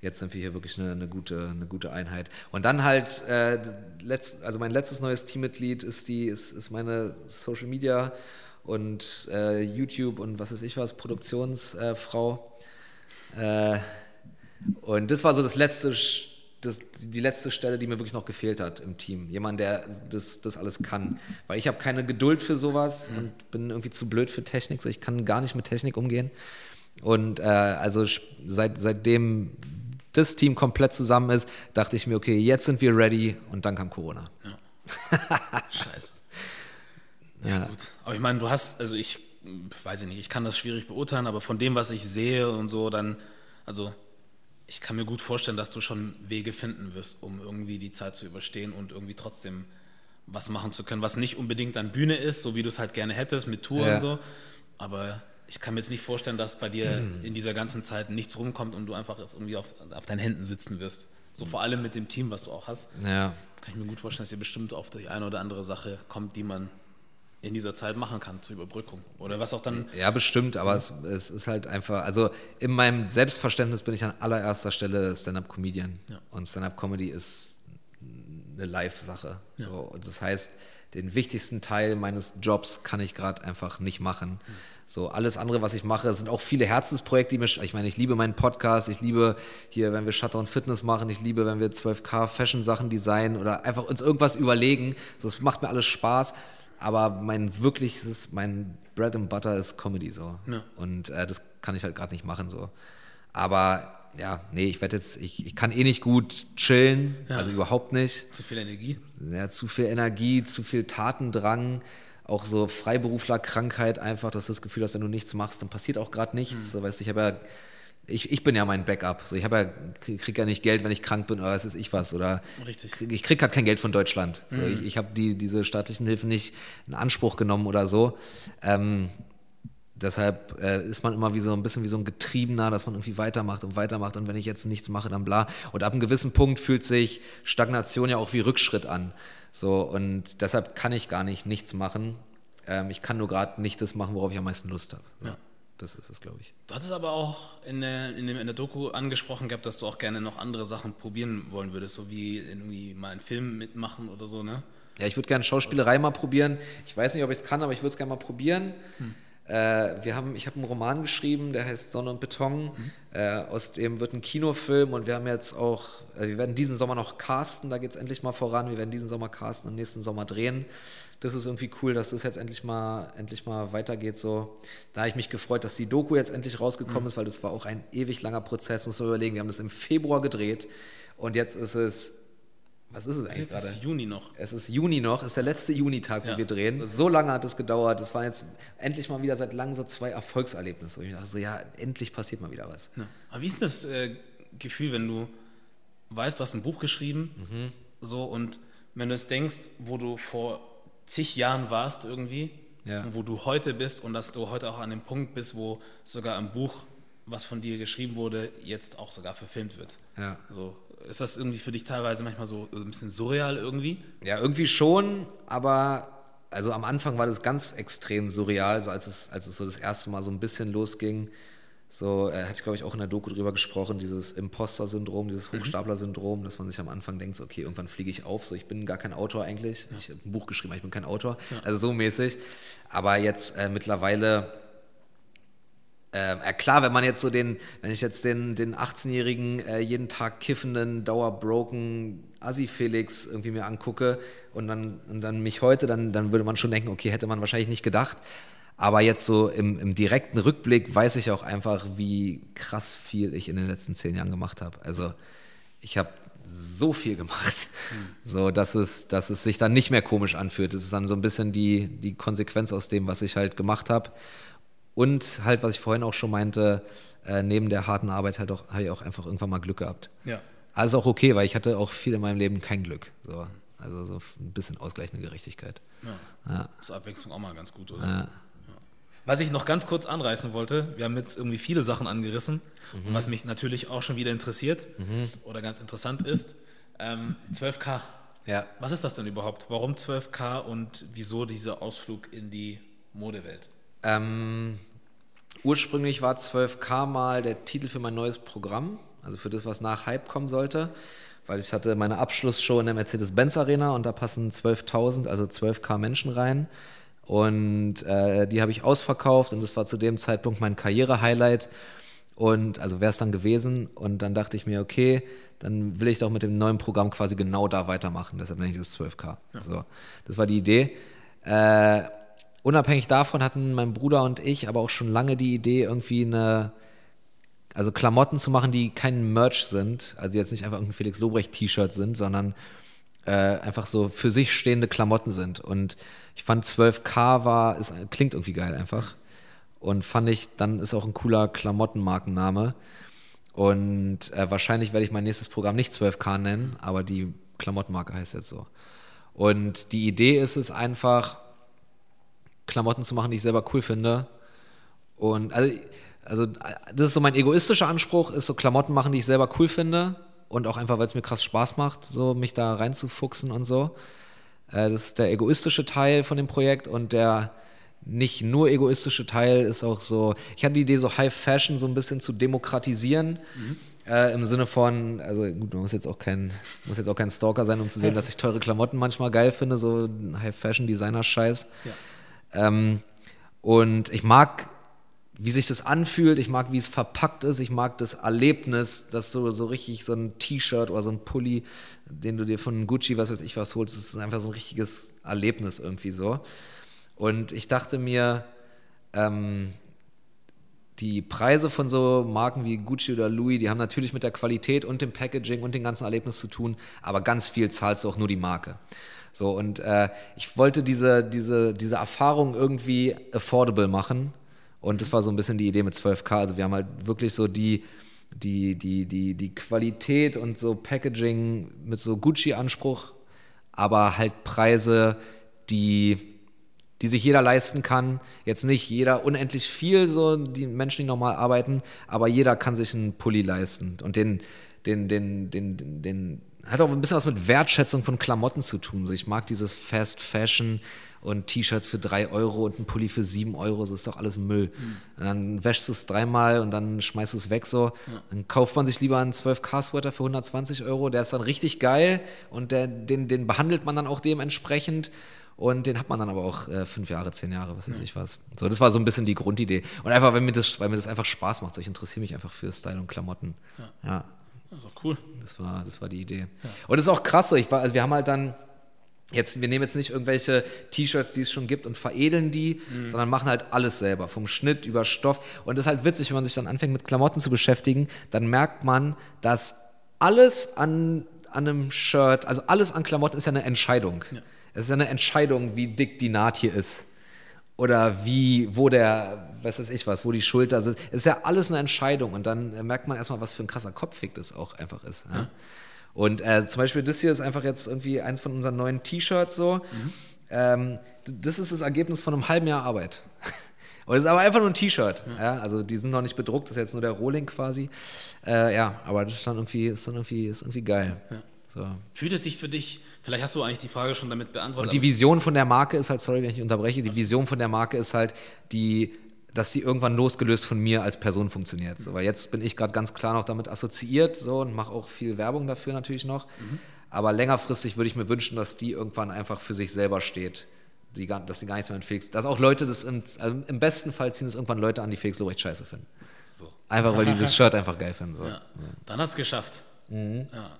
jetzt sind wir hier wirklich eine, eine, gute, eine gute Einheit. Und dann halt, äh, letzt, also mein letztes neues Teammitglied ist, die, ist, ist meine Social Media- und äh, YouTube und was weiß ich was, Produktionsfrau. Äh, und das war so das letzte, das, die letzte Stelle, die mir wirklich noch gefehlt hat im Team. Jemand, der das, das alles kann. Weil ich habe keine Geduld für sowas mhm. und bin irgendwie zu blöd für Technik. So ich kann gar nicht mit Technik umgehen. Und äh, also seit, seitdem das Team komplett zusammen ist, dachte ich mir, okay, jetzt sind wir ready und dann kam Corona. Ja. Scheiße. Ja, gut. Aber ich meine, du hast, also ich weiß ich nicht, ich kann das schwierig beurteilen, aber von dem, was ich sehe und so, dann, also ich kann mir gut vorstellen, dass du schon Wege finden wirst, um irgendwie die Zeit zu überstehen und irgendwie trotzdem was machen zu können, was nicht unbedingt an Bühne ist, so wie du es halt gerne hättest mit Tour ja. und so. Aber ich kann mir jetzt nicht vorstellen, dass bei dir in dieser ganzen Zeit nichts rumkommt und du einfach jetzt irgendwie auf, auf deinen Händen sitzen wirst. So vor allem mit dem Team, was du auch hast. Ja. Kann ich mir gut vorstellen, dass ihr bestimmt auf die eine oder andere Sache kommt, die man in dieser Zeit machen kann zur Überbrückung oder was auch dann. Ja, bestimmt, aber es, es ist halt einfach, also in meinem Selbstverständnis bin ich an allererster Stelle Stand-up-Comedian ja. und Stand-up-Comedy ist eine Live-Sache. Ja. So, das heißt, den wichtigsten Teil meines Jobs kann ich gerade einfach nicht machen. Mhm. So, alles andere, was ich mache, sind auch viele Herzensprojekte, die mir, ich meine, ich liebe meinen Podcast, ich liebe hier, wenn wir Shutdown Fitness machen, ich liebe, wenn wir 12K Fashion Sachen designen oder einfach uns irgendwas überlegen. Das macht mir alles Spaß aber mein wirkliches, mein Bread and Butter ist Comedy so. Ja. Und äh, das kann ich halt gerade nicht machen so. Aber ja, nee, ich werde jetzt, ich, ich kann eh nicht gut chillen, also überhaupt nicht. Zu viel Energie. Ja, zu viel Energie, zu viel Tatendrang, auch so Freiberuflerkrankheit einfach, dass du das Gefühl hast, wenn du nichts machst, dann passiert auch gerade nichts. So, weißt, du, ich habe ja, ich, ich bin ja mein Backup. So, ich habe ja, krieg, krieg ja nicht Geld, wenn ich krank bin oder was ist ich was. Oder Richtig. ich krieg halt kein Geld von Deutschland. So, Ich, ich habe die, diese staatlichen Hilfen nicht in Anspruch genommen oder so. Ähm, Deshalb äh, ist man immer wie so ein bisschen wie so ein Getriebener, dass man irgendwie weitermacht und weitermacht und wenn ich jetzt nichts mache, dann bla. Und ab einem gewissen Punkt fühlt sich Stagnation ja auch wie Rückschritt an. So und deshalb kann ich gar nicht nichts machen. Ähm, ich kann nur gerade nicht das machen, worauf ich am meisten Lust habe. So, Ja. Das ist es, glaube ich. Du hattest aber auch in der, in, dem, in der Doku angesprochen gehabt, dass du auch gerne noch andere Sachen probieren wollen würdest, so wie irgendwie mal einen Film mitmachen oder so, ne? Ja, ich würde gerne Schauspielerei mal probieren. Ich weiß nicht, ob ich es kann, aber ich würde es gerne mal probieren. Äh, wir haben, ich habe einen Roman geschrieben, der heißt Sonne und Beton. Äh, aus dem wird ein Kinofilm und wir haben jetzt auch, äh, wir werden diesen Sommer noch casten, da geht es endlich mal voran. Wir werden diesen Sommer casten und nächsten Sommer drehen. Das ist irgendwie cool, dass das jetzt endlich mal, endlich mal weitergeht. So. Da habe ich mich gefreut, dass die Doku jetzt endlich rausgekommen ist, weil das war auch ein ewig langer Prozess, muss man überlegen. Wir haben das im Februar gedreht und jetzt ist es, was ist es eigentlich Jetzt gerade? ist Juni noch. Es ist Juni noch, es ist der letzte Junitag, wo Ja. wir drehen. So lange hat es gedauert. Das waren jetzt endlich mal wieder seit langem so zwei Erfolgserlebnisse. Ich dachte so, ja, endlich passiert mal wieder was. Ja. Aber wie ist das äh, Gefühl, wenn du weißt, du hast ein Buch geschrieben, Mhm. so und wenn du es denkst, wo du vor zig Jahren warst irgendwie Ja. und wo du heute bist und dass du heute auch an dem Punkt bist, wo sogar ein Buch, was von dir geschrieben wurde, jetzt auch sogar verfilmt wird. Ja. So, ist das irgendwie für dich teilweise manchmal so ein bisschen surreal irgendwie? Ja, irgendwie schon, aber also am Anfang war das ganz extrem surreal, so als es, als es so das erste Mal so ein bisschen losging. So, äh, hatte ich glaube ich auch in der Doku drüber gesprochen, dieses Imposter-Syndrom, dieses Hochstapler-Syndrom, dass man sich am Anfang denkt, so, okay, irgendwann fliege ich auf, so ich bin gar kein Autor eigentlich. Ich habe ein Buch geschrieben, aber ich bin kein Autor. Also so mäßig. Aber jetzt äh, mittlerweile ähm, ja, klar, wenn man jetzt so den, wenn ich jetzt den, den 18-jährigen, äh, jeden Tag kiffenden, dauerbroken Assi-Felix irgendwie mir angucke und dann, und dann mich heute, dann, dann würde man schon denken, okay, hätte man wahrscheinlich nicht gedacht. Aber jetzt so im, im direkten Rückblick weiß ich auch einfach, wie krass viel ich in den letzten zehn Jahren gemacht habe. Also ich habe so viel gemacht, so dass es, dass es sich dann nicht mehr komisch anfühlt. Es ist dann so ein bisschen die, die Konsequenz aus dem, was ich halt gemacht habe. Und halt, was ich vorhin auch schon meinte, äh, neben der harten Arbeit halt auch, habe ich auch einfach irgendwann mal Glück gehabt. Ja. Also auch okay, weil ich hatte auch viel in meinem Leben kein Glück. So. Also so ein bisschen ausgleichende Gerechtigkeit. ja. Ja. Ist Abwechslung auch mal ganz gut, oder? Ja. Was ich noch ganz kurz anreißen wollte, wir haben jetzt irgendwie viele Sachen angerissen Mhm. was mich natürlich auch schon wieder interessiert oder ganz interessant ist, ähm, 12K. ja. Was ist das denn überhaupt? Warum 12K und wieso dieser Ausflug in die Modewelt? Ähm, ursprünglich war 12K mal der Titel für mein neues Programm, also für das, was nach Hype kommen sollte, weil ich hatte meine Abschlussshow in der Mercedes-Benz Arena und da passen 12.000, also 12K Menschen rein. Und äh, die habe ich ausverkauft und das war zu dem Zeitpunkt mein Karriere-Highlight. Und also wäre es dann gewesen. Und dann dachte ich mir, okay, dann will ich doch mit dem neuen Programm quasi genau da weitermachen. Deshalb nenne ich das 12K. So, das war die Idee. Äh, unabhängig davon hatten mein Bruder und ich aber auch schon lange die Idee, irgendwie eine, also Klamotten zu machen, die kein Merch sind, also jetzt nicht einfach irgendein Felix Lobrecht-T-Shirt sind, sondern äh, einfach so für sich stehende Klamotten sind. Und ich fand 12K war, ist, klingt irgendwie geil einfach. Und fand ich, dann ist auch ein cooler Klamottenmarkenname. Und äh, wahrscheinlich werde ich mein nächstes Programm nicht 12K nennen, aber die Klamottenmarke heißt jetzt so. Und die Idee ist es einfach, Klamotten zu machen, die ich selber cool finde. Und also, also das ist so mein egoistischer Anspruch, ist so Klamotten machen, die ich selber cool finde. Und auch einfach, weil es mir krass Spaß macht, so mich da reinzufuchsen und so. Äh, das ist der egoistische Teil von dem Projekt und der nicht nur egoistische Teil ist auch so, ich hatte die Idee, so High Fashion so ein bisschen zu demokratisieren. Äh, Im Sinne von, also gut, man muss jetzt auch kein, muss jetzt auch kein Stalker sein, um zu sehen, dass ich teure Klamotten manchmal geil finde, so High Fashion Designer Scheiß. Ähm, und ich mag wie sich das anfühlt, ich mag, wie es verpackt ist, ich mag das Erlebnis, dass du so richtig so ein T-Shirt oder so ein Pulli, den du dir von Gucci, was weiß ich was holst, das ist einfach so ein richtiges Erlebnis irgendwie so. Und ich dachte mir, ähm, die Preise von so Marken wie Gucci oder Louis, die haben natürlich mit der Qualität und dem Packaging und dem ganzen Erlebnis zu tun, aber ganz viel zahlst du auch nur die Marke. So, und äh, ich wollte diese, diese, diese Erfahrung irgendwie affordable machen und das war so ein bisschen die Idee mit 12K. Also wir haben halt wirklich so die, die, die, die, die Qualität und so Packaging mit so Gucci-Anspruch, aber halt Preise, die, die sich jeder leisten kann. Jetzt nicht jeder unendlich viel, so die Menschen, die normal arbeiten, aber jeder kann sich einen Pulli leisten. Und den, den, den, den, den, den hat auch ein bisschen was mit Wertschätzung von Klamotten zu tun. So, ich mag dieses Fast Fashion, und T-Shirts für 3 Euro und ein Pulli für 7 Euro, das ist doch alles Müll. Mhm. Und dann wäschst du es dreimal und dann schmeißt du es weg so. Ja. Dann kauft man sich lieber einen 12K-Sweater für 120 Euro, der ist dann richtig geil und der, den, den behandelt man dann auch dementsprechend. Und den hat man dann aber auch äh, fünf Jahre, zehn Jahre, was weiß ja. ich was. So, das war so ein bisschen die Grundidee. Und einfach, wenn mir das, weil mir das einfach Spaß macht. So, ich interessiere mich einfach für Style und Klamotten. Ja. ja. Das ist auch cool. Das war, das war die Idee. Ja. Und das ist auch krass so. Ich war, also wir haben halt dann Jetzt, wir nehmen jetzt nicht irgendwelche T-Shirts, die es schon gibt und veredeln die, mhm. sondern machen halt alles selber, vom Schnitt über Stoff. Und das ist halt witzig, wenn man sich dann anfängt mit Klamotten zu beschäftigen, dann merkt man, dass alles an, an einem Shirt, also alles an Klamotten ist ja eine Entscheidung. Ja. Es ist ja eine Entscheidung, wie dick die Naht hier ist. Oder wie, wo der, was weiß ich was, wo die Schulter ist. Es ist ja alles eine Entscheidung. Und dann merkt man erstmal, was für ein krasser Kopfweg das auch einfach ist. Ja? Ja. Und äh, zum Beispiel das hier ist einfach jetzt irgendwie eins von unseren neuen T-Shirts so. Mhm. Ähm, das ist das Ergebnis von einem halben Jahr Arbeit. Und es ist aber einfach nur ein T-Shirt. Ja. ja. also die sind noch nicht bedruckt, das ist jetzt nur der Rohling quasi. Äh, ja, aber das ist dann irgendwie, ist dann irgendwie, ist irgendwie geil. Ja. So. Fühlt es sich für dich, vielleicht hast du eigentlich die Frage schon damit beantwortet. Und die Vision von der Marke ist halt, sorry, wenn ich unterbreche, die Vision von der Marke ist halt die dass sie irgendwann losgelöst von mir als Person funktioniert. So, weil jetzt bin ich gerade ganz klar noch damit assoziiert so, und mache auch viel Werbung dafür natürlich noch. Mhm. Aber längerfristig würde ich mir wünschen, dass die irgendwann einfach für sich selber steht. Die, dass sie gar nichts mehr mit Felix. Dass auch Leute das im, also im besten Fall ziehen es irgendwann Leute an, die Felix Lobrecht scheiße finden. So. Einfach weil die dieses Shirt einfach geil finden. So. Ja. Dann hast du es geschafft. Mhm. Ja.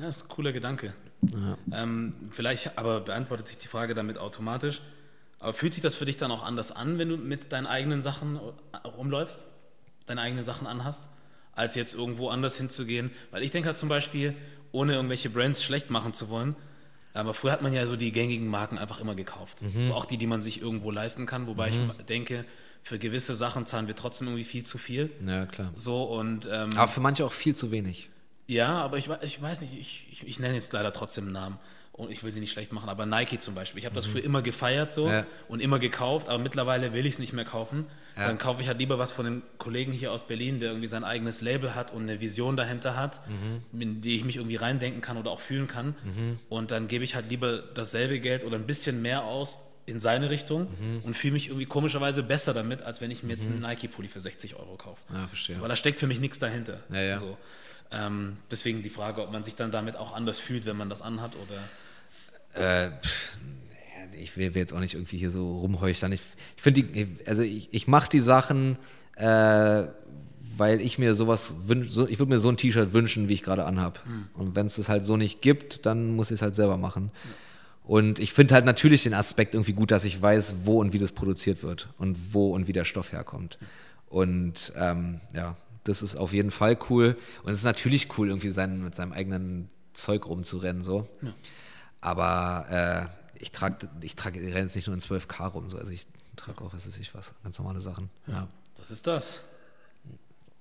Ja, ist ein cooler Gedanke. Ja. Ähm, vielleicht aber beantwortet sich die Frage damit automatisch. Aber fühlt sich das für dich dann auch anders an, wenn du mit deinen eigenen Sachen rumläufst, deine eigenen Sachen anhast, als jetzt irgendwo anders hinzugehen? Weil ich denke halt zum Beispiel, ohne irgendwelche Brands schlecht machen zu wollen, aber früher hat man ja so die gängigen Marken einfach immer gekauft. Mhm. So auch die, die man sich irgendwo leisten kann, wobei mhm. ich denke, für gewisse Sachen zahlen wir trotzdem irgendwie viel zu viel. Ja, klar. So und, ähm, aber für manche auch viel zu wenig. Ja, aber ich, ich weiß nicht, ich, ich, ich nenne jetzt leider trotzdem Namen und ich will sie nicht schlecht machen, aber Nike zum Beispiel. Ich habe das mhm. früher immer gefeiert so ja. und immer gekauft, aber mittlerweile will ich es nicht mehr kaufen. Ja. Dann kaufe ich halt lieber was von einem Kollegen hier aus Berlin, der irgendwie sein eigenes Label hat und eine Vision dahinter hat, mhm. in die ich mich irgendwie reindenken kann oder auch fühlen kann. Mhm. Und dann gebe ich halt lieber dasselbe Geld oder ein bisschen mehr aus in seine Richtung mhm. und fühle mich irgendwie komischerweise besser damit, als wenn ich mir jetzt einen mhm. Nike-Pulli für 60 Euro kaufe. Ja, verstehe. So, weil da steckt für mich nichts dahinter. Ja, ja. So. Ähm, deswegen die Frage, ob man sich dann damit auch anders fühlt, wenn man das anhat oder. Äh, ich will, jetzt auch nicht irgendwie hier so rumheucheln. Ich, ich finde, also ich, ich mache die Sachen, äh, weil ich mir sowas wünsche, so, ich würde mir so ein T-Shirt wünschen, wie ich gerade anhab. Mhm. Und wenn es das halt so nicht gibt, dann muss ich es halt selber machen. Mhm. Und ich finde halt natürlich den Aspekt irgendwie gut, dass ich weiß, wo und wie das produziert wird und wo und wie der Stoff herkommt. Und ähm, ja, das ist auf jeden Fall cool. Und es ist natürlich cool, irgendwie sein, mit seinem eigenen Zeug rumzurennen. So. Ja. Aber äh, ich trage, ich trage, ich renne jetzt nicht nur in 12K rum, so. also ich trage auch, was weiß ich was, ganz normale Sachen. Ja. ja. Das ist das.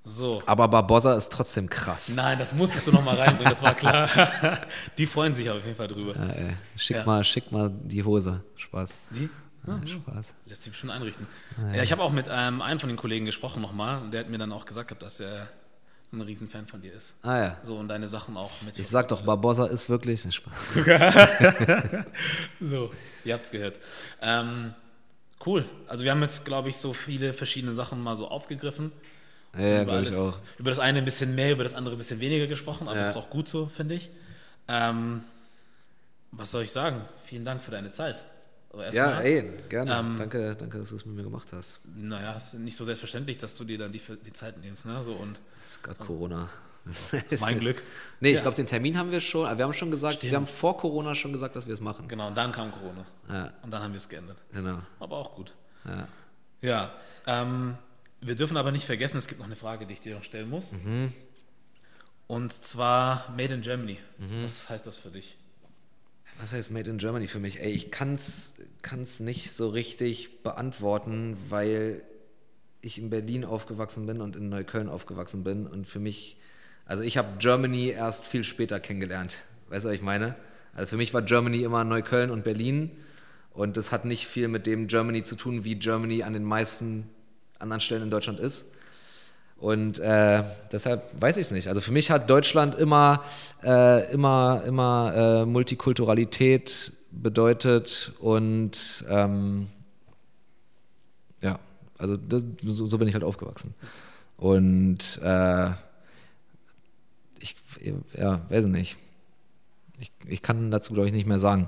So. Aber Barbossa ist trotzdem krass. Nein, das musstest du nochmal reinbringen, das war klar. die freuen sich auf jeden Fall drüber. Ja, schick, ja. Mal, schick mal die Hose. Spaß. Die? Ah, ja, Spaß. Lässt sich schon einrichten. Ah, ja, ich habe auch mit ähm, einem von den Kollegen gesprochen nochmal und der hat mir dann auch gesagt, dass er ein Riesenfan von dir ist. Ah ja. So und deine Sachen auch mit. Ich sag doch, Barbossa ist wirklich ein Spaß. so, ihr habt es gehört. Ähm, cool. Also wir haben jetzt, glaube ich, so viele verschiedene Sachen mal so aufgegriffen. Ja, ja glaube ich auch. Über das eine ein bisschen mehr, über das andere ein bisschen weniger gesprochen, aber ja. das ist auch gut so, finde ich. Ähm, was soll ich sagen? Vielen Dank für deine Zeit. Also Ja, erstmal, ey, gerne. Ähm, danke, danke, dass du es mit mir gemacht hast. Naja, ist nicht so selbstverständlich, dass du dir dann die, die Zeit nimmst. Ne? So, und Das ist gerade Corona. mein Glück. Nee, ich Ja. glaube, den Termin haben wir schon, wir haben schon gesagt, Stimmt. wir haben vor Corona schon gesagt, dass wir es machen. Genau, und dann kam Corona. Ja, Und dann haben wir es geändert. genau. Aber auch gut. Ja. Ja, ähm, wir dürfen aber nicht vergessen, es gibt noch eine Frage, die ich dir noch stellen muss. Mhm. Und zwar Made in Germany. Was heißt das für dich? Was heißt Made in Germany für mich? Ey, ich kann es nicht so richtig beantworten, weil ich in Berlin aufgewachsen bin und in Neukölln aufgewachsen bin und für mich, also ich habe Germany erst viel später kennengelernt. Weißt du, was ich meine? Also für mich war Germany immer Neukölln und Berlin und das hat nicht viel mit dem Germany zu tun, wie Germany an den meisten anderen Stellen in Deutschland ist. Und äh, deshalb weiß ich es nicht. Also für mich hat Deutschland immer, äh, immer, immer äh, Multikulturalität bedeutet und ähm, ja, also das, so, so bin ich halt aufgewachsen. Und äh, ich, ja, weiß ich nicht. Ich, ich kann dazu, glaube ich, nicht mehr sagen.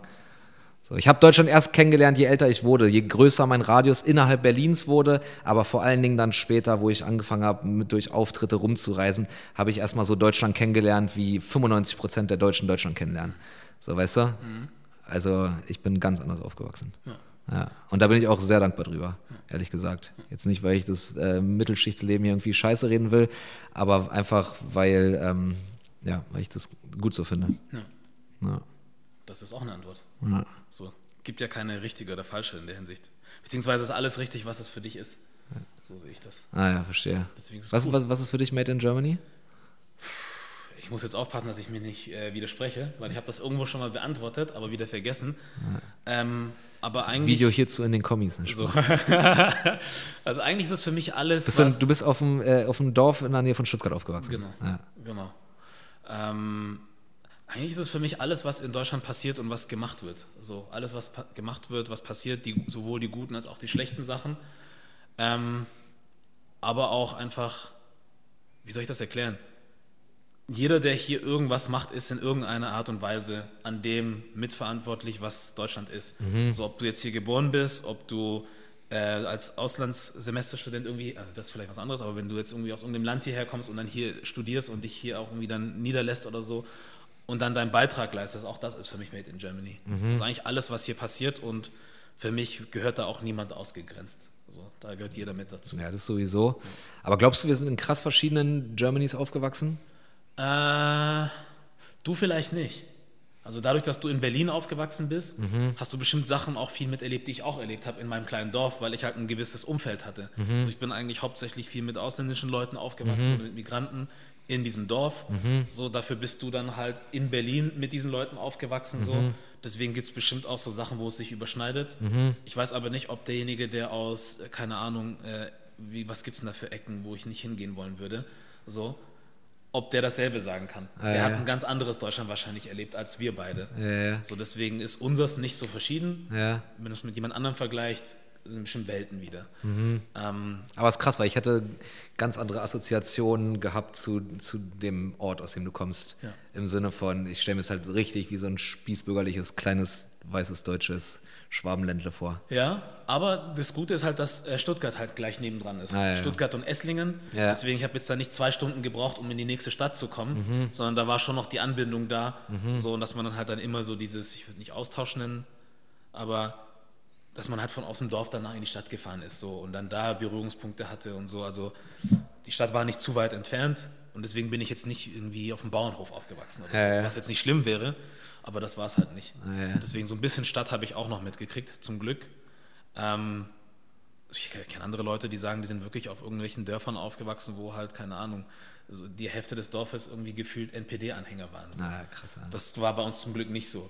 So, ich habe Deutschland erst kennengelernt, je älter ich wurde, je größer mein Radius innerhalb Berlins wurde, aber vor allen Dingen dann später, wo ich angefangen habe, durch Auftritte rumzureisen, habe ich erstmal so Deutschland kennengelernt, wie 95 Prozent der Deutschen Deutschland kennenlernen. So, weißt du? Also, ich bin ganz anders aufgewachsen. Ja. Und da bin ich auch sehr dankbar drüber, ehrlich gesagt. Jetzt nicht, weil ich das äh, Mittelschichtsleben hier irgendwie scheiße reden will, aber einfach, weil, ähm, ja, weil ich das gut so finde. Ja, Ja. Das ist auch eine Antwort. Ja. So, gibt ja keine richtige oder falsche in der Hinsicht. Beziehungsweise ist alles richtig, was es für dich ist. So sehe ich das. Ah ja, verstehe. Was, was, was ist für dich Made in Germany? Ich muss jetzt aufpassen, dass ich mir nicht äh, widerspreche, weil ich habe das irgendwo schon mal beantwortet, aber wieder vergessen. Ähm, aber eigentlich. Video hierzu in den Kommis. Ne? So. also eigentlich ist es für mich alles. Bist du, du bist auf dem, äh, auf dem Dorf in der Nähe von Stuttgart aufgewachsen. Genau. Ja. Genau. Ähm, eigentlich ist es für mich alles, was in Deutschland passiert und was gemacht wird. So alles, was gemacht wird, was passiert, die, sowohl die guten als auch die schlechten Sachen. Ähm, aber auch einfach, wie soll ich das erklären? Jeder, der hier irgendwas macht, ist in irgendeiner Art und Weise an dem mitverantwortlich, was Deutschland ist. So, ob du jetzt hier geboren bist, ob du äh, als Auslandssemesterstudent irgendwie, also das ist vielleicht was anderes, aber wenn du jetzt irgendwie aus irgendeinem Land hierher kommst und dann hier studierst und dich hier auch irgendwie dann niederlässt oder so und dann deinen Beitrag leistest, auch das ist für mich Made in Germany. Also eigentlich alles, was hier passiert und für mich gehört da auch niemand ausgegrenzt. Also, da gehört jeder mit dazu. ja, das sowieso. Aber glaubst du, wir sind in krass verschiedenen Germanys aufgewachsen? Äh, du vielleicht nicht. Also dadurch, dass du in Berlin aufgewachsen bist, hast du bestimmt Sachen auch viel miterlebt, die ich auch erlebt habe in meinem kleinen Dorf, weil ich halt ein gewisses Umfeld hatte. Also ich bin eigentlich hauptsächlich viel mit ausländischen Leuten aufgewachsen, und mit Migranten in diesem Dorf. So dafür bist du dann halt in Berlin mit diesen Leuten aufgewachsen. So. Deswegen gibt es bestimmt auch so Sachen, wo es sich überschneidet. Ich weiß aber nicht, ob derjenige, der aus, äh, keine Ahnung, äh, wie, was gibt es denn da für Ecken, wo ich nicht hingehen wollen würde, so, ob der dasselbe sagen kann. der ja, hat ein ganz anderes Deutschland wahrscheinlich erlebt als wir beide. Ja, ja. So, deswegen ist unseres nicht so verschieden. Wenn man es mit jemand anderem vergleicht, sind bestimmt Welten wieder. Mhm. Ähm, Aber es ist krass, weil ich hätte ganz andere Assoziationen gehabt zu, zu dem Ort, aus dem du kommst. Ja. Im Sinne von, ich stelle mir es halt richtig wie so ein spießbürgerliches, kleines, weißes, deutsches Schwabenländle vor. ja, aber das Gute ist halt, dass äh, Stuttgart halt gleich nebendran ist. Ah, ja. Stuttgart und Esslingen. Ja. Deswegen, ich habe jetzt da nicht zwei Stunden gebraucht, um in die nächste Stadt zu kommen, Mhm. sondern da war schon noch die Anbindung da. So, und dass man dann halt dann immer so dieses, ich würde nicht Austausch nennen, aber dass man halt von aus dem Dorf danach in die Stadt gefahren ist so und dann da Berührungspunkte hatte und so. Also die Stadt war nicht zu weit entfernt und deswegen bin ich jetzt nicht irgendwie auf dem Bauernhof aufgewachsen, oder Ja, so, ja. was jetzt nicht schlimm wäre, aber das war es halt nicht. Ja, ja. Deswegen so ein bisschen Stadt habe ich auch noch mitgekriegt, zum Glück. Ähm, ich kenne andere Leute, die sagen, die sind wirklich auf irgendwelchen Dörfern aufgewachsen, wo halt, keine Ahnung, also die Hälfte des Dorfes irgendwie gefühlt NPD-Anhänger waren. So. Na, krass. Ja. Das war bei uns zum Glück nicht so.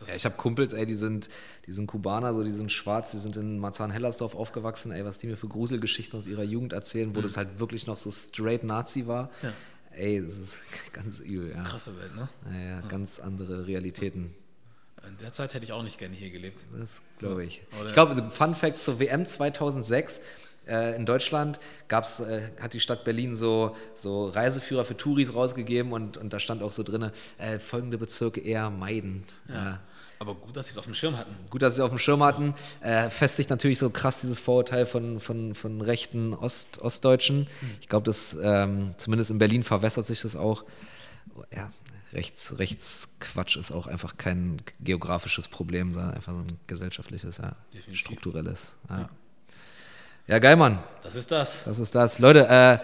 Ja, Ja, ich habe Kumpels, ey, die sind, die sind Kubaner, so, die sind schwarz, die sind in Marzahn-Hellersdorf aufgewachsen, ey, was die mir für Gruselgeschichten aus ihrer Jugend erzählen, wo das halt wirklich noch so straight Nazi war. Ja. Ey, das ist ganz übel, ja. krasse Welt, ne? Naja, ganz andere Realitäten. In der Zeit hätte ich auch nicht gerne hier gelebt. Das glaube ich. Oder- Ich glaube, Fun Fact zur WM 2006 äh, in Deutschland gab's, äh, hat die Stadt Berlin so, so Reiseführer für Touris rausgegeben und, und da stand auch so drin, äh, folgende Bezirke eher meiden. Ja. Aber gut, dass sie es auf dem Schirm hatten. Gut, dass sie es auf dem Schirm hatten. Äh, festigt natürlich so krass dieses Vorurteil von, von, von rechten Ost, Ostdeutschen. Ich glaube, das ähm, zumindest in Berlin verwässert sich das auch. Ja, Rechts, Rechtsquatsch ist auch einfach kein geografisches Problem, sondern einfach so ein gesellschaftliches, ja, strukturelles. Ja. ja, geil, Mann. Das ist das. Das ist das. Leute, äh,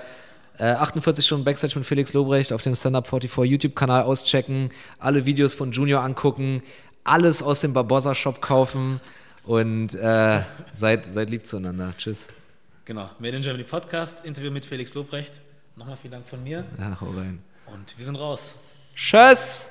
äh, 48 Stunden Backstage mit Felix Lobrecht auf dem Stand Up 44 YouTube-Kanal auschecken, alle Videos von Junior angucken, alles aus dem Barbossa Shop kaufen und äh, seid, seid lieb zueinander. Tschüss. Genau, Made in Germany Podcast, Interview mit Felix Lobrecht. Nochmal vielen Dank von mir. Ja, hau rein. Und wir sind raus. Tschüss.